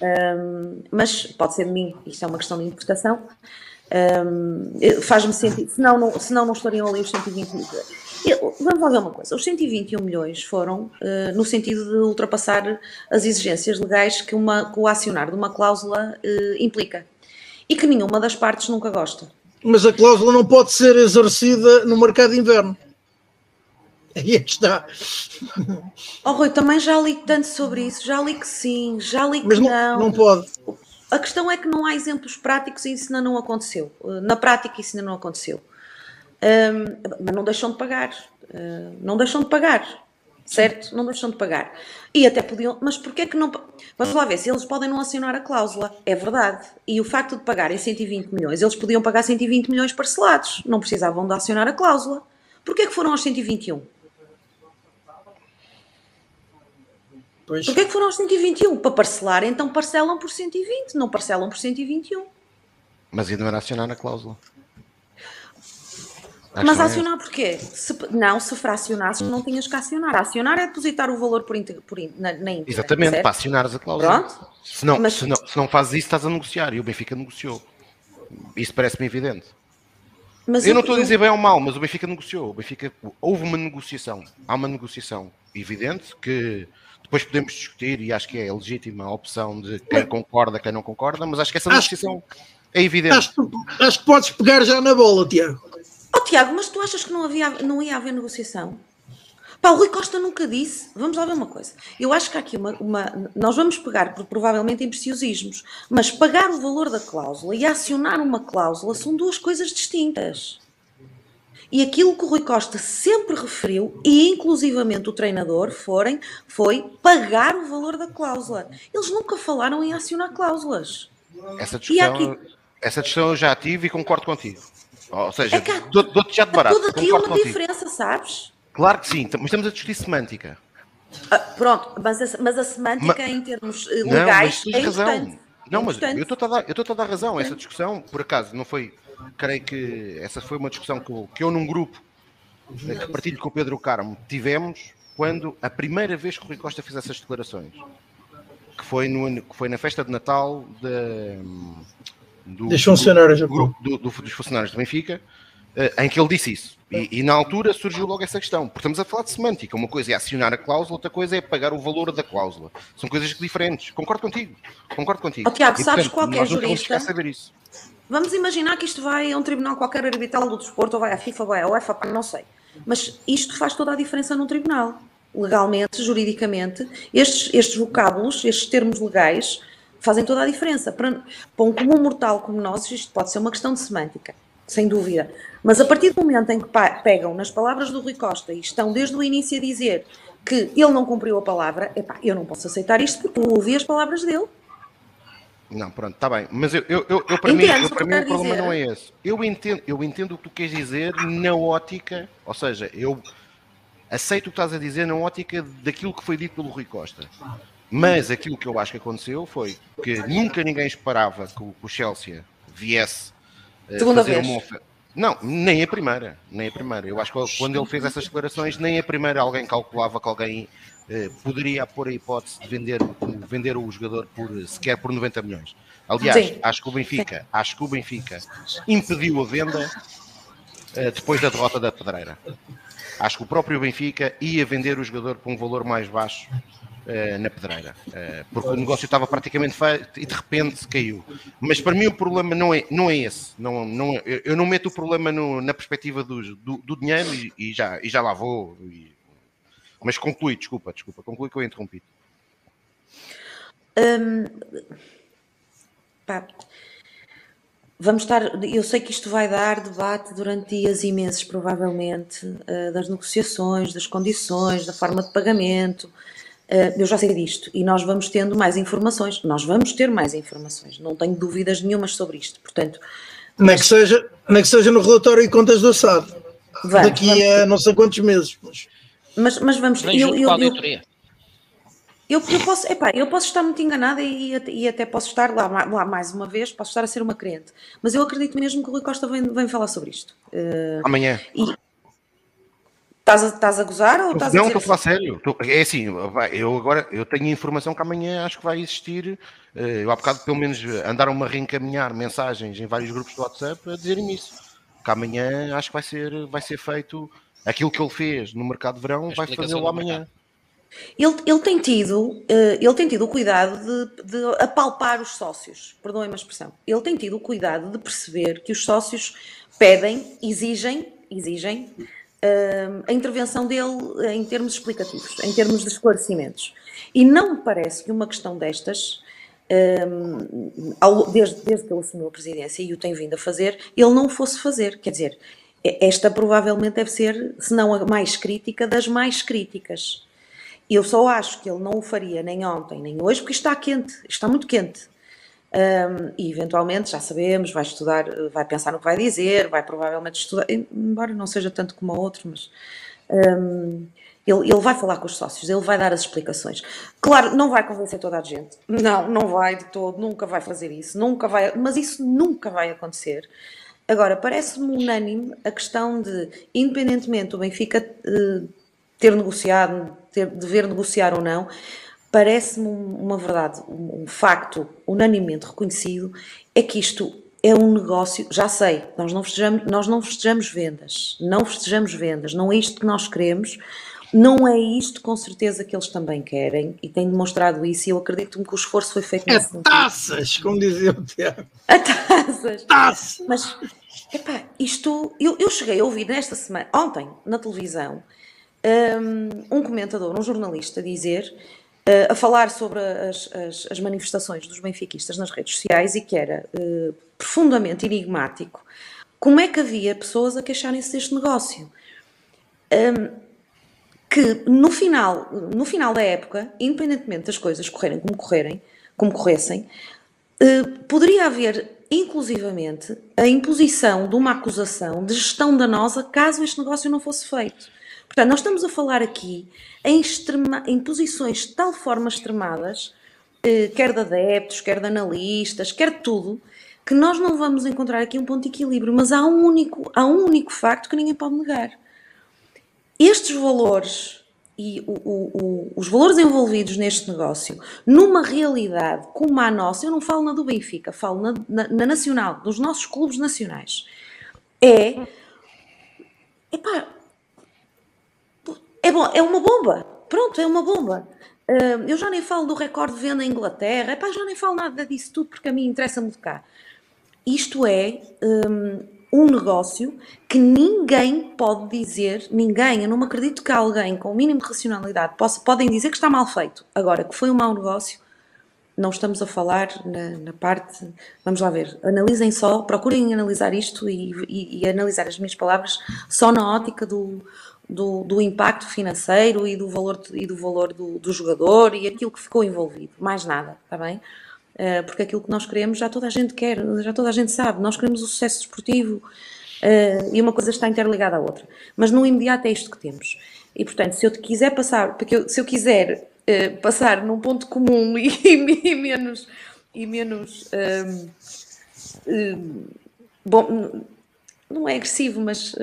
Um, mas pode ser de mim, isto é uma questão de interpretação. Um, Faz-me sentido, senão não, senão não estariam ali os 120 milhões. Vamos lá ver uma coisa: os 121 milhões foram uh, no sentido de ultrapassar as exigências legais que, uma, que o acionar de uma cláusula uh, implica e que nenhuma das partes nunca gosta. Mas a cláusula não pode ser exercida no mercado de inverno. Aí é que está. Oh, Rui, também já li tanto sobre isso, já li que sim, já li que Mas não. não. Não pode. A questão é que não há exemplos práticos e isso ainda não aconteceu. Na prática, isso ainda não aconteceu. Um, mas não deixam de pagar. Uh, não deixam de pagar. Certo? Não deixam de pagar. E até podiam. Mas porquê que não. Vamos lá ver, se eles podem não acionar a cláusula. É verdade. E o facto de pagarem 120 milhões, eles podiam pagar 120 milhões parcelados. Não precisavam de acionar a cláusula. Porquê que foram aos 121? Pois. Porquê que foram aos 121? Para parcelar, então parcelam por 120, não parcelam por 121. Mas ainda não era acionar na cláusula. Acho Mas é acionar é. porquê? Se, não, se fracionasses não tinhas que acionar. Acionar é depositar o valor por, por na, na íntegra. Exatamente, certo? para acionares a cláusula. Pronto. Se não, Mas, se, não, se não fazes isso, estás a negociar. E o Benfica negociou. Isso parece-me evidente. Mas eu, eu não estou a dizer bem ou mal, mas o Benfica negociou. O Benfica, houve uma negociação. Há uma negociação evidente que depois podemos discutir e acho que é legítima a opção de quem concorda, quem não concorda, mas acho que essa negociação é evidente. Acho, acho, que podes pegar já na bola, Tiago. Oh, Tiago, mas tu achas que não, havia, não ia haver negociação? Pá, o Rui Costa nunca disse. Vamos lá ver uma coisa. Eu acho que há aqui uma. uma nós vamos pegar, provavelmente, em preciosismos, mas pagar o valor da cláusula e acionar uma cláusula são duas coisas distintas. E aquilo que o Rui Costa sempre referiu, e inclusivamente o treinador, forem, foi pagar o valor da cláusula. Eles nunca falaram em acionar cláusulas. Essa discussão, aqui... essa discussão eu já tive e concordo contigo. Ou seja, é dou-te já de barato. Tudo aqui uma diferença, sabes? Claro que sim, mas estamos a discutir semântica. Ah, pronto, mas a, mas a semântica em termos eh, legais não, mas é razão. importante. Não, é mas eu estou a dar, a dar razão. Essa discussão, por acaso, não foi creio que essa foi uma discussão que eu, que eu num grupo eh, que partilho com o Pedro Carmo tivemos quando a primeira vez que o Rui Costa fez essas declarações, que foi, no, que foi na festa de Natal de, do, dos funcionários do, grupo, do, do, dos funcionários do Benfica, uh, em que ele disse isso. E, e, na altura surgiu logo essa questão, porque estamos a falar de semântica. Uma coisa é acionar a cláusula, outra coisa é pagar o valor da cláusula. São coisas diferentes. Concordo contigo. Concordo contigo. Oh, Tiago, e, sabes portanto, qual é jurista? Saber isso. Vamos imaginar que isto vai a um tribunal qualquer arbitral do desporto, ou vai à FIFA, ou vai à UEFA, não sei. Mas isto faz toda a diferença num tribunal. Legalmente, juridicamente, estes, estes vocábulos, estes termos legais, fazem toda a diferença. Para, para um comum mortal como nós, isto pode ser uma questão de semântica, sem dúvida. Mas a partir do momento em que pegam nas palavras do Rui Costa e estão desde o início a dizer que ele não cumpriu a palavra, epá, eu não posso aceitar isto porque eu ouvi as palavras dele. Não, pronto, está bem. Mas eu, eu, eu, eu para mim, eu, para mim o problema dizer. não é esse. Eu entendo, eu entendo o que tu queres dizer na ótica, ou seja, eu aceito o que estás a dizer na ótica daquilo que foi dito pelo Rui Costa. Mas aquilo que eu acho que aconteceu foi que nunca ninguém esperava que o, que o Chelsea viesse Segunda fazer vez. uma oferta. Não, nem a primeira, nem a primeira. Eu acho que quando ele fez essas declarações, nem a primeira alguém calculava que alguém eh, poderia pôr a hipótese de vender, vender o jogador por sequer por 90 milhões. Aliás, Sim. acho que o Benfica, acho que o Benfica impediu a venda eh, depois da derrota da Pedreira. Acho que o próprio Benfica ia vender o jogador por um valor mais baixo uh, na pedreira, uh, porque o negócio estava praticamente feito e de repente caiu. Mas para mim o problema não é, não é esse. Não, não, é, eu não meto o problema no, na perspectiva do, do, do dinheiro e, e, já, e já lá vou. E, mas conclui, desculpa, desculpa, conclui que eu interrompi. Hum, pá, Vamos estar, eu sei que isto vai dar debate durante dias imensos, provavelmente, uh, das negociações, das condições, da forma de pagamento. Uh, eu já sei disto e nós vamos tendo mais informações. Nós vamos ter mais informações, não tenho dúvidas nenhumas sobre isto. Portanto, nem que seja, nem que seja no relatório de contas do SAD, daqui vamos, a não sei quantos meses. Mas, mas, mas vamos. Eu, eu, eu, eu, eu, posso, epá, eu posso estar muito enganada e, e até posso estar lá, lá, mais uma vez, posso estar a ser uma crente, mas eu acredito mesmo que o Rui Costa vem, vem falar sobre isto. Uh, Amanhã. E, Estás a, estás a gozar ou estás não, a Não, estou a falar sério. É assim, eu agora eu tenho a informação que amanhã acho que vai existir. Eh, eu há bocado pelo menos andaram-me a reencaminhar mensagens em vários grupos do WhatsApp a dizerem isso. Que amanhã acho que vai ser, vai ser feito aquilo que ele fez no mercado de verão, vai fazê-lo amanhã. Ele, ele, tem tido, eh, ele tem tido o cuidado de, de apalpar os sócios, perdoem-me a expressão. Ele tem tido o cuidado de perceber que os sócios pedem, exigem, exigem uh, a intervenção dele em termos explicativos, em termos de esclarecimentos. E não me parece que uma questão destas, um, ao, desde, desde que ele assumiu a presidência e o tem vindo a fazer, ele não fosse fazer. Quer dizer, esta provavelmente deve ser, se não a mais crítica, das mais críticas eu só acho que ele não o faria nem ontem nem hoje, porque está quente, está muito quente. Um, e eventualmente, já sabemos, vai estudar, vai pensar no que vai dizer, vai provavelmente estudar, embora não seja tanto como a outro, mas um, ele, ele vai falar com os sócios, ele vai dar as explicações. Claro, não vai convencer toda a gente, não, não vai de todo, nunca vai fazer isso, nunca vai, mas isso nunca vai acontecer. Agora, parece-me unânime a questão de, independentemente do Benfica uh, ter negociado, ter, dever negociar ou não, parece-me uma verdade, um, facto unanimemente reconhecido, é que isto é um negócio, já sei, nós não festejamos, nós não festejamos vendas, não festejamos vendas, não é isto que nós queremos, não é isto com certeza que eles também querem e têm demonstrado isso e eu acredito-me que o esforço foi feito é nesse sentido. taças, como dizia o Tiago. A taças. Taças. Mas, epá, isto, eu, eu cheguei a ouvir nesta semana, ontem, na televisão, um comentador, um jornalista, dizer, a falar sobre as, as, as, manifestações dos benfiquistas nas redes sociais e que era uh, profundamente enigmático como é que havia pessoas a queixarem-se deste negócio. Um, que no final, no final da época, independentemente das coisas correrem como correrem, como corressem, uh, poderia haver inclusivamente a imposição de uma acusação de gestão danosa caso este negócio não fosse feito. Portanto, nós estamos a falar aqui em, extrema, em posições de tal forma extremadas, eh, quer de adeptos, quer de analistas, quer de tudo, que nós não vamos encontrar aqui um ponto de equilíbrio, mas há um único, há um único facto que ninguém pode negar. Estes valores e o, o, o, os valores envolvidos neste negócio, numa realidade como a nossa, eu não falo na do Benfica, falo na, na, na nacional, dos nossos clubes nacionais, é. Epá, é, bom, é uma bomba. Pronto, é uma bomba. Uh, eu já nem falo do recorde de venda em Inglaterra, epá, já nem falo nada disso tudo porque a mim interessa-me de cá. Isto é um, um, negócio que ninguém pode dizer, ninguém, eu não me acredito que alguém com o mínimo de racionalidade possa, podem dizer que está mal feito. Agora, que foi um mau negócio, não estamos a falar na, na parte. Vamos lá ver, analisem só, procurem analisar isto e, e, e analisar as minhas palavras só na ótica do do, do impacto financeiro e do valor, e do, valor do, do, jogador e aquilo que ficou envolvido, mais nada, está bem? Uh, porque aquilo que nós queremos já toda a gente quer, já toda a gente sabe, nós queremos o sucesso desportivo uh, e uma coisa está interligada à outra. Mas no imediato é isto que temos. E portanto, se eu te quiser passar, porque eu, se eu quiser uh, passar num ponto comum e, e menos. E menos bom, não é agressivo, mas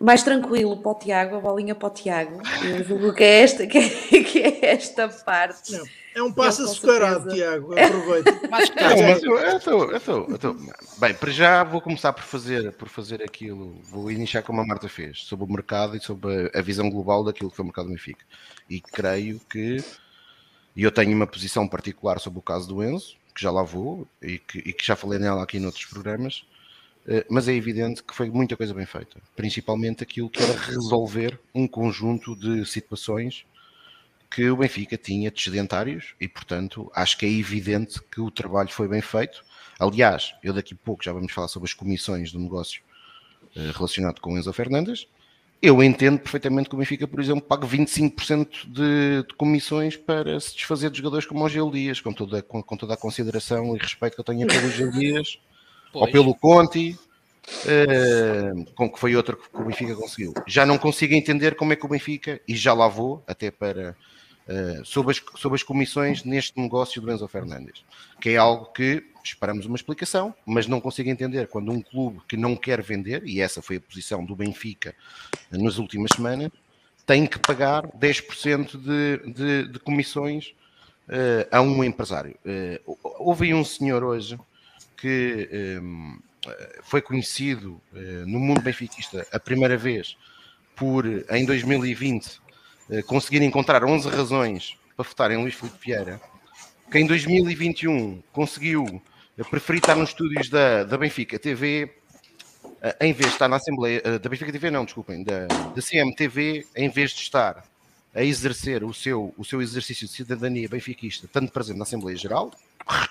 mais tranquilo para o Tiago, a bolinha para o Tiago. Eu julgo que é esta, que é, que é esta parte. Não, é um passo açucarado, Tiago, aproveita. mas, não, mas eu, eu, tô, eu, tô, eu tô. Bem, para já vou começar por fazer, por fazer aquilo, vou iniciar como a Marta fez, sobre o mercado e sobre a, a visão global daquilo que foi o mercado do Benfica. E creio que, e eu tenho uma posição particular sobre o caso do Enzo, que já lá vou e que, e que já falei nela aqui noutros programas, mas é evidente que foi muita coisa bem feita, principalmente aquilo que era resolver um conjunto de situações que o Benfica tinha de sedentários e, portanto, acho que é evidente que o trabalho foi bem feito. Aliás, eu daqui a pouco já vamos falar sobre as comissões do negócio eh, relacionado com Enzo Fernandes. Eu entendo perfeitamente que o Benfica, por exemplo, pague 25% de, de comissões para se desfazer de jogadores como o Gil Dias, com toda, com, com toda a consideração e respeito que eu tenho pelo Gil Dias Pois. ou pelo Conti, uh, com que foi outro que o Benfica conseguiu. Já não consigo entender como é que o Benfica, e já lá vou, até para uh, sobre, as, sobre as comissões neste negócio do Enzo Fernandes, que é algo que esperamos uma explicação, mas não consigo entender quando um clube que não quer vender, e essa foi a posição do Benfica nas últimas semanas, tem que pagar 10% de, de, de comissões uh, a um empresário. Uh, houve um senhor hoje que um, foi conhecido uh, no mundo benfiquista a primeira vez por, em 2020, uh, conseguir encontrar 11 razões para votar em Luís Filipe Vieira, que em 2021 conseguiu eh, preferir estar nos estúdios da, da Benfica TV em vez de estar na Assembleia, da Benfica TV não, desculpem, da, da CMTV, em vez de estar a exercer o seu, o seu exercício de cidadania benfiquista, tanto presente na Assembleia Geral,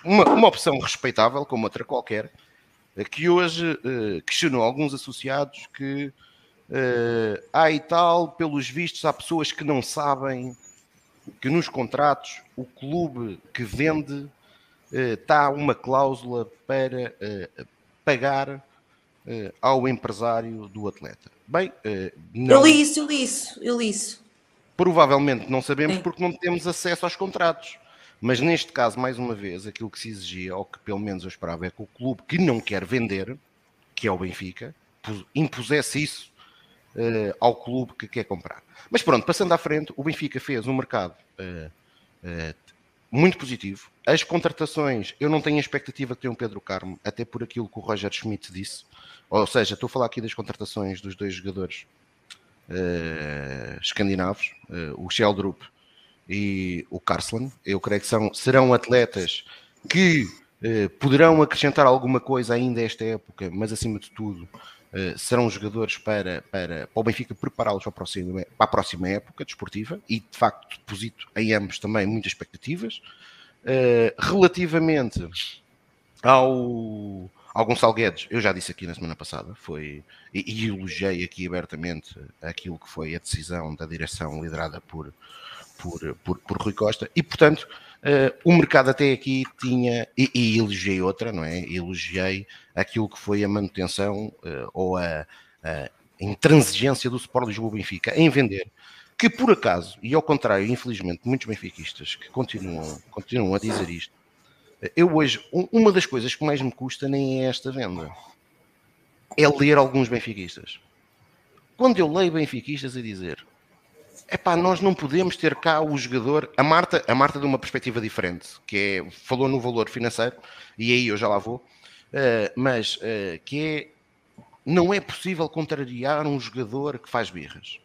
uma, uma opção respeitável, como outra qualquer, eh, que hoje uh, questionou alguns associados que uh, há e tal, pelos vistos, há pessoas que não sabem que nos contratos o clube que vende está uma cláusula para pagar ao empresário do atleta. Bem, não... eu li isso, eu li isso, eu li isso. Provavelmente não sabemos porque não temos acesso aos contratos. Mas neste caso, mais uma vez, aquilo que se exigia, ou que pelo menos eu esperava, é que o clube que não quer vender, que é o Benfica, impusesse isso uh, ao clube que quer comprar. Mas pronto, passando à frente, o Benfica fez um mercado uh, uh, muito positivo. As contratações, eu não tenho a expectativa que tenha um Pedro Carmo, até por aquilo que o Roger Schmidt disse. Ou seja, estou a falar aqui das contratações dos dois jogadores escandinavos, o Sheldrup e o Karslan. Eu creio que são, serão atletas que eh, poderão acrescentar alguma coisa ainda esta época, mas acima de tudo serão jogadores para, para, para o Benfica prepará-los para, para, a próxima época desportiva e de facto deposito em ambos também muitas expectativas. Relativamente ao, ao Gonçalo eu já disse aqui na semana passada, foi e, e elogiei aqui abertamente aquilo que foi a decisão da direção liderada por, por, por, por Rui Costa, e portanto uh, o mercado até aqui tinha, e, e, elogiei outra, não é? Elogiei aquilo que foi a manutenção uh, ou a, a intransigência do Sport Lisboa Benfica em vender, que por acaso, e ao contrário, infelizmente, muitos benfiquistas que continuam, continuam a dizer isto, eu hoje, uma das coisas que mais me custa nem é esta venda, é ler alguns benfiquistas. Quando eu leio benfiquistas a dizer Epá, nós não podemos ter cá o jogador. A Marta, a Marta de uma perspectiva diferente, que é, falou no valor financeiro, e aí eu já lá vou, uh, mas uh, que é não é possível contrariar um jogador que faz birras.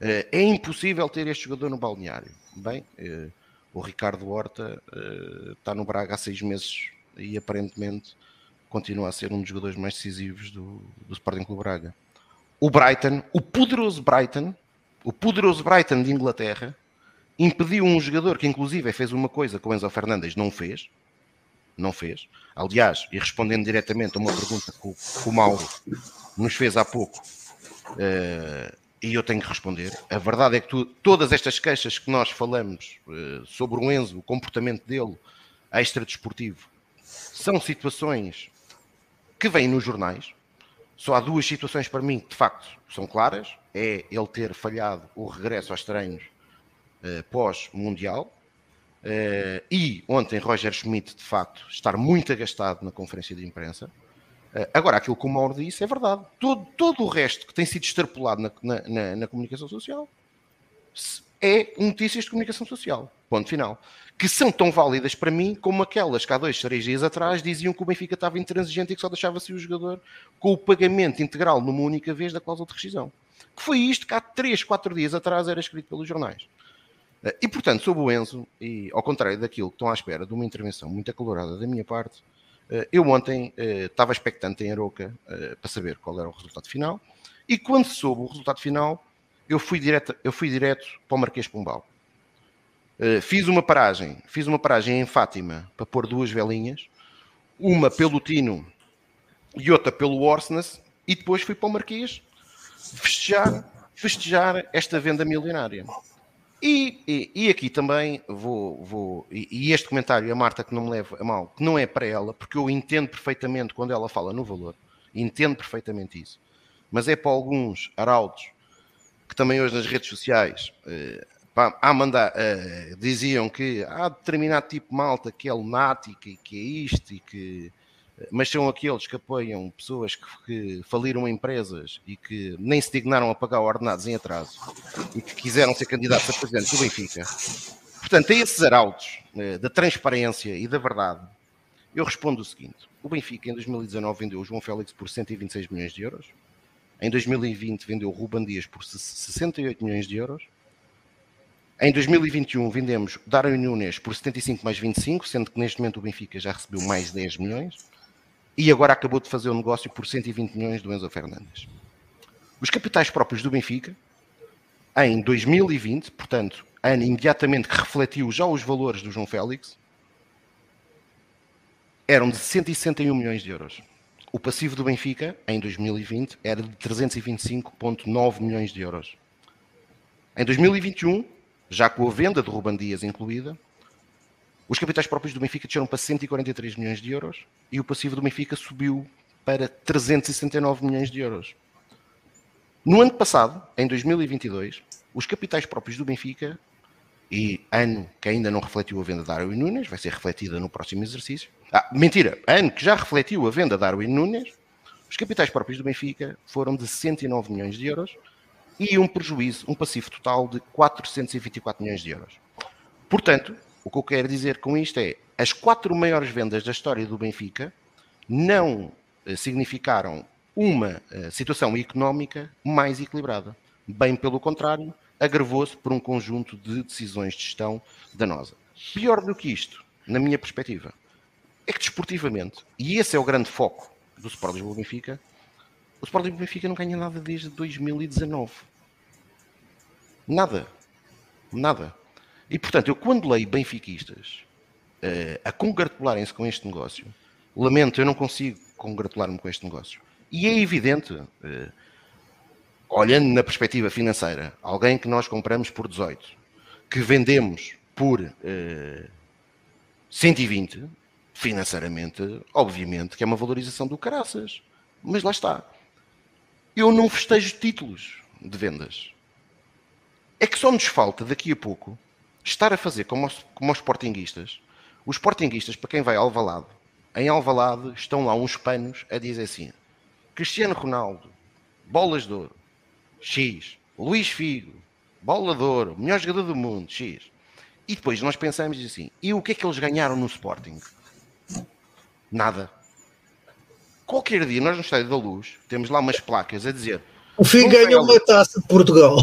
Uh, é impossível ter este jogador no balneário. Bem, o Ricardo Horta está no Braga há seis meses e aparentemente continua a ser um dos jogadores mais decisivos do, do Sporting Clube Braga. O Brighton, o poderoso Brighton, o poderoso Brighton de Inglaterra impediu um jogador que, inclusive, fez uma coisa que o Enzo Fernandes não fez. Não fez. Aliás, e respondendo diretamente a uma pergunta que o, que o Mauro nos fez há pouco, uh, e eu tenho que responder. A verdade é que tu, todas estas queixas que nós falamos uh, sobre o Enzo, o comportamento dele extra-desportivo, são situações que vêm nos jornais. Só há duas situações para mim que de facto são claras é ele ter falhado o regresso aos treinos uh, pós-mundial. Uh, e ontem Roger Schmidt, de facto, estar muito agastado na conferência de imprensa. Uh, agora, aquilo que o Mauro disse é verdade. Todo, todo o resto que tem sido extrapolado na, na, na, na comunicação social é notícias de comunicação social. Ponto final. Que são tão válidas para mim como aquelas que há dois, três dias atrás diziam que o Benfica estava intransigente e que só deixava-se o jogador com o pagamento integral numa única vez da cláusula de rescisão. Que foi isto que há três, quatro dias atrás era escrito pelos jornais. Eh, e, portanto, sobre o Enzo, e ao contrário daquilo que estão à espera de uma intervenção muito acalorada da minha parte, eh, eu ontem eh, estava expectante em Aroca para saber qual era o resultado final. E quando soube o resultado final, eu fui direto, eu fui direto para o Marquês Pombal. Fiz uma paragem, fiz uma paragem em Fátima para pôr duas velinhas, uma pelo Tino e outra pelo Orsnes, e depois fui para o Marquês festejar, festejar esta venda milionária. E, e, e aqui também vou, vou e, e, este comentário, a Marta que não me leva a mal, que não é para ela, porque eu entendo perfeitamente quando ela fala no valor, entendo perfeitamente isso, mas é para alguns arautos que também hoje nas redes sociais uh, pá, mandar, uh, diziam que há determinado tipo de malta que é lunática e que é isto e que eh, mas são aqueles que apoiam pessoas que, que, faliram empresas e que nem se dignaram a pagar ordenados em atraso e que quiseram ser candidatos a presidente do Benfica. Portanto, a esses arautos uh, da transparência e da verdade, eu respondo o seguinte: o Benfica em 2019 vendeu o João Félix por 126 milhões de euros, em 2020 vendeu o Ruban Dias por 68 milhões de euros. Em 2021 vendemos Darwin Nunes por 75 mais 25, sendo que neste momento o Benfica já recebeu mais 10 milhões. E agora acabou de fazer um negócio por 120 milhões do Enzo Fernandes. Os capitais próprios do Benfica, em 2020, portanto, ano imediatamente que refletiu já os valores do João Félix, eram de 161 milhões de euros. O passivo do Benfica, em 2020, era de 325,9 milhões de euros. Em 2021, já com a venda de Ruban Dias incluída, os capitais próprios do Benfica desceram para 143 milhões de euros e o passivo do Benfica subiu para 369 milhões de euros. No ano passado, em 2022, os capitais próprios do Benfica, e ano que ainda não refletiu a venda de Darwin Nunes, vai ser refletida no próximo exercício, ah, mentira, ano que já refletiu a venda de Darwin Nunes, os capitais próprios do Benfica foram de 109 milhões de euros e um prejuízo, um passivo total de 424 milhões de euros. Portanto, o que eu quero dizer com isto é as quatro maiores vendas da história do Benfica não eh, significaram uma eh, situação económica mais equilibrada. Bem pelo contrário, agravou-se por um conjunto de decisões de gestão danosa. Pior do que isto, na minha perspectiva, é que desportivamente, e esse é o grande foco do Sport Lisboa Benfica, o Sport Lisboa Benfica não ganha nada desde 2019. Nada. Nada. E portanto, eu quando leio benfiquistas uh, a congratularem-se com este negócio, lamento, eu não consigo congratular-me com este negócio. E é evidente, uh, olhando na perspectiva financeira, alguém que nós compramos por 18, que vendemos por uh, 120, financeiramente, obviamente, que é uma valorização do caraças. Mas lá está. Eu não festejo títulos de vendas. É que só nos falta, daqui a pouco, estar a fazer como os, como os sportinguistas. Os sportinguistas, para quem vai ao Alvalade, em Alvalade estão lá uns panos a dizer assim, Cristiano Ronaldo, bolas de ouro, X. Luís Figo, bola de ouro, melhor jogador do mundo, X. E depois nós pensamos assim, e o que é que eles ganharam no Sporting? Nada. Qualquer dia, nós no Estádio da Luz, temos lá umas placas a dizer. O Fim ganhou uma taça de Portugal.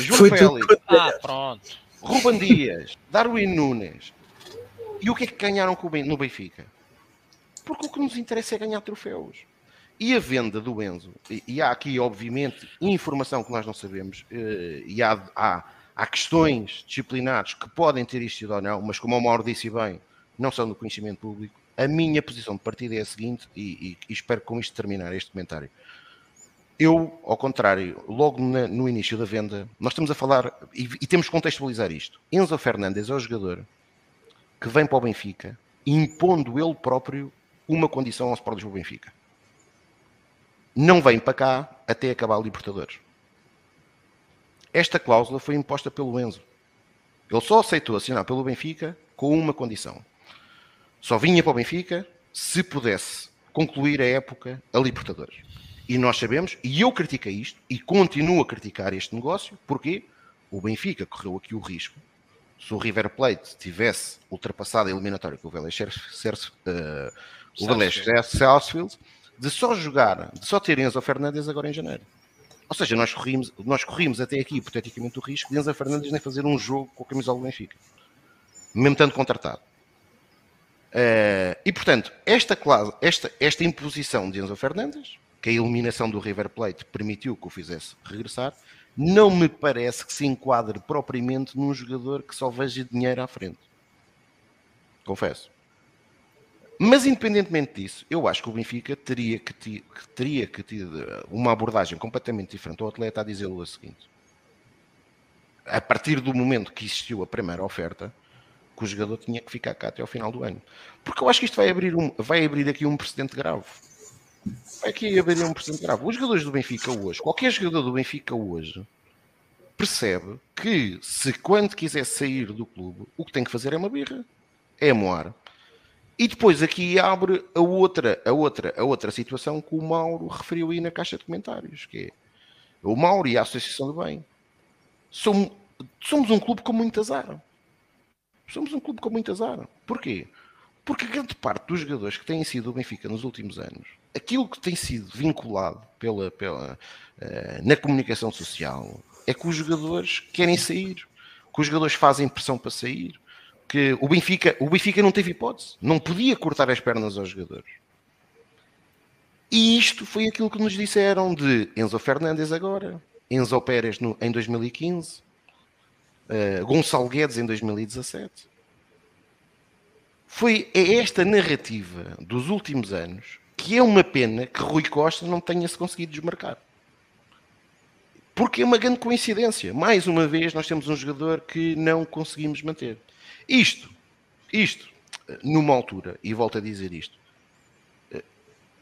João Foi Félix. Tudo... Ah, pronto. Ruben Dias, Darwin Nunes. E o que é que ganharam no Benfica? Porque o que nos interessa é ganhar troféus. E a venda do Enzo, e, há aqui, obviamente, informação que nós não sabemos, eh, e há, há, há questões disciplinares que podem ter isto ou não, mas como o Mauro disse bem, não são do conhecimento público. A minha posição de partida é a seguinte, e, e, e espero com isto terminar este comentário. Eu, ao contrário, logo na, no início da venda, nós estamos a falar, e, e, temos que contextualizar isto. Enzo Fernandes é o jogador que vem para o Benfica, impondo ele próprio uma condição ao Sport do Benfica. Não vem para cá até acabar a Libertadores. Esta cláusula foi imposta pelo Enzo. Ele só aceitou assinar pelo Benfica com uma condição. Só vinha para o Benfica se pudesse concluir a época a Libertadores. E nós sabemos, e eu critiquei isto, e continuo a criticar este negócio, porque o Benfica correu aqui o risco, se o River Plate tivesse ultrapassado a eliminatória com o Vélez uh, Sarsfield, de só jogar, de só ter Enzo Fernandes agora em janeiro. Ou seja, nós corrimos, nós corrimos até aqui, hipoteticamente, o risco de Enzo Fernandes nem fazer um jogo com a camisola do Benfica. Mesmo tanto contratado. Uh, e, portanto, esta, clase, esta, esta imposição de Enzo Fernandes, que a eliminação do River Plate permitiu que o fizesse regressar, não me parece que se enquadre propriamente num jogador que só veja dinheiro à frente. Confesso. Mas independentemente disso, eu acho que o Benfica teria que, ter, teria que ter uma abordagem completamente diferente ao atleta a dizer o seguinte. A partir do momento que existiu a primeira oferta, que o jogador tinha que ficar cá até ao final do ano. Porque eu acho que isto vai abrir, um, vai abrir aqui um precedente grave. Vai aqui abrir um precedente grave. Os jogadores do Benfica hoje, qualquer jogador do Benfica hoje, percebe que se quando quiser sair do clube, o que tem que fazer é uma birra. É moar e depois aqui abre a outra, a outra, a outra situação que o Mauro referiu aí na caixa de comentários, que é o Mauro e a Associação do Bem. Somos, somos um clube com muito azar. Somos um clube com muito azar. Porquê? Porque grande parte dos jogadores que têm sido o Benfica nos últimos anos, aquilo que tem sido vinculado pela, pela, uh, na comunicação social, é que os jogadores querem sair, que os jogadores fazem pressão para sair, que o Benfica, o Benfica não teve hipótese, não podia cortar as pernas aos jogadores. E isto foi aquilo que nos disseram de Enzo Fernandes agora, Enzo Pérez no, em 2015, uh, Gonçalo Guedes em 2017. Foi é esta narrativa dos últimos anos que é uma pena que Rui Costa não tenha se conseguido desmarcar. Porque é uma grande coincidência. Mais uma vez, nós temos um jogador que não conseguimos manter. Isto, isto, numa altura, e volto a dizer isto,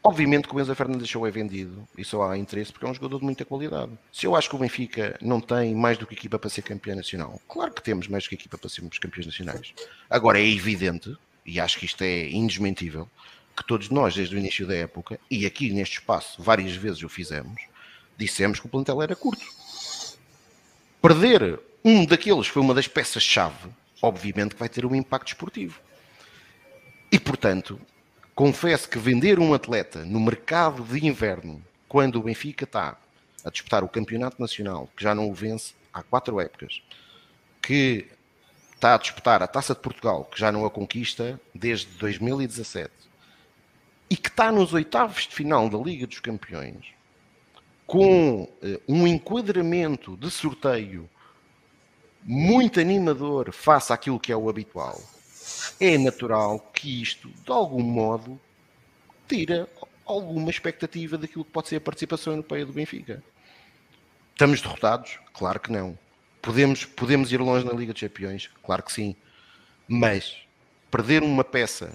obviamente que o Enzo Fernandes show é vendido e só há interesse porque é um jogador de muita qualidade. Se eu acho que o Benfica não tem mais do que equipa para ser campeão nacional, claro que temos mais do que equipa para sermos campeões nacionais. Agora é evidente, e acho que isto é indesmentível, que todos nós, desde o início da época, e aqui neste espaço várias vezes o fizemos, dissemos que o plantel era curto. Perder um daqueles foi uma das peças-chave obviamente que vai ter um impacto esportivo. E, portanto, confesso que vender um atleta no mercado de inverno, quando o Benfica está a disputar o campeonato nacional, que já não o vence há quatro épocas, que está a disputar a Taça de Portugal, que já não a conquista desde 2017, e que está nos oitavos de final da Liga dos Campeões, com uh, um enquadramento de sorteio muito animador face àquilo que é o habitual, é natural que isto, de algum modo, tira alguma expectativa daquilo que pode ser a participação europeia do Benfica. Estamos derrotados? Claro que não. Podemos, podemos ir longe na Liga dos Campeões? Claro que sim. Mas perder uma peça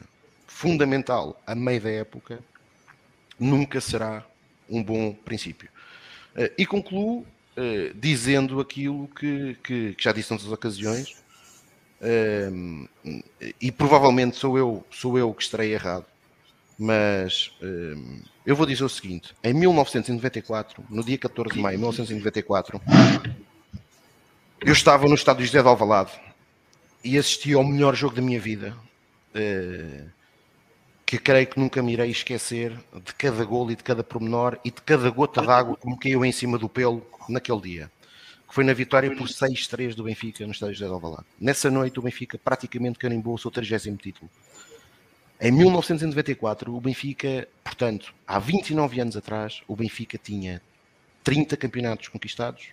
fundamental a meio da época nunca será um bom princípio. Eh, e concluo uh, dizendo aquilo que, que, que, já disse noutras ocasiões, uh, e provavelmente sou eu, sou eu que estarei errado, mas eu vou dizer o seguinte: em 1994, no dia 14 de maio de 1994, eu estava no estádio José de Alvalade e assisti ao melhor jogo da minha vida. Uh, que creio que nunca me irei esquecer de cada gol e de cada pormenor e de cada gota d'água que me caiu em cima do pelo naquele dia. Que foi na vitória por 6-3 do Benfica no estádio de Alvalade. Nessa noite o Benfica praticamente carimbou o seu 30 título. Em 1994, o Benfica, portanto, há 29 anos atrás, o Benfica tinha 30 campeonatos conquistados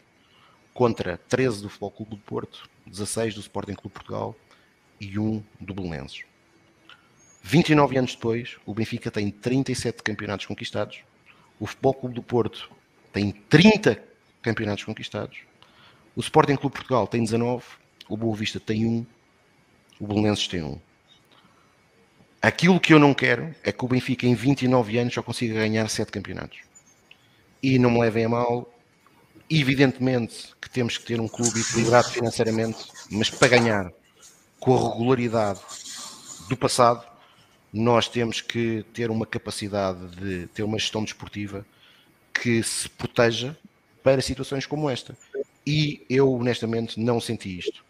contra 13 do Futebol Clube do Porto, 16 do Sporting Clube Portugal e 1 do Belenenses. 29 anos depois, o Benfica tem 37 campeonatos conquistados, o Futebol Clube do Porto tem 30 campeonatos conquistados, o Sporting Clube Portugal tem 19, o Boa Vista tem 1, o Belenenses tem 1. Aquilo que eu não quero é que o Benfica em 29 anos só consiga ganhar 7 campeonatos. E não me levem a mal, evidentemente que temos que ter um clube equilibrado financeiramente, mas para ganhar com a regularidade do passado, nós temos que ter uma capacidade de ter uma gestão desportiva que se proteja para situações como esta. E eu, honestamente, não senti isto.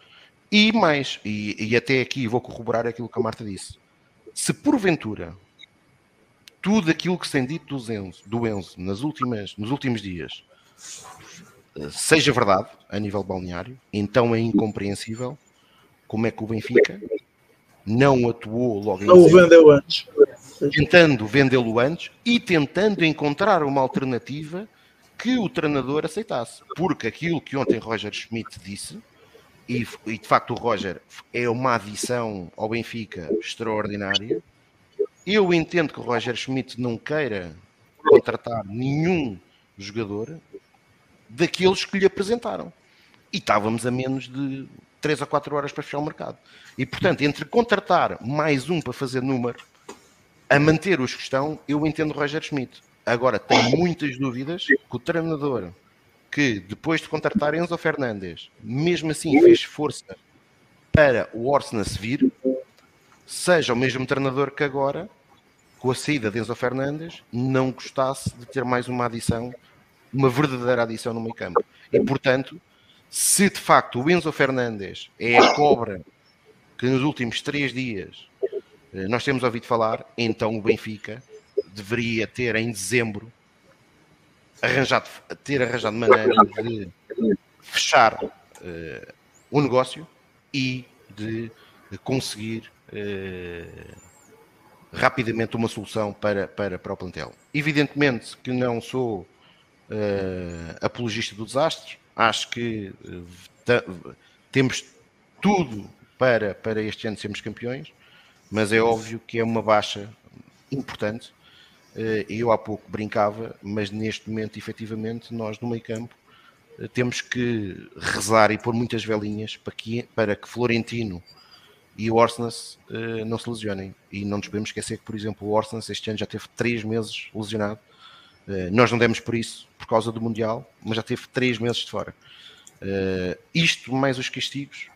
E mais, e, e até aqui vou corroborar aquilo que a Marta disse. Se porventura tudo aquilo que se tem dito do Enzo, do Enzo nas últimas, nos últimos dias eh, seja verdade a nível balneário, então é incompreensível como é que o Benfica não atuou logo em Não o vendeu antes. Tentando vendê-lo antes e tentando encontrar uma alternativa que o treinador aceitasse. Porque aquilo que ontem Roger Schmidt disse, e, e de facto o Roger é uma adição ao Benfica extraordinária, eu entendo que o Roger Schmidt não queira contratar nenhum jogador daqueles que lhe apresentaram. E estávamos a menos de 3 a 4 horas para fechar o mercado. E portanto, entre contratar mais um para fazer número, a manter os que estão, eu entendo Roger Schmidt. Agora, tenho muitas dúvidas que o treinador que depois de contratar Enzo Fernandes, mesmo assim fez força para o Orsna se vir, seja o mesmo treinador que agora com a saída de Enzo Fernandes, não gostasse de ter mais uma adição, uma verdadeira adição no meio campo. E, portanto, se de facto o Enzo Fernandes é a cobra que nos últimos três dias eh, nós temos ouvido falar, então o Benfica deveria ter em dezembro arranjado, ter arranjado maneira de fechar uh, o negócio e de conseguir uh, rapidamente uma solução para, para, para o plantel. Evidentemente que não sou uh, apologista do desastre, acho que uh, temos tudo para, para este ano sermos campeões, mas é óbvio que é uma baixa importante. Uh, eu há pouco brincava, mas neste momento, efetivamente, nós no meio campo temos que rezar e pôr muitas velinhas para que, para que Florentino e o Orsnes uh, não se lesionem. E não nos podemos esquecer que, por exemplo, o Orsnes este ano já teve três meses lesionado. Uh, nós não demos por isso, por causa do Mundial, mas já teve três meses de fora. Uh, isto mais os castigos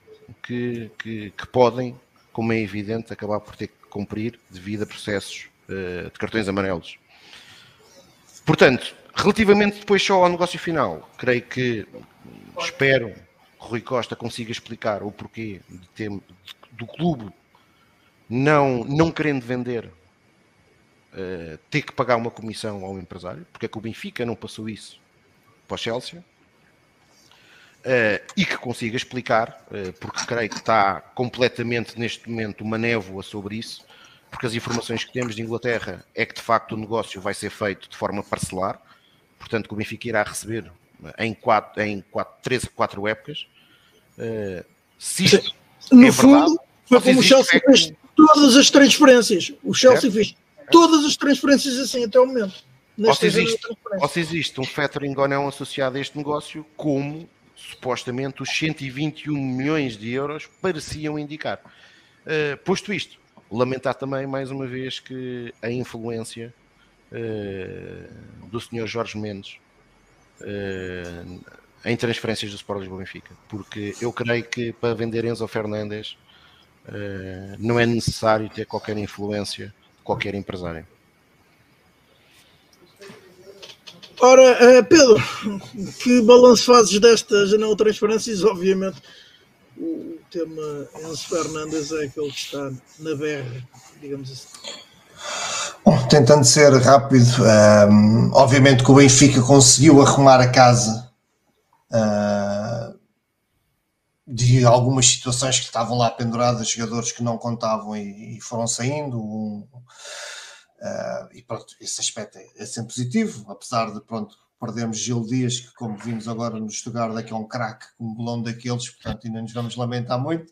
que, que, que, podem, como é evidente, acabar por ter que cumprir devido a processos de cartões amarelos. Portanto, relativamente depois só ao negócio final, creio que espero que Rui Costa consiga explicar o porquê de ter, do clube não, não querendo vender, uh, ter que pagar uma comissão ao empresário, porque é que o Benfica não passou isso para o Chelsea, uh, e que consiga explicar, uh, porque creio que está completamente neste momento uma névoa sobre isso, porque as informações que temos de Inglaterra é que de facto o negócio vai ser feito de forma parcelar, portanto que o Benfica irá receber em, quatro, em quatro, três a quatro épocas. Uh, se isto no é fundo, foi como o Chelsea fez todas as transferências. O Chelsea certo? fez todas as transferências assim até o momento. Ou se, existe, ou se existe um factoring ou não associado a este negócio, como supostamente os 121 milhões de euros pareciam indicar. Uh, posto isto, lamentar também mais uma vez que a influência uh, do senhor Jorge Mendes uh, em transferências do Sport Lisboa Benfica, porque eu creio que para vender Enzo Fernandes não é necessário ter qualquer influência qualquer empresário. Ora, uh, Pedro, que balanço fazes desta janela de transferências? Obviamente, o tema Enzo Fernandes é aquele que está na berra, digamos assim. Bom, tentando ser rápido, um, ehm, obviamente que o Benfica conseguiu arrumar a casa uh, de algumas situações que estavam lá penduradas, jogadores que não contavam e, e foram saindo. Um, uh, e pronto, esse aspecto é, é, sempre positivo, apesar de pronto, perdemos Gil Dias, que como vimos agora no Stuttgart, é que é um craque, um bolão daqueles, portanto ainda nos vamos lamentar muito.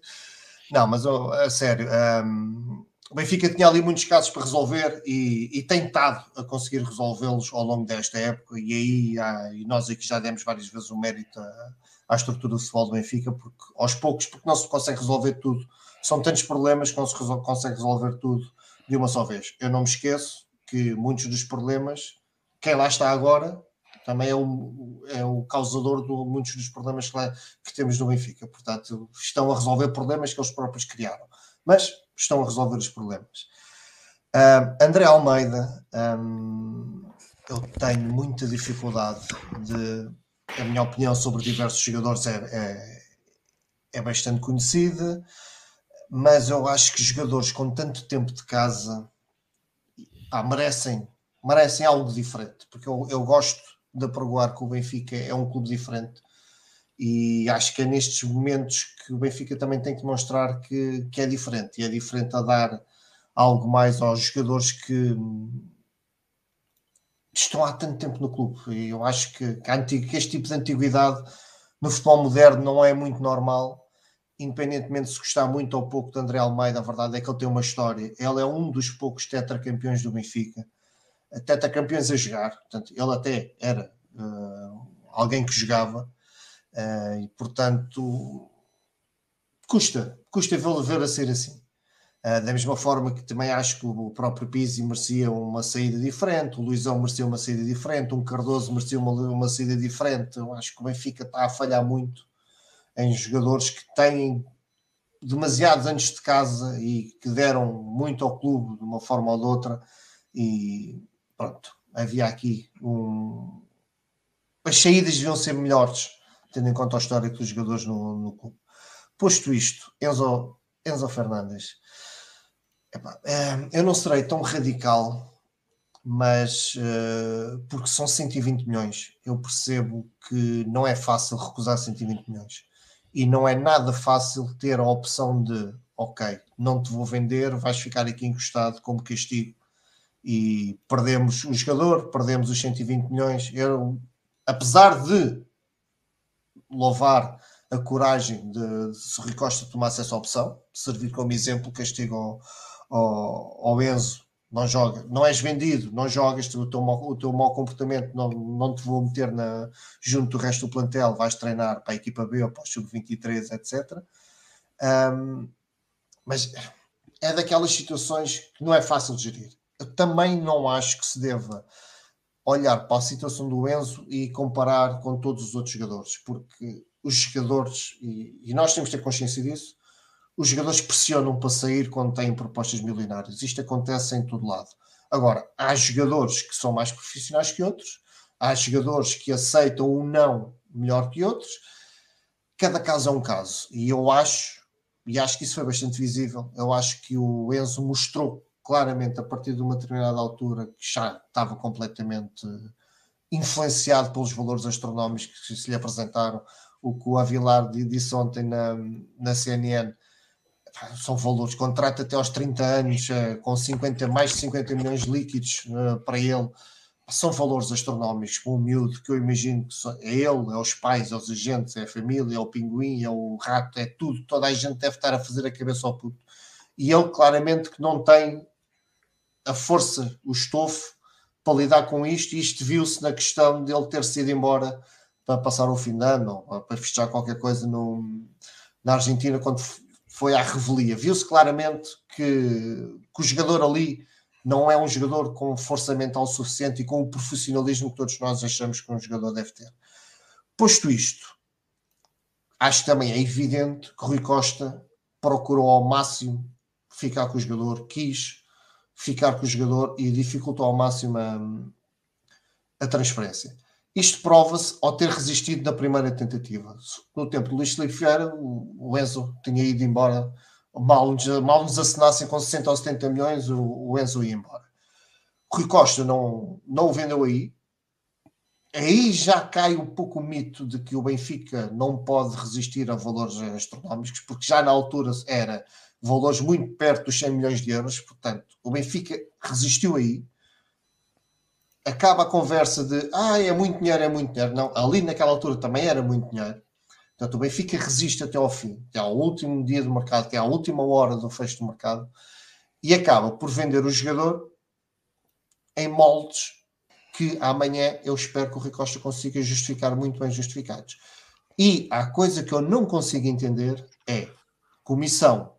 Não, mas oh, a sério, um, o Benfica tinha ali muitos casos para resolver e, e tem estado a conseguir resolvê-los ao longo desta época. E aí e nós aqui já demos várias vezes o mérito à, à, estrutura do futebol do Benfica, porque aos poucos, porque não se consegue resolver tudo. São tantos problemas que não se consegue resolver tudo de uma só vez. Eu não me esqueço que muitos dos problemas, quem lá está agora, também é o, é o causador de muitos dos problemas que, lá, que temos no Benfica. Portanto, estão a resolver problemas que eles próprios criaram. Mas estão a resolver os problemas. Uh, André Almeida, um, eu tenho muita dificuldade de. A minha opinião sobre diversos jogadores é, é, é bastante conhecida, mas eu acho que jogadores com tanto tempo de casa pá, merecem, merecem algo diferente, porque eu, eu gosto de apregoar que o Benfica é um clube diferente e acho que é nestes momentos que o Benfica também tem que mostrar que, que é diferente e é diferente a dar algo mais aos jogadores que estão há tanto tempo no clube. E eu acho que, que, este tipo de antiguidade no futebol moderno não é muito normal, independentemente de se gostar muito ou pouco de André Almeida, a verdade é que ele tem uma história. Ele é um dos poucos tetracampeões do Benfica, tetracampeões a jogar, portanto, ele até era uh, alguém que jogava, uh, e portanto custa, custa vê-lo ver a ser assim. Uh, da mesma forma que também acho que o próprio Pizzi merecia uma saída diferente, o Luizão merecia uma saída diferente, um Cardoso merecia uma, uma saída diferente. Eu acho que o Benfica está a falhar muito em jogadores que têm demasiados anos de casa e que deram muito ao clube de uma forma ou de outra. E pronto, havia aqui um. As saídas deviam ser melhores, tendo em conta a história dos jogadores no, no clube. Posto isto, Enzo, Enzo Fernandes eu não serei tão radical, mas uh, porque são 120 milhões, eu percebo que não é fácil recusar 120 milhões. E não é nada fácil ter a opção de ok, não te vou vender, vais ficar aqui encostado como castigo. E perdemos o jogador, perdemos os 120 milhões. Eu, apesar de louvar a coragem de, de Sorri Costa tomar essa opção, servir como exemplo, castigo ao, ao, Enzo, não joga, não és vendido, não jogas, o teu, mau, o teu mau comportamento não, não te vou meter na, junto do resto do plantel, vais treinar para a equipa B ou para o sub-23, etc. Um, mas é daquelas situações que não é fácil de gerir. Eu também não acho que se deva olhar para a situação do Enzo e comparar com todos os outros jogadores, porque os jogadores, e, e nós temos que ter consciência disso, os jogadores pressionam para sair quando têm propostas milionárias. Isto acontece em todo lado. Agora, há jogadores que são mais profissionais que outros, há jogadores que aceitam um não melhor que outros. Cada caso é um caso. E eu acho, e acho que isso foi bastante visível, eu acho que o Enzo mostrou claramente a partir de uma determinada altura que já estava completamente influenciado pelos valores astronómicos que se lhe apresentaram. O que o Avilar disse ontem na, na CNN são valores, contrato até aos 30 anos, eh, com 50, mais de 50 milhões líquidos uh, para ele, são valores astronómicos para um miúdo que eu imagino que é ele, é os pais, é os agentes, é a família, é o pinguim, é o rato, é tudo, toda a gente deve estar a fazer a cabeça ao puto. E ele claramente que não tem a força, o estofo para lidar com isto, e isto viu-se na questão de ele ter sido embora para passar o fim de ano, ou para fechar qualquer coisa no, na Argentina, quando foi à revelia. Viu-se claramente que, que, o jogador ali não é um jogador com força mental suficiente e com o profissionalismo que todos nós achamos que um jogador deve ter. Posto isto, acho que também é evidente que Rui Costa procurou ao máximo ficar com o jogador, quis ficar com o jogador e dificultou ao máximo a, a transferência. Isto prova-se ao ter resistido na primeira tentativa. No tempo de Luís Felipe o Enzo tinha ido embora, mal mal nos assinassem com 60 ou 70 milhões, o, Enzo ia embora. Rui Costa não, não o vendeu aí. Aí já cai um pouco o mito de que o Benfica não pode resistir a valores astronómicos, porque já na altura era valores muito perto dos 100 milhões de euros. Portanto, o Benfica resistiu aí acaba a conversa de ah, é muito dinheiro, é muito dinheiro. Não, ali naquela altura também era muito dinheiro. Portanto, o Benfica resiste até ao fim, até ao último dia do mercado, até à última hora do fecho do mercado, e acaba por vender o jogador em moldes que amanhã eu espero que o Rui Costa consiga justificar muito bem justificados. E a coisa que eu não consigo entender é comissão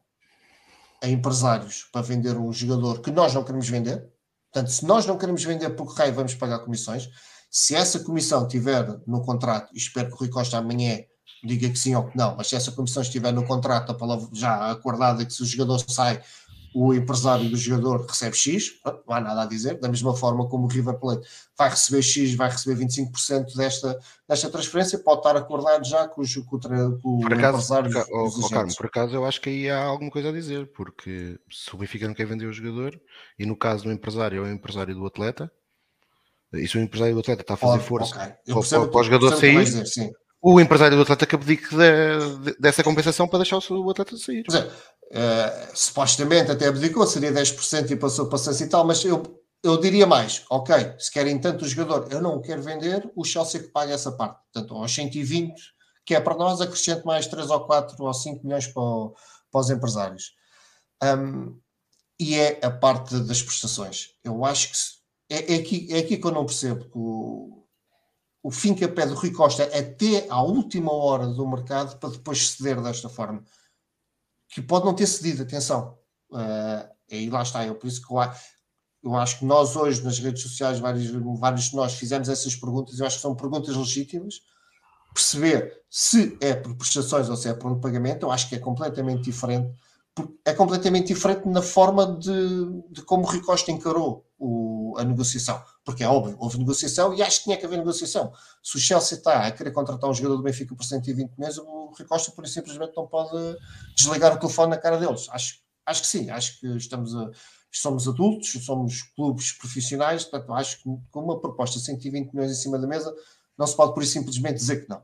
a empresários para vender um jogador que nós não queremos vender, Portanto, se nós não queremos vender por correio, vamos pagar comissões. Se essa comissão estiver no contrato, e espero que o Rui Costa amanhã diga que sim ou que não, mas se essa comissão estiver no contrato já acordada que se o jogador sai, o empresário do jogador recebe X, não há nada a dizer, da mesma forma como o River Plate vai receber X, vai receber 25% desta, desta transferência, pode estar acordado já com, o, com, com por acaso, empresário. Por, oh, oh, Carmo, por acaso eu acho que aí há alguma coisa a dizer, porque se o Benfica não quer vender o jogador, e no caso do empresário é o empresário do atleta, e se o empresário do atleta está a fazer força okay. para, para, o jogador sair, dizer, o empresário do atleta que abdique de, de, dessa compensação para deixar o, o atleta sair. É, uh, supostamente até abdicou, seria 10% e passou para 6 e tal, mas eu, eu diria mais, ok, se querem tanto o jogador, eu não o quero vender, o Chelsea que paga essa parte. Portanto, aos 120, que é para nós, acrescente mais 3 ou 4 ou 5 milhões para, para os empresários. Um, e é a parte das prestações. Eu acho que é, é, aqui, é aqui que eu não percebo que o, o fim que a pé do Rui Costa até à última hora do mercado para depois ceder desta forma que pode não ter cedido, atenção. Uh, e lá está, eu por isso que eu, eu, acho que nós hoje nas redes sociais, vários, vários de nós fizemos essas perguntas, eu acho que são perguntas legítimas. Perceber se é por prestações ou se é por um pagamento, eu acho que é completamente diferente. É completamente diferente na forma de, de como o Rui Costa encarou o, a negociação. Porque é óbvio, houve negociação e acho que tinha que haver negociação. Se o Chelsea está a querer contratar um jogador do Benfica por 120 milhões, o Rui Costa, por simplesmente, não pode desligar o telefone na cara deles. Acho, acho que sim, acho que estamos a, somos adultos, somos clubes profissionais, portanto, acho que com uma proposta de 120 milhões em cima da mesa, não se pode por simplesmente dizer que não.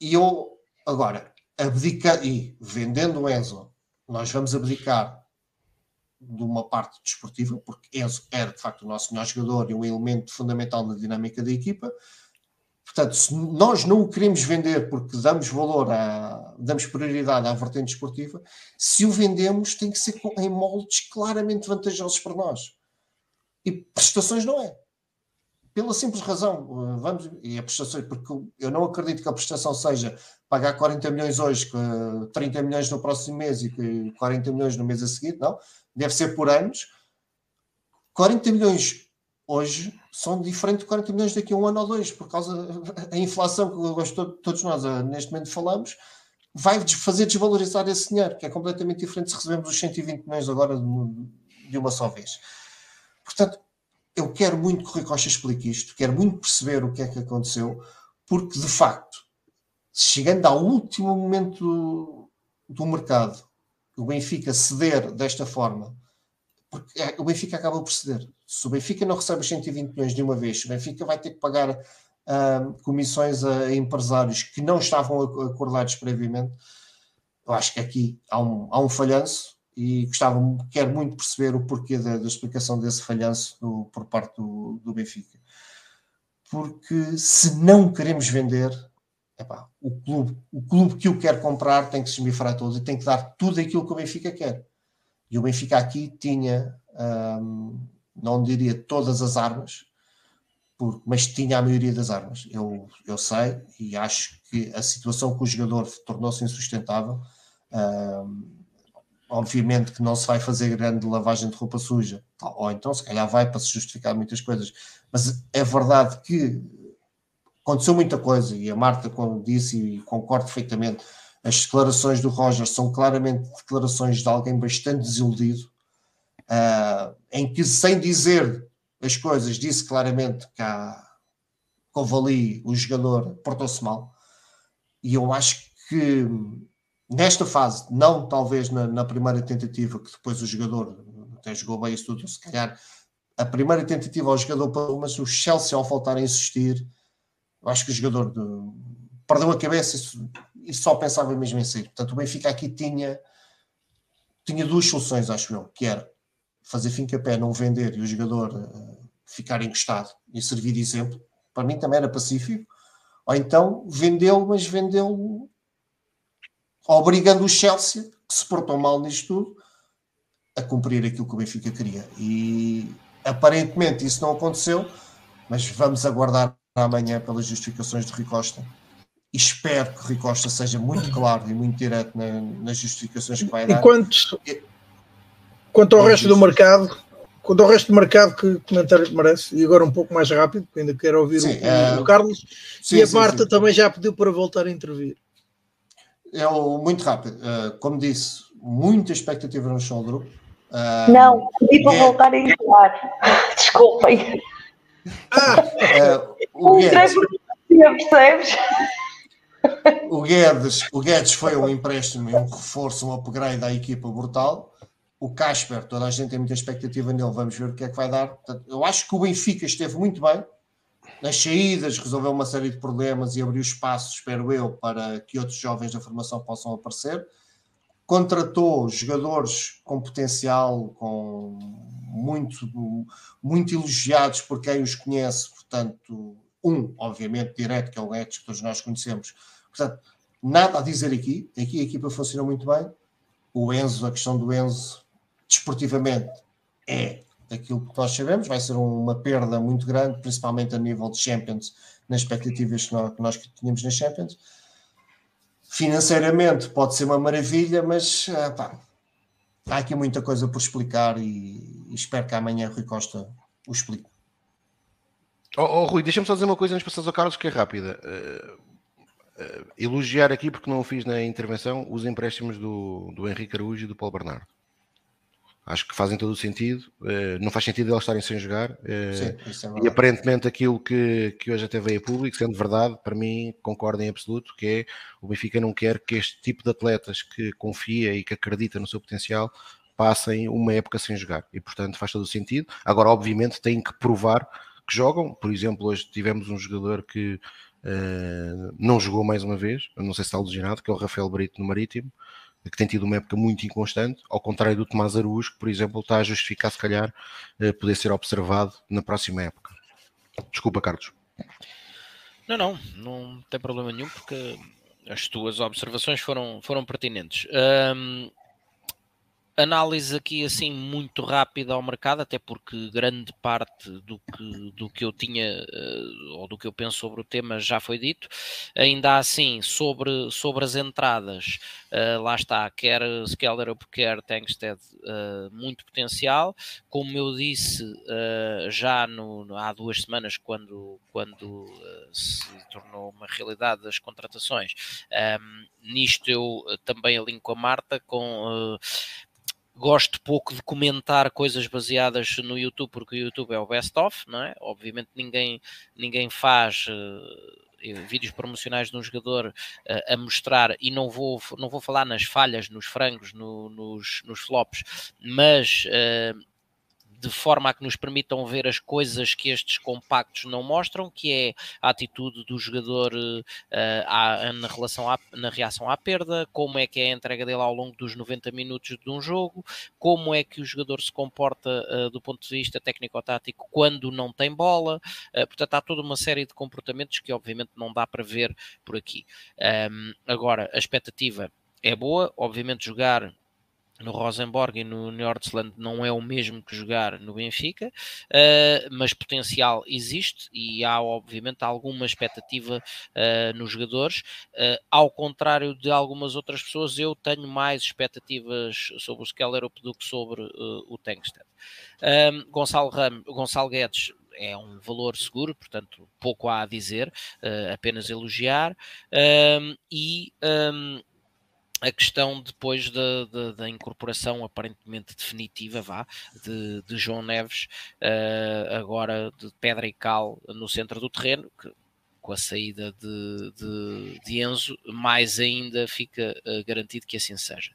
E eu, agora, abdicar e vendendo o Enzo, nós vamos abdicar de uma parte desportiva, porque Enzo era de facto o nosso melhor jogador e um elemento fundamental na dinâmica da equipa. Portanto, se nós não o queremos vender porque damos valor, damos prioridade à vertente desportiva, se o vendemos tem que ser em moldes claramente vantajosos para nós. E prestações não é. Pela simples razão, eh, vamos, e a prestação, porque eu não acredito que a prestação seja pagar 40 milhões hoje, 30 milhões no próximo mês e 40 milhões no mês a seguir, não deve ser por anos. 40 milhões hoje são diferentes de 40 milhões daqui a um ano ou dois, por causa da inflação que todos nós ah, neste momento falamos, vai fazer desvalorizar esse dinheiro, que é completamente diferente se recebemos os 120 milhões agora de uma só vez. Portanto, eu quero muito que o Rui Costa explique isto, quero muito perceber o que é que aconteceu, porque de facto, chegando ao último momento do mercado, o Benfica ceder desta forma, porque é, o Benfica acaba por ceder. Se o Benfica não recebe os 120 milhões de uma vez, o Benfica vai ter que pagar uh, comissões a, empresários que não estavam acordados previamente. Eu acho que aqui há um, há um falhanço e gostava, quero muito perceber o porquê da, da explicação desse falhanço do, por parte do, do Benfica. Porque se não queremos vender, epá, o, clube, o clube que o quer comprar tem que se esmifrar todo e tem que dar tudo aquilo que o Benfica quer. E o Benfica aqui tinha, hum, não diria todas as armas, por, mas tinha a maioria das armas. Eu, eu sei e acho que a situação com o jogador tornou-se insustentável. Hum, obviamente que não se vai fazer grande lavagem de roupa suja, ou então se calhar vai para se justificar muitas coisas, mas é verdade que aconteceu muita coisa e a Marta disse e concordo perfeitamente. As declarações do Roger são claramente declarações de alguém bastante desiludido, uh, em que, sem dizer as coisas, disse claramente que a Covali, o jogador, portou-se mal. E eu acho que nesta fase, não talvez na, na, primeira tentativa, que depois o jogador até jogou bem isso tudo, se calhar a primeira tentativa ao jogador, mas o Chelsea, ao faltar a insistir, acho que o jogador de, perdeu a cabeça e, só pensava mesmo em sair. Portanto, o Benfica aqui tinha, tinha duas soluções, acho eu, que era fazer fim a pé, não vender e o jogador uh, ficar encostado e servir de exemplo. Para mim também era pacífico. Ou então vendeu, mas vendeu obrigando o Chelsea, que se portou mal nisto tudo, a cumprir aquilo que o Benfica queria. E aparentemente isso não aconteceu, mas vamos aguardar amanhã pelas justificações de Rui Costa. E espero que Rui Costa seja muito claro e muito direto na, nas justificações que vai dar. E quanto, quanto ao resto do mercado, quanto ao resto do mercado, que comentário merece? E agora um pouco mais rápido, porque ainda quero ouvir sim, o, é... o, Carlos. Sim, e a sim, Marta sim. também já pediu para voltar a intervir. Eu, muito rápido. Uh, como disse, muita expectativa no show grupo. Uh, não, pedi para voltar a entrar. Desculpem. Ah, uh, o Guedes, percebes? O Guedes, o Guedes foi um empréstimo, um reforço, um upgrade à equipa brutal. O Casper, toda a gente tem muita expectativa nele, vamos ver o que é que vai dar. Eu acho que o Benfica esteve muito bem nas saídas, resolveu uma série de problemas e abriu espaço, espero eu, para que outros jovens da formação possam aparecer. Contratou jogadores com potencial, com muito, muito elogiados por quem os conhece, portanto, um, obviamente, direto, que é o Guedes, que todos nós conhecemos. Portanto, nada a dizer aqui. Aqui a equipa funcionou muito bem. O Enzo, a questão do Enzo, desportivamente, é aquilo que nós sabemos. Vai ser uma perda muito grande, principalmente a nível de Champions, nas expectativas que nós, que nós tínhamos nas Champions. Financeiramente pode ser uma maravilha, mas ah, pá, há aqui muita coisa por explicar e, e espero que amanhã Rui Costa o explique. Oh, oh Rui, deixa-me só dizer uma coisa antes de passares ao Carlos que é rápida. Uh, uh, elogiar aqui, porque não o fiz na intervenção, os empréstimos do, do Henrique Araújo e do Paulo Bernardo. Acho que fazem todo o sentido. Uh, não faz sentido eles estarem sem jogar. Sim, é e aparentemente aquilo que, que hoje até veio a público, sendo verdade, para mim, concordo em absoluto, que é o Benfica não quer que este tipo de atletas que confia e que acredita no seu potencial passem uma época sem jogar. E portanto faz todo o sentido. Agora, obviamente, têm que provar que jogam. Por exemplo, hoje tivemos um jogador que uh, não jogou mais uma vez, não sei se está alucinado, que é o Rafael Brito no Marítimo, que tem tido uma época muito inconstante, ao contrário do Tomás Araújo, que, por exemplo, está a justificar, se calhar, uh, poder ser observado na próxima época. Desculpa, Carlos. Não, não, não tem problema nenhum, porque as tuas observações foram, foram pertinentes. Um, análise aqui assim muito rápida ao mercado, até porque grande parte do que, do que eu tinha uh, ou do que eu penso sobre o tema já foi dito. Ainda assim, sobre, sobre as entradas, uh, lá está, quer Skeller ou quer Tankstead, uh, muito potencial. Como eu disse já no, há duas semanas, quando, quando se tornou uma realidade as contratações, nisto eu também alinco a Marta com gosto pouco de comentar coisas baseadas no YouTube, porque o YouTube é o best of, não é? Obviamente ninguém, ninguém faz uh, vídeos promocionais de um jogador uh, a mostrar, e não vou, não vou falar nas falhas, nos frangos, no, nos, nos flops, mas uh, de forma a que nos permitam ver as coisas que estes compactos não mostram, que é a atitude do jogador uh, à, na, relação à, na reação à perda, como é que é a entrega dele ao longo dos 90 minutos de um jogo, como é que o jogador se comporta uh, do ponto de vista técnico-tático quando não tem bola, uh, portanto há toda uma série de comportamentos que obviamente não dá para ver por aqui. Um, agora, a expectativa é boa, obviamente jogar no Rosenborg e no Nordsland não é o mesmo que jogar no Benfica, uh, mas potencial existe e há obviamente alguma expectativa uh, nos jogadores. Uh, ao contrário de algumas outras pessoas, eu tenho mais expectativas sobre o Skeller do que sobre o Tankstead. Gonçalo, Ram, Gonçalo Guedes é um valor seguro, portanto pouco há a dizer, apenas elogiar. e um, a questão depois da, incorporação aparentemente definitiva vá, de, de João Neves, uh, agora de pedra e cal no centro do terreno, que com a saída de, de, de Enzo, mais ainda fica uh, garantido que assim seja.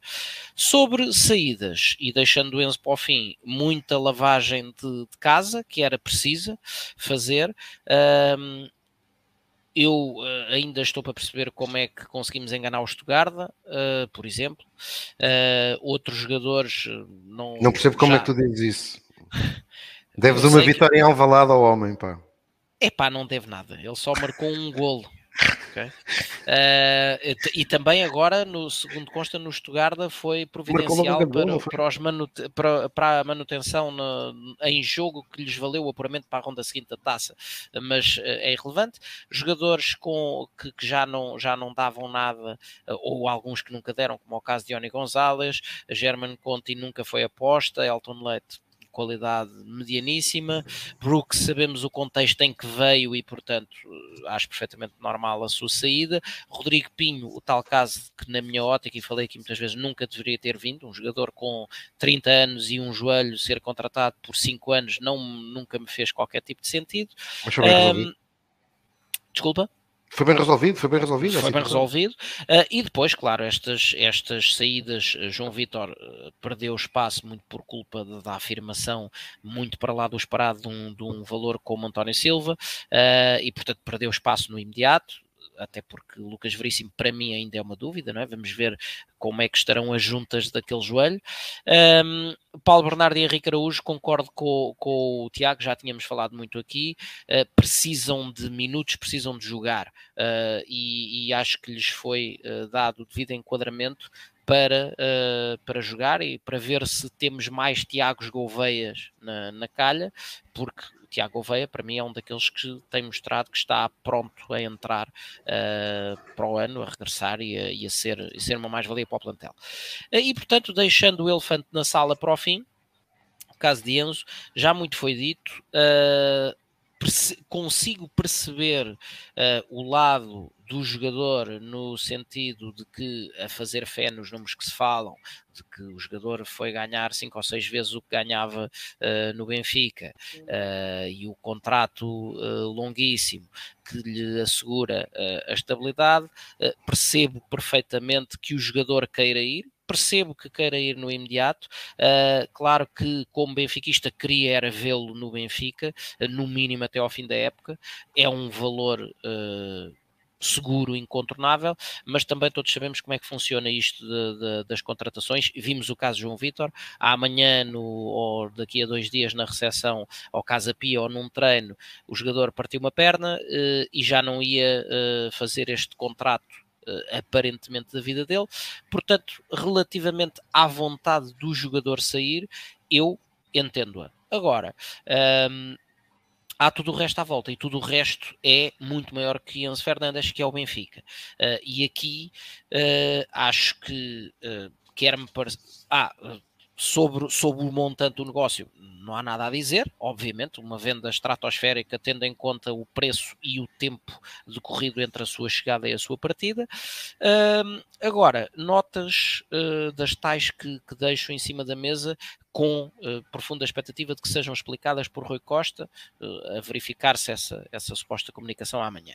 Sobre saídas, e deixando o Enzo para o fim, muita lavagem de, de casa, que era precisa fazer. Uh, eu uh, ainda estou para perceber como é que conseguimos enganar o Stuttgart, uh, por exemplo. Uh, outros jogadores não. Não percebo como é que tu dizes isso. Deves uma vitória que... em Alvalade ao homem, pá. É pá, não deve nada. Ele só marcou um golo. Okay. Uh, e também agora, no segundo consta, no Estugarda foi providencial para, para, manute, para, para, a manutenção no, em jogo que lhes valeu o apuramento para a ronda seguinte da taça, mas uh, é irrelevante. Jogadores com, que, que, já, não, já não davam nada, uh, ou alguns que nunca deram, como é o caso de Ioni Gonzalez, German Conti nunca foi aposta, Elton Leite qualidade medianíssima. Brooks, sabemos o contexto em que veio e, portanto, acho perfeitamente normal a sua saída. Rodrigo Pinho, o tal caso que, na minha ótica, e falei aqui muitas vezes, nunca deveria ter vindo. Um jogador com 30 anos e um joelho ser contratado por 5 anos não, nunca me fez qualquer tipo de sentido. Mas foi bem um, Desculpa? Foi bem resolvido, foi bem resolvido. Foi bem resolvido. Uh, e depois, claro, estas, estas saídas, ah, João Vitor uh, perdeu espaço muito por culpa de, da afirmação muito para lá do esperado de um, de um valor como António Silva, uh, e portanto perdeu espaço no imediato até porque Lucas Veríssimo para mim ainda é uma dúvida, não é? Vamos ver como é que estarão as juntas daquele joelho. Um, Paulo Bernardo e Henrique Araújo, concordo com, com o Tiago, já tínhamos falado muito aqui, uh, precisam de minutos, precisam de jogar uh, e, e, acho que lhes foi uh, dado o devido enquadramento para, para jogar e para ver se temos mais Tiagos Gouveias na, na calha, porque Tiago Oveia, para mim, é um daqueles que tem mostrado que está pronto a entrar uh, para o ano, a regressar e a, e a ser, e ser uma mais-valia para o plantel. Uh, e, portanto, deixando o elefante na sala para o fim, caso de Enzo, já muito foi dito, uh, perce consigo perceber o lado do jogador no sentido de que a fazer fé nos números que se falam, de que o jogador foi ganhar cinco ou seis vezes o que ganhava uh, no Benfica uh, e o contrato uh, longuíssimo que lhe assegura a estabilidade, percebo perfeitamente que o jogador queira ir, percebo que queira ir no imediato. Uh, claro que, como benfiquista, queria era vê-lo no Benfica, uh, no mínimo até ao fim da época. É um valor uh, seguro, incontornável, mas também todos sabemos como é que funciona isto de, de, das contratações. Vimos o caso de João Vitor, amanhã no, ou daqui a dois dias na recepção ao Casa Pia ou num treino, o jogador partiu uma perna eh, e já não ia eh, fazer este contrato aparentemente da vida dele. Portanto, relativamente à vontade do jogador sair, eu entendo-a. Agora, um, há tudo o resto à volta e tudo o resto é muito maior que Enzo Fernandes, que é o Benfica. Uh, e aqui uh, acho que uh, quer-me parecer. Ah, sobre, sobre o montante do negócio, não há nada a dizer, obviamente, uma venda estratosférica tendo em conta o preço e o tempo decorrido entre a sua chegada e a sua partida. Agora, notas uh, das tais que, que deixo em cima da mesa com uh, profunda expectativa de que sejam explicadas por Rui Costa, uh, a verificar-se essa, essa suposta comunicação amanhã.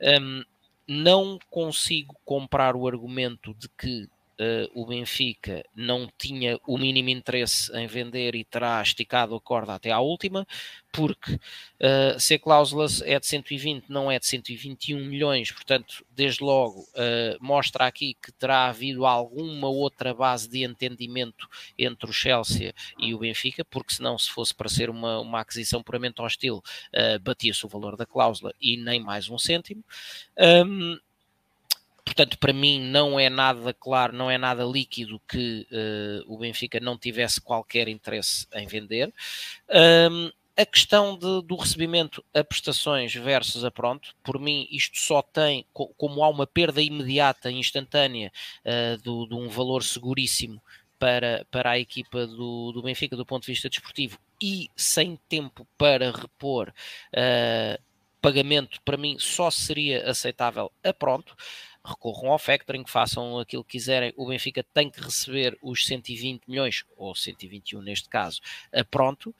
Um, não consigo comprar o argumento de que uh, o Benfica não tinha o mínimo interesse em vender e terá esticado a corda até à última, porque uh, se a cláusula é de 120, não é de 121 milhões, portanto, desde logo uh, mostra aqui que terá havido alguma outra base de entendimento entre o Chelsea e o Benfica, porque senão, se fosse para ser uma, uma aquisição puramente hostil, batia-se o valor da cláusula e nem mais um cêntimo. Um, portanto, para mim não é nada claro, não é nada líquido que uh, o Benfica não tivesse qualquer interesse em vender. Um, a questão de, do recebimento a prestações versus a pronto, por mim isto só tem, como há uma perda imediata, instantânea, uh, do, de um valor seguríssimo para, para a equipa do, do Benfica do ponto de vista desportivo e sem tempo para repor uh, pagamento, para mim só seria aceitável a pronto recorram ao factoring, façam aquilo que quiserem, o Benfica tem que receber os 120 milhões, ou 121 neste caso, pronto.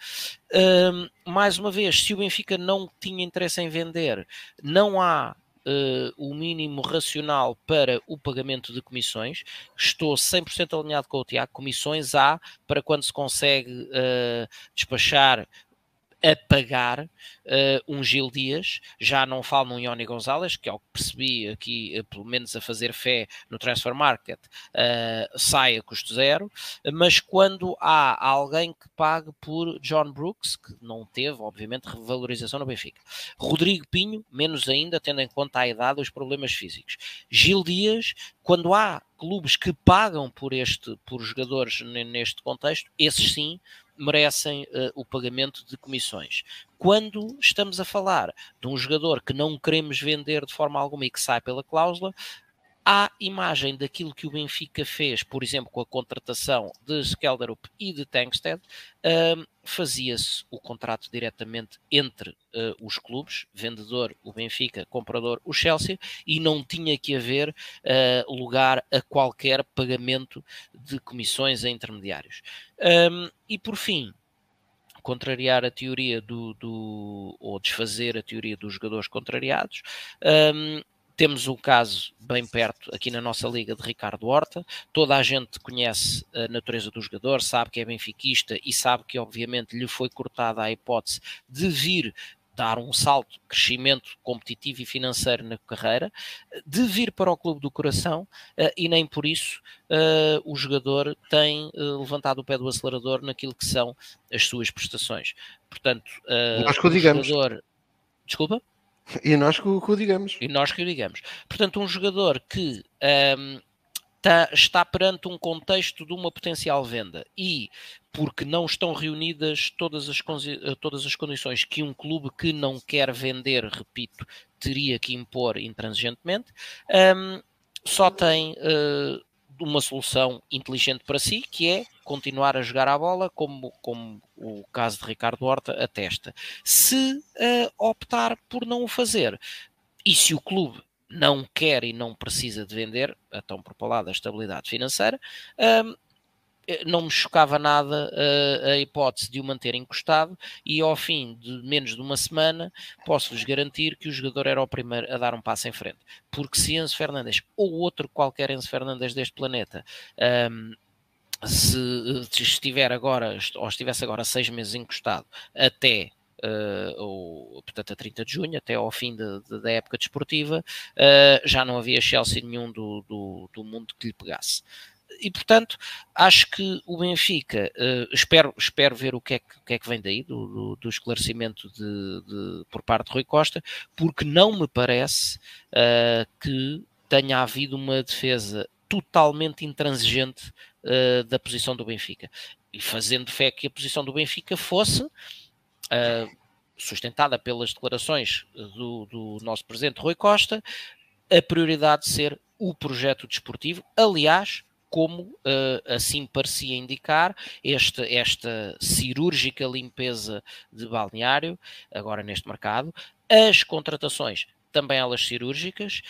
Um, mais uma vez, se o Benfica não tinha interesse em vender, não há Uh, o mínimo racional para o pagamento de comissões. Estou 100% alinhado com o Tiago. Comissões há para quando se consegue uh, despachar a pagar uh, um Gil Dias, já não falo num Ioni Gonzalez, que ao que percebi aqui, uh, pelo menos a fazer fé no Transfer Market, uh, sai a custo zero, mas quando há alguém que pague por John Brooks, que não teve, obviamente, revalorização no Benfica. Rodrigo Pinho, menos ainda, tendo em conta a idade e os problemas físicos. Gil Dias, quando há clubes que pagam por este por jogadores neste contexto, esses sim merecem uh, o pagamento de comissões. Quando estamos a falar de um jogador que não queremos vender de forma alguma e que sai pela cláusula, à imagem daquilo que o Benfica fez, por exemplo, com a contratação de Skelderup e de Tankstead, uh, fazia-se o contrato diretamente entre uh, os clubes, vendedor, o Benfica, comprador, o Chelsea, e não tinha que haver uh, lugar a qualquer pagamento de comissões a intermediários. Um, e por fim, contrariar a teoria do, do, ou desfazer a teoria dos jogadores contrariados, um, temos um caso bem perto aqui na nossa liga de Ricardo Horta. Toda a gente conhece a natureza do jogador, sabe que é benfiquista e sabe que, obviamente, lhe foi cortada a hipótese de vir dar um salto, crescimento competitivo e financeiro na carreira, de vir para o clube do coração uh, e nem por isso uh, o jogador tem uh, levantado o pé do acelerador naquilo que são as suas prestações. Portanto, Nós o digamos. jogador. Desculpa? E nós que, que o digamos. E nós que o digamos. Portanto, um jogador que um, tá, está perante um contexto de uma potencial venda e porque não estão reunidas todas as, todas as condições que um clube que não quer vender, repito, teria que impor intransigentemente, um, só tem uh, uma solução inteligente para si, que é continuar a jogar a bola, como, como o caso de Ricardo Horta atesta. Se uh, optar por não o fazer, e se o clube não quer e não precisa de vender, então por lado a estabilidade financeira, um, não me chocava nada uh, a hipótese de o manter encostado e ao fim de menos de uma semana posso-vos garantir que o jogador era o primeiro a dar um passo em frente. Porque se Enzo Fernandes ou outro qualquer Enzo Fernandes deste planeta um, se, estiver agora ou estivesse agora seis meses encostado até Uh, portanto, a 30 de junho, até ao fim de, de, da época desportiva, uh, já não havia Chelsea nenhum do, do, do mundo que lhe pegasse. E portanto acho que o Benfica uh, espero, espero ver o que é que, que, é que vem daí do, do, do esclarecimento de, de, por parte de Rui Costa, porque não me parece uh, que tenha havido uma defesa totalmente intransigente uh, da posição do Benfica e fazendo fé que a posição do Benfica fosse sustentada pelas declarações do, do nosso presidente Rui Costa, a prioridade de ser o projeto desportivo, aliás, como uh, assim parecia indicar, esta, esta cirúrgica limpeza de balneário, agora neste mercado, as contratações também elas cirúrgicas,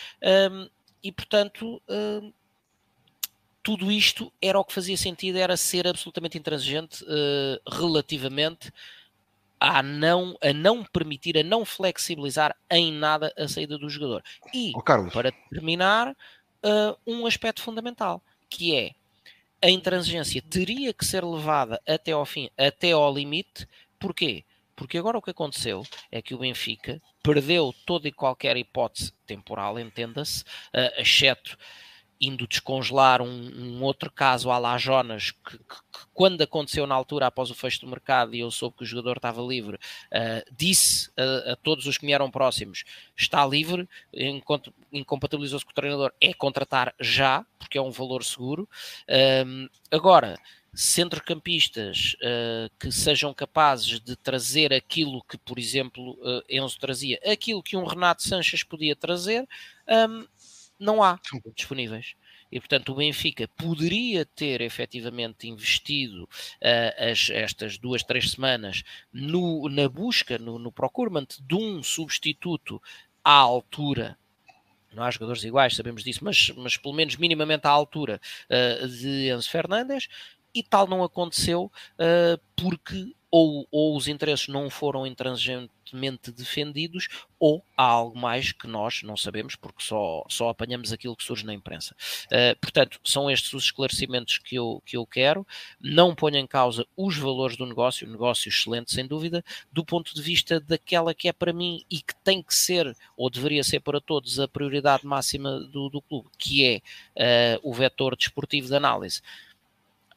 um, e portanto. Um, tudo isto era o que fazia sentido, era ser absolutamente intransigente uh, relativamente a não, a não permitir, a não flexibilizar em nada a saída do jogador. E, oh, para terminar, uh, um aspecto fundamental que é a intransigência teria que ser levada até ao fim, até ao limite. Porquê? Porque agora o que aconteceu é que o Benfica perdeu toda e qualquer hipótese temporal, entenda-se, uh, exceto indo descongelar um, um, outro caso à La Jonas, que, que, que, quando aconteceu na altura, após o fecho do mercado, e eu soube que o jogador estava livre, uh, disse a, a, todos os que me eram próximos: está livre, incompatibilizou-se com o treinador, é contratar já, porque é um valor seguro. Uh, agora, centrocampistas uh, que sejam capazes de trazer aquilo que, por exemplo, uh, Enzo trazia, aquilo que um Renato Sanches podia trazer, um, não há disponíveis. E, portanto, o Benfica poderia ter efetivamente investido uh, as, estas duas, três semanas no, na busca, no, no procurement de um substituto à altura. Não há jogadores iguais, sabemos disso, mas, mas pelo menos minimamente à altura uh, de Enzo Fernandes, e tal não aconteceu uh, porque ou, ou os interesses não foram intransigentemente defendidos, ou há algo mais que nós não sabemos, porque só, só apanhamos aquilo que surge na imprensa. Uh, portanto, são estes os esclarecimentos que eu, que eu quero. Não ponho em causa os valores do negócio, negócio excelente, sem dúvida, do ponto de vista daquela que é para mim e que tem que ser, ou deveria ser para todos, a prioridade máxima do, do clube, que é uh, o vetor desportivo de análise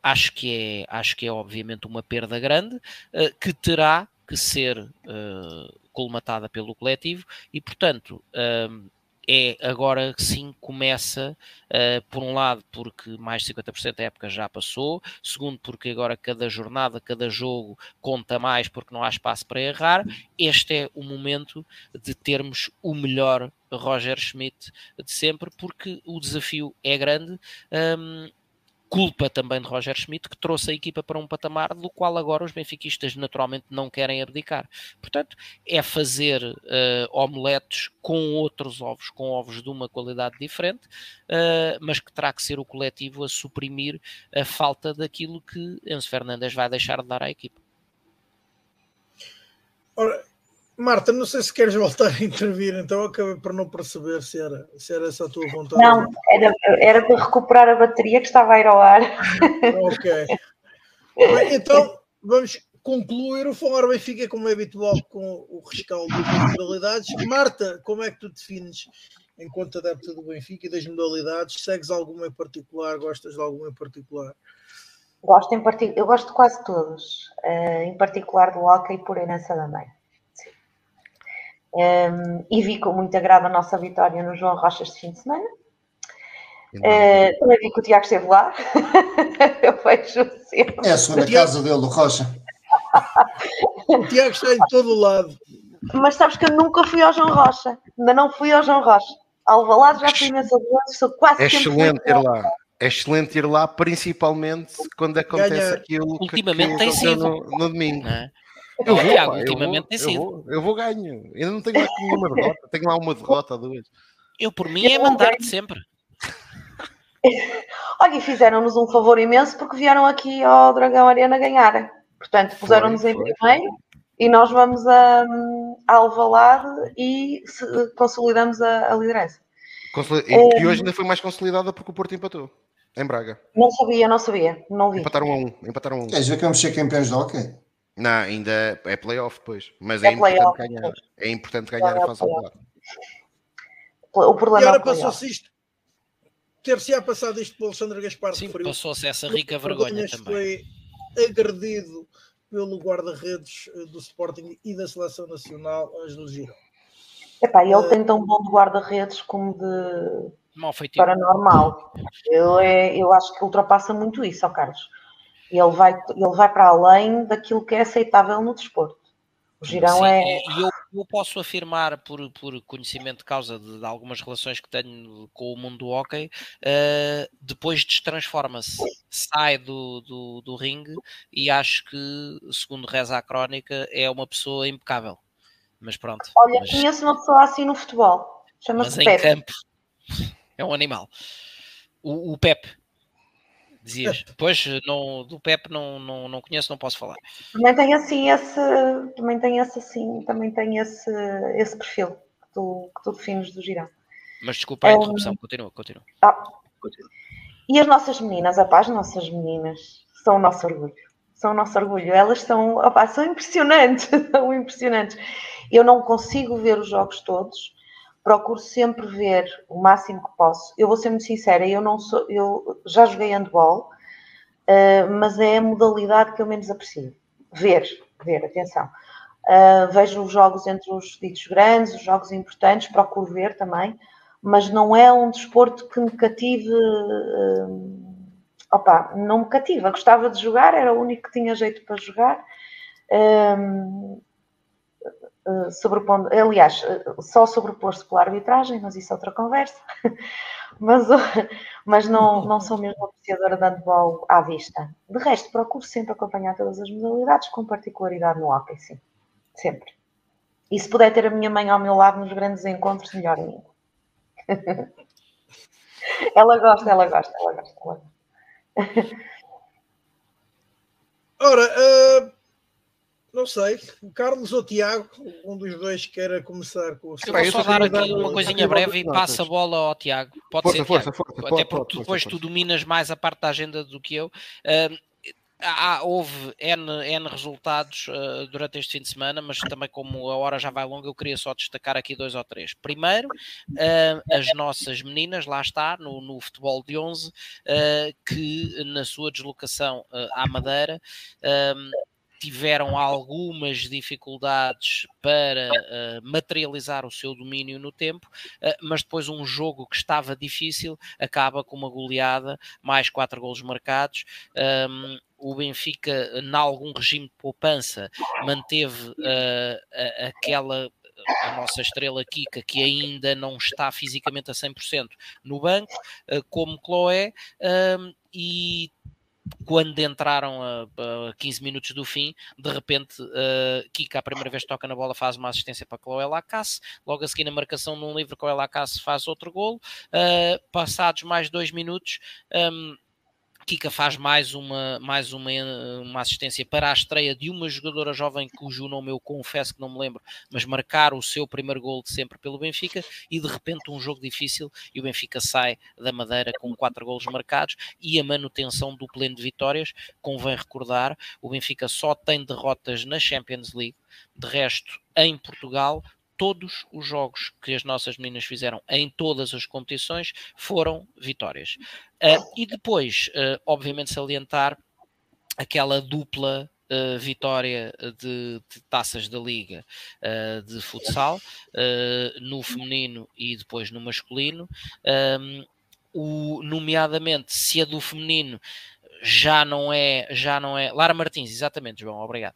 acho que é, acho que é obviamente uma perda grande uh, que terá que ser uh, colmatada pelo coletivo e, portanto, uh, é agora sim começa, uh, por um lado, porque mais de 50% da época já passou, segundo, porque agora cada jornada, cada jogo conta mais porque não há espaço para errar. Este é o momento de termos o melhor Roger Schmidt de sempre, porque o desafio é grande. Um, culpa também de Roger Schmidt, que trouxe a equipa para um patamar do qual agora os benfiquistas naturalmente não querem abdicar. Portanto, é fazer uh, omeletes com outros ovos, com ovos de uma qualidade diferente, uh, mas que terá que ser o coletivo a suprimir a falta daquilo que Enzo Fernandes vai deixar de dar à equipa. Ora, Marta, não sei se queres voltar a intervir, então acabei por não perceber se era, se era essa a tua vontade. Não, era, era para recuperar a bateria que estava a ir ao ar. Ok. Bem, então, vamos concluir o Falar Benfica, como é habitual, com o rescaldo das modalidades. Marta, como é que tu defines, enquanto adepta do Benfica e das modalidades, segues alguma em particular, gostas de alguma em particular? Gosto em part... Eu gosto de quase todos, uh, em particular do hockey por herança da mãe. Um, e vi com muito agrado a nossa vitória no João Rochas de fim de semana. Uh, também vi que o Tiago esteve lá. Eu vejo sempre. É a segunda casa dele, do Rocha. o Tiago está em todo o lado. Mas sabes que eu nunca fui ao João Rocha. Ainda não fui ao João Rocha. Alvalade já fui imensa vezes, sou quase É excelente ir lá. É excelente ir lá, principalmente quando acontece Ganhar. aquilo Ultimamente que, que tem sido no, no domingo. É? Eu vou, Tiago, pá, ultimamente tem sido. Eu vou, eu vou ganho. Ainda não tenho lá nenhuma derrota. Tenho lá uma derrota, duas. Eu, por mim, é mandar-te sempre. Olha, e fizeram-nos um favor imenso porque vieram aqui ao Dragão Arena ganhar. Portanto, puseram-nos em primeiro e nós vamos a, a Alvalade e se, consolidamos a, a liderança. E, é, e hoje ainda foi mais consolidada porque o Porto empatou. Em Braga. Não sabia, não sabia. Não vi. Empataram a um. Empataram a um. Queres ver que vamos ser campeões de hockey? Não, ainda é playoff depois. Mas é, é importante ganhar. É importante ganhar é a fase regular. O problema e agora passou-se isto. Ter-se-á passado isto pelo Alexandre Gaspar Sim, passou-se essa rica vergonha também. Foi agredido pelo guarda-redes eh, do Sporting e da Seleção Nacional, Ângelo Girão. Epá, ele uh, tem tão bom de guarda-redes como de paranormal. Eu, é, eu acho que ultrapassa muito isso, ó Carlos. Ele vai, ele vai para além daquilo que é aceitável no desporto. O girão Sim, é. Eu, eu posso afirmar, por, por conhecimento de causa de, de, algumas relações que tenho com o mundo do hockey, uh, depois destransforma-se, sai do, do, do ringue e acho que, segundo reza a crónica, é uma pessoa impecável. Mas pronto. Olha, mas... conheço uma pessoa assim no futebol. Chama-se Pepe. campo é um animal. O, o Pepe dizias. Depois não, do Pep não, não, não conheço, não posso falar. Também tem assim esse, também tem esse assim, também tem esse, esse perfil que tu, que tu defines do girão. Mas desculpa a interrupção, um, continua, continua. Ah, e as nossas meninas, opa, as nossas meninas são o nosso orgulho. São o nosso orgulho. Elas são, opa, são impressionantes, são impressionantes. Eu não consigo ver os jogos todos, procuro sempre ver o máximo que posso. Eu vou ser muito sincera, eu não sou, eu já joguei handball, uh, mas é a modalidade que eu menos aprecio. Ver, ver, atenção. Uh, vejo os jogos entre os ditos grandes, os jogos importantes, procuro ver também, mas não é um desporto que me cative. Uh, opa, não me cativa. Gostava de jogar, era o único que tinha jeito para jogar. Um, eh, sobrepondo, aliás, eh, só sobrepor-se pela arbitragem, mas isso é outra conversa. mas, mas não, não sou mesmo apreciadora de handball à vista. De resto, procuro sempre acompanhar todas as modalidades, com particularidade no hockey, sim. Sempre. E se puder ter a minha mãe ao meu lado nos grandes encontros, melhor ainda. ela gosta, ela gosta, ela gosta. Ela gosta. Ora, uh não sei, o Carlos ou o Tiago, um dos dois queira começar com o seu. Eu vou só dar aqui uma coisinha breve e passa a bola ao Tiago. Pode força, ser, força, Tiago. Força, Até porque depois tu dominas mais a parte da agenda do que eu. Uh, há, houve N, N resultados uh, durante este fim de semana, mas também como a hora já vai longa, eu queria só destacar aqui dois ou três. Primeiro, uh, as nossas meninas, lá está, no, no futebol de 11, que na sua deslocação à Madeira tiveram algumas dificuldades para uh, materializar o seu domínio no tempo, uh, mas depois um jogo que estava difícil acaba com uma goleada, mais quatro golos marcados. Um, o Benfica, em algum regime de poupança, manteve uh, aquela a nossa estrela Kika, que ainda não está fisicamente a 100% no banco, como Chloé, e quando entraram a, a 15 minutos do fim, de repente, uh, Kika, a primeira vez que toca na bola, faz uma assistência para Chloé Lacasse, logo a seguir na marcação num livro, Chloé Lacasse faz outro golo, uh, passados mais dois minutos, um, Kika faz mais uma, mais uma, uma assistência para a estreia de uma jogadora jovem cujo nome eu confesso que não me lembro, mas marcar o seu primeiro gol de sempre pelo Benfica e de repente um jogo difícil e o Benfica sai da Madeira com quatro golos marcados e a manutenção do pleno de vitórias. Convém recordar, o Benfica só tem derrotas na Champions League, de resto em Portugal todos os jogos que as nossas meninas fizeram em todas as competições foram vitórias. Uh, e depois, uh, obviamente, salientar aquela dupla Uh, vitória de, de, taças da Liga uh, de futsal, uh, no feminino e depois no masculino. Um, o, nomeadamente, se a do feminino já não é, já não é. Lara Martins, exatamente, João, obrigado.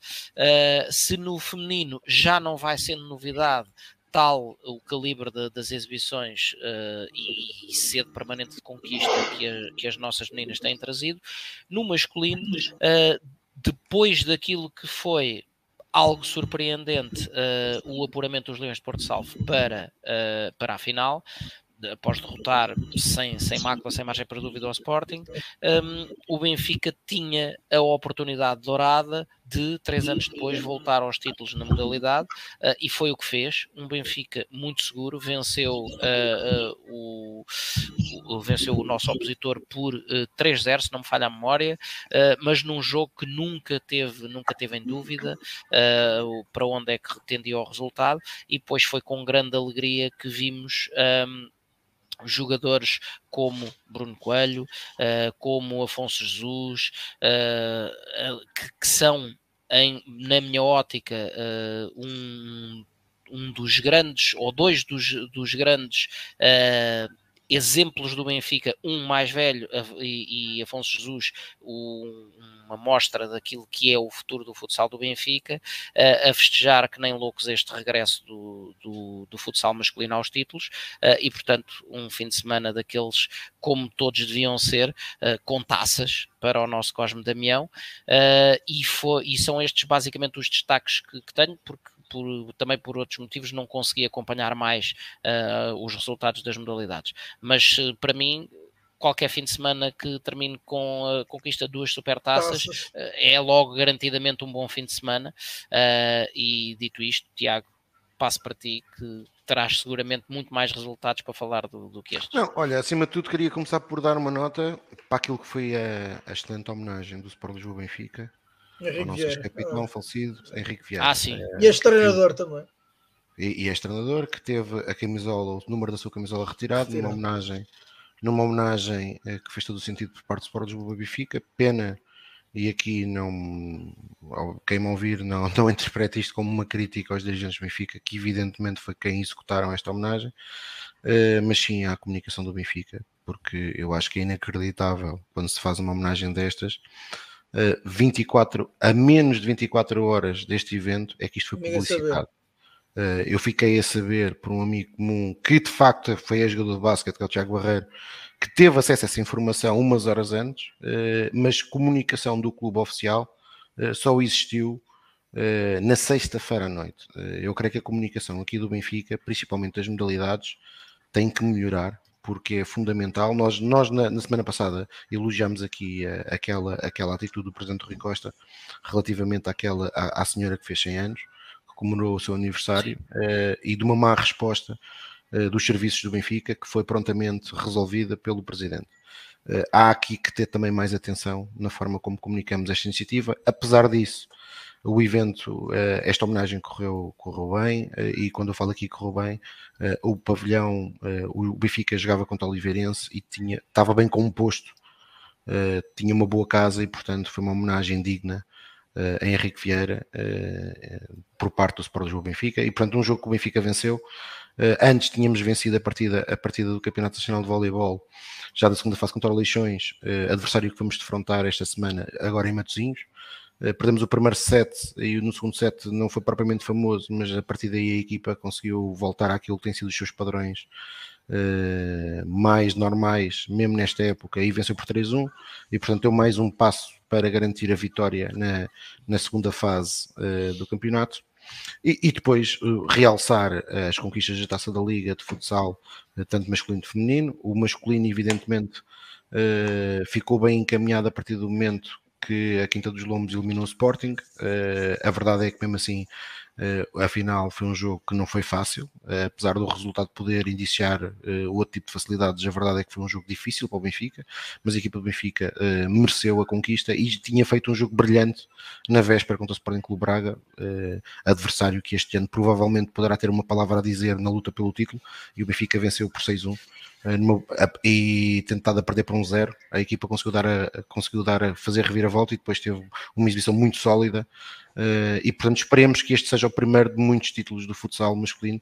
Se no feminino já não vai sendo novidade tal o calibre de, das exibições uh, e, e sede permanente de conquista que, a, que, as nossas meninas têm trazido, no masculino, uh, depois daquilo que foi algo surpreendente uh, o apuramento dos Leões de Porto Salvo para, para a final, após derrotar sem, sem mácula, sem margem para dúvida ao Sporting, um, o Benfica tinha a oportunidade dourada de, três anos depois, voltar aos títulos na modalidade uh, e foi o que fez. Um Benfica muito seguro, venceu, uh, o, o, venceu o nosso opositor por uh, 3-0, se não me falha a memória, mas num jogo que nunca teve, nunca teve em dúvida para onde é que tendia o resultado e depois foi com grande alegria que vimos. Um, jogadores como Bruno Coelho, como Afonso Jesus, que, são, em, na minha ótica, uh, um, um dos grandes, ou dois dos, dos grandes exemplos do Benfica, um mais velho e, e Afonso Jesus, um, uma mostra daquilo que é o futuro do futsal do Benfica, a festejar que nem loucos este regresso do, do, do futsal masculino aos títulos e, portanto, um fim de semana daqueles como todos deviam ser, com taças para o nosso Cosme Damião, e, foi, e são estes basicamente os destaques que, que tenho, porque por, também por outros motivos não consegui acompanhar mais uh, os resultados das modalidades. Mas uh, para mim, qualquer fim de semana que termine com a conquista de duas supertaças uh, é logo garantidamente um bom fim de semana. e dito isto, Tiago, passo para ti que terás seguramente muito mais resultados para falar do, do que este. Não, olha, acima de tudo queria começar por dar uma nota para aquilo que foi a, a excelente homenagem do Sport Lisboa Benfica Henrique o nosso capitão ah. falecido, Henrique Vieira. Ah, sim. É, e este treinador também. E, e este treinador que teve a camisola, o número da sua camisola retirado, retirado. numa homenagem, numa homenagem eh, que fez todo o sentido por parte do Sport Lisboa Benfica. Pena, e aqui não quem me ouvir não, não interpreta isto como uma crítica aos dirigentes do Benfica, que evidentemente foi quem executaram esta homenagem, uh, mas sim à comunicação do Benfica, porque eu acho que é inacreditável quando se faz uma homenagem destas 24, a menos de 24 horas deste evento é que isto foi publicitado. Uh, eu fiquei a saber por um amigo comum que de facto foi a jogador de basquete, que é o Tiago Barreiro, que teve acesso a essa informação umas horas antes, uh, mas comunicação do clube oficial só existiu na sexta-feira à noite. eu creio que a comunicação aqui do Benfica, principalmente das modalidades, tem que melhorar porque é fundamental. Nós, nós na, na semana passada elogiamos aqui uh, aquela, aquela atitude do Presidente Rui Costa relativamente àquela, à, à, senhora que fez 100 anos, que comemorou o seu aniversário, uh, e de uma má resposta uh, dos serviços do Benfica, que foi prontamente resolvida pelo Presidente. há aqui que ter também mais atenção na forma como comunicamos esta iniciativa. Apesar disso, o evento, eh, esta homenagem correu, correu bem, eh, e quando eu falo aqui correu bem, eh, o pavilhão, o Benfica jogava contra o Oliveirense e tinha, estava bem composto, tinha uma boa casa e, portanto, foi uma homenagem digna uh, Henrique Vieira por parte do Sport Lisboa Benfica. E portanto um jogo que o Benfica venceu antes tínhamos vencido a partida, a partida do Campeonato Nacional de Voleibol já da segunda fase contra o Leixões, adversário que vamos defrontar esta semana agora em Matosinhos perdemos o primeiro set e no segundo set não foi propriamente famoso, mas a partir daí a equipa conseguiu voltar àquilo que tem sido os seus padrões uh, mais normais, mesmo nesta época, e venceu por 3-1, e portanto deu mais um passo para garantir a vitória na, na segunda fase uh, do campeonato. E, e depois uh, realçar as conquistas da taça da Liga de futsal, tanto masculino como feminino. O masculino, evidentemente, ficou bem encaminhado a partir do momento que a Quinta dos Lombos eliminou o Sporting. a verdade é que, mesmo assim, Uh, afinal, foi um jogo que não foi fácil, uh, apesar do resultado poder indiciar outro tipo de facilidades. A verdade é que foi um jogo difícil para o Benfica, mas a equipa do Benfica mereceu a conquista e tinha feito um jogo brilhante na véspera contra o Sporting Clube Braga, adversário que este ano provavelmente poderá ter uma palavra a dizer na luta pelo título. E o Benfica venceu por 6-1 e tentado a perder por um zero, a equipa conseguiu dar a, conseguiu dar a fazer reviravolta e depois teve uma exibição muito sólida uh, e portanto esperemos que este seja o primeiro de muitos títulos do futsal masculino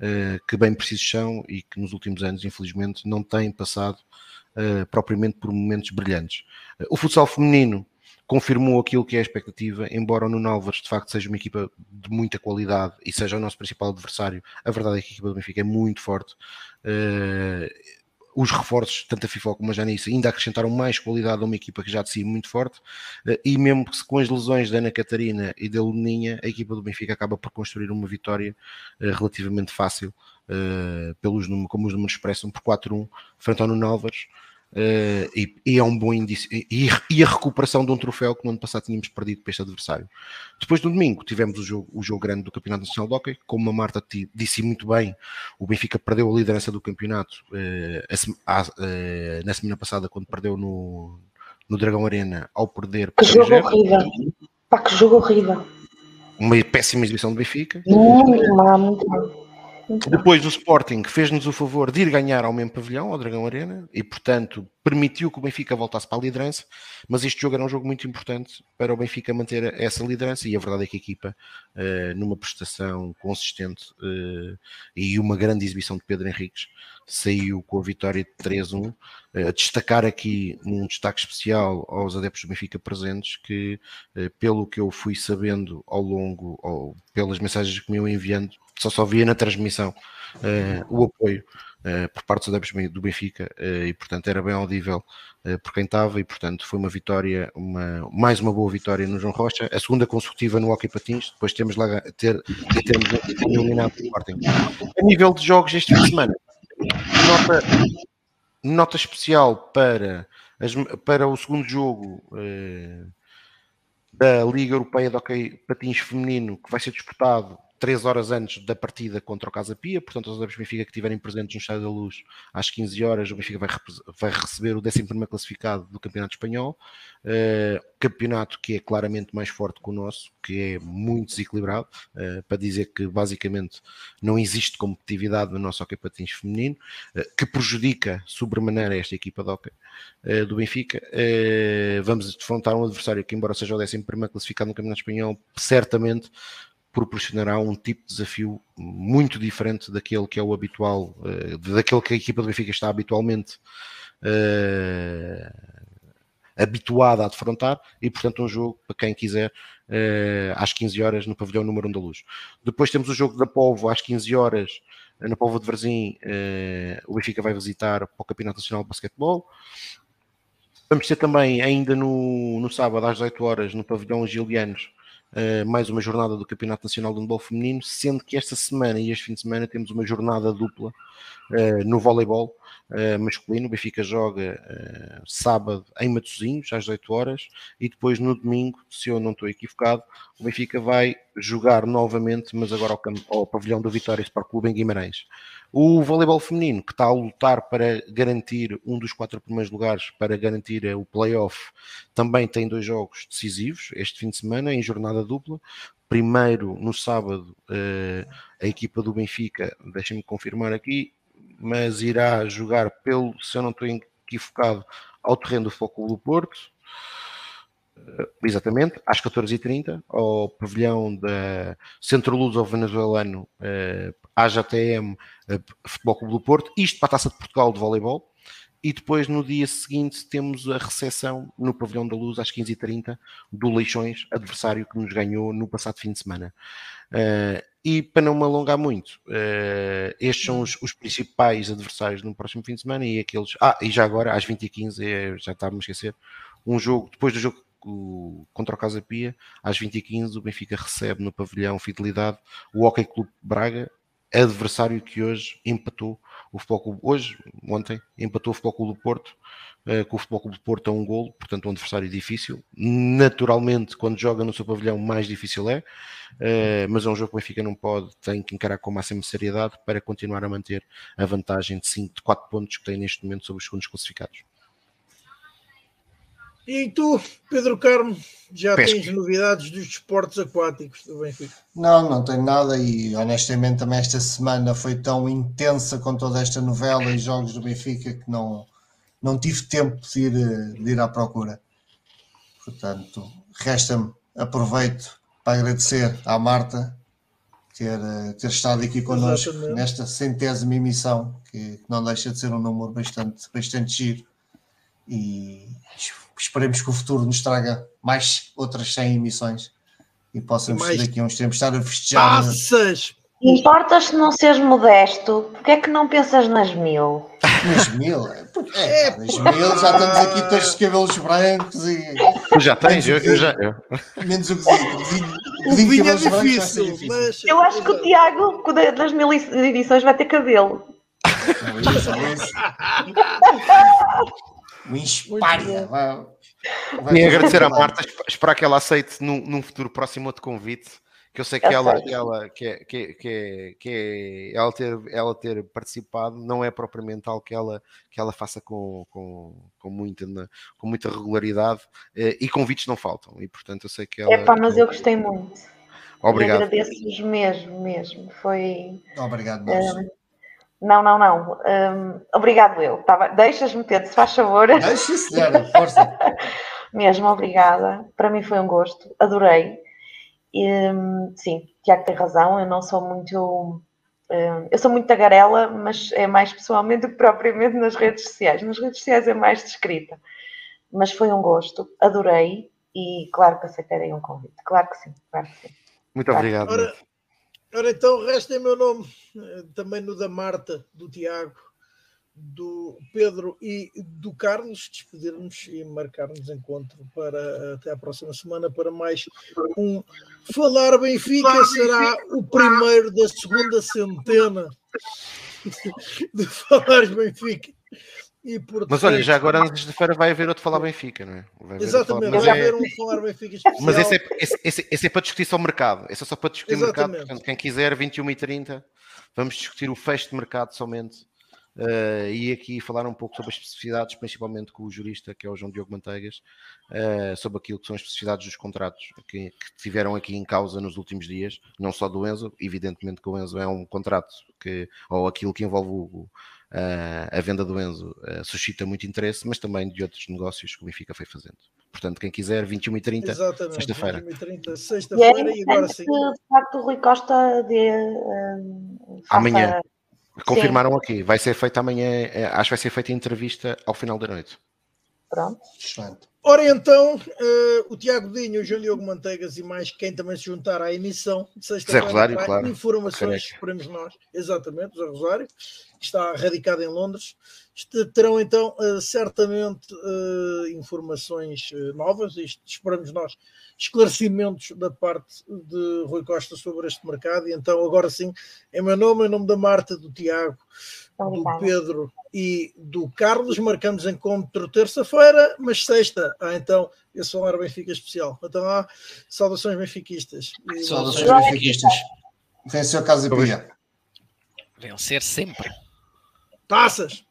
uh, que bem precisos são e que nos últimos anos infelizmente não têm passado uh, propriamente por momentos brilhantes. o futsal feminino confirmou aquilo que é a expectativa, embora o Nuno Álvares de facto seja uma equipa de muita qualidade e seja o nosso principal adversário, a verdade é que a equipa do Benfica é muito forte. Uh, os reforços, tanto a FIFA como a Janice, ainda acrescentaram mais qualidade a uma equipa que já de si muito forte, uh, e mesmo com as lesões da Ana Catarina e da Luninha, a equipa do Benfica acaba por construir uma vitória uh, relativamente fácil, pelos números, como os números expressam, por 4-1, frente ao Nuno Álvares. Uh, e, e, é um bom indício. E, e, a recuperação de um troféu que no ano passado tínhamos perdido para este adversário. Depois no domingo tivemos o jogo, o jogo grande do Campeonato Nacional de Hockey. Como a Marta disse muito bem, o Benfica perdeu a liderança do campeonato uh, a, uh, na semana passada, quando perdeu no, no Dragão Arena, ao perder. Que jogo horrível! Pá, que jogo horrível! Uma péssima exibição do Benfica. Muito mal, muito mal. Depois o Sporting fez-nos o favor de ir ganhar ao mesmo pavilhão, ao Dragão Arena, e portanto permitiu que o Benfica voltasse para a liderança, mas este jogo era um jogo muito importante para o Benfica manter essa liderança, e a verdade é que a equipa, uh, numa prestação consistente uh, e uma grande exibição de Pedro Henriques, saiu com a vitória de 3-1. Uh, eh, destacar aqui um destaque especial aos adeptos do Benfica presentes, que pelo que eu fui sabendo ao longo, ou pelas mensagens que me iam enviando, só só via na transmissão uh, o apoio uh, por parte do Benfica uh, e portanto era bem audível por quem estava e portanto foi uma vitória, uma, mais uma boa vitória no João Rocha, a segunda consecutiva no Hockey Patins, depois temos lá ter, termos eliminado o Sporting. A nível de jogos este fim de semana, nota, nota especial para, as, para o segundo jogo da Liga Europeia de Hockey Patins Feminino que vai ser disputado três horas antes da partida contra o Casa Pia, portanto os adeptos do Benfica que estiverem presentes no Estádio da Luz às 15 horas, o Benfica vai, vai receber o 11 classificado do Campeonato Espanhol, uh, campeonato que é claramente mais forte que o nosso, que é muito desequilibrado, uh, para dizer que basicamente não existe competitividade no nosso hockey patins feminino, uh, que prejudica sobremaneira esta equipa de hockey do Benfica. vamos defrontar um adversário que, embora seja o 11 classificado no Campeonato Espanhol, certamente proporcionará um tipo de desafio muito diferente daquele que é o habitual, uh, daquele que a equipa do Benfica está habitualmente uh, habituada a defrontar, e portanto um jogo para quem quiser uh, às 15 horas no pavilhão número 1 da Luz. Depois temos o jogo da Povo às 15 horas na Povo de Varzim, o Benfica vai visitar para o Campeonato Nacional de Basquetebol. Vamos ter também ainda no, no sábado às 18 horas no pavilhão Gilianos Uh, mais uma jornada do Campeonato Nacional de Handball Feminino, sendo que esta semana e este fim de semana temos uma jornada dupla uh, no voleibol uh, masculino. O Benfica joga sábado em Matosinhos, às 8 horas, e depois no domingo, se eu não estou equivocado, o Benfica vai jogar novamente, mas agora ao, ao pavilhão do Vitória Sport Clube em Guimarães. O voleibol feminino, que está a lutar para garantir um dos quatro primeiros lugares, para garantir o playoff, também tem dois jogos decisivos este fim de semana, em jornada dupla. Primeiro, no sábado, eh, a equipa do Benfica, deixem-me confirmar aqui, mas irá jogar pelo, se eu não estou equivocado, ao terreno do Foco do Porto. Exatamente, às 14h30, ao pavilhão da Centro Luz ao Venezuelano, uh, AJTM, uh, Futebol Clube do Porto, isto para a Taça de Portugal de voleibol, e depois no dia seguinte temos a recepção no Pavilhão da Luz às 15h30 do Leixões, adversário que nos ganhou no passado fim de semana. E para não me alongar muito, estes são os, os, principais adversários no próximo fim de semana e aqueles. Ah, e já agora às 20h15, é, já estava a me esquecer, um jogo, depois do jogo contra o Casa Pia, às 20h15 o Benfica recebe no pavilhão Fidelidade o Hockey Clube Braga, adversário que hoje empatou o Futebol Clube, hoje, ontem, empatou o Futebol Clube do Porto, uh, com o Futebol Clube do Porto a um golo, portanto um adversário difícil. Naturalmente, quando joga no seu pavilhão, mais difícil é, uh, mas é um jogo que o Benfica não pode, tem que encarar com máxima seriedade para continuar a manter a vantagem de 5, de 4 pontos que tem neste momento sobre os segundos classificados. E tu, Pedro Carmo, já Pesca. tens novidades dos esportes aquáticos do Benfica? Não, não tenho nada e honestamente também esta semana foi tão intensa com toda esta novela e jogos do Benfica que não, não tive tempo de ir, de ir à procura. Portanto, resta-me, aproveito para agradecer à Marta ter, ter estado aqui connosco Exatamente. nesta centésima emissão, que não deixa de ser um número bastante, bastante giro. E esperemos que o futuro nos traga mais outras 100 emissões e possamos mais... daqui a uns tempos estar a festejar. Passas! Importas se não seres modesto, porque é que não pensas nas mil? Nas mil? É, é, é nas mil já estamos aqui todos de cabelos brancos e. Tu já tens, eu, eu já. Eu. Menos o vizinho. O vinho é difícil. Mas... Eu acho que o Tiago, nas mil edições, vai ter cabelo. Não, isso, isso. o inspire. Nem agradecer à Marta, esperar que ela aceite num, num futuro próximo outro convite que eu sei que é ela, que ela, que é, que é, que é, que ela, ter, ela ter participado não é propriamente algo que ela, que ela faça com, com, com, muita, com muita regularidade eh, e convites não faltam e portanto eu sei que ela... É pá, mas eu gostei muito. Obrigado. Agradeço-vos mesmo, mesmo. Foi... Obrigado, nós. Um, não, não, não. Um, obrigado eu. Tava... Deixas-me ter, se faz favor. Deixa, senhora, força. mesmo, obrigada. Para mim foi um gosto. Adorei. E, hum, sim, Tiago tem razão. Eu não sou muito. Um, eu sou muito tagarela, mas é mais pessoalmente do que propriamente nas redes sociais. Nas redes sociais é mais descrita. Mas foi um gosto. Adorei. E claro que aceitarei um convite. Claro que sim. Claro que sim. Muito claro. obrigado. Ora, Ora, então, resta em meu nome, eh, também no da Marta, do Tiago, do Pedro e do Carlos, despedirmos e marcarmos encontro para até a próxima semana para mais um Falar Benfica. Será o primeiro da segunda centena de Falar Benfica. E, portanto, Mas olha, já agora antes de feira vai haver outro Falar Benfica, não é? Vai Exatamente, vai haver um Falar Benfica especial. Mas esse é, esse, esse, esse é para discutir só o mercado. Esse é só para discutir o mercado. Portanto, quem quiser, 21 e 30 vamos discutir o fecho de mercado somente. Uh, e aqui falar um pouco sobre as especificidades, principalmente com o jurista, que é o João Diogo Manteigas, uh, sobre aquilo que são as especificidades dos contratos que, que, tiveram aqui em causa nos últimos dias, não só do Enzo, evidentemente que o Enzo é um contrato que, ou aquilo que envolve o, a venda do Enzo uh, suscita muito interesse, mas também de outros negócios que o Benfica foi fazendo. Portanto, quem quiser, 21 e 30 sexta-feira. 21 e 30 sexta-feira e, agora sim. De facto, o Rui Costa de. Uh, amanhã. Confirmaram sim. aqui, vai ser feita amanhã, acho que vai ser feita entrevista ao final da noite. Pronto. Excelente. Ora então, uh, o Tiago Dinho, o João Diogo Manteigas e mais quem também se juntar à emissão de sexta-feira, claro. informações, esperemos nós, exatamente, o Rosário, que está radicado em Londres, terão então uh, certamente uh, informações novas, isto, esperamos nós, esclarecimentos da parte de Rui Costa sobre este mercado, e então agora sim, em meu nome, em nome da Marta, do Tiago, do Pedro e do Carlos. Marcamos encontro terça-feira, mas sexta. Ah, então, esse falar Benfica especial. Então, há saudações benfiquistas. Saudações benfiquistas. Venceu a Casa Pia. Vencer sempre. Taças!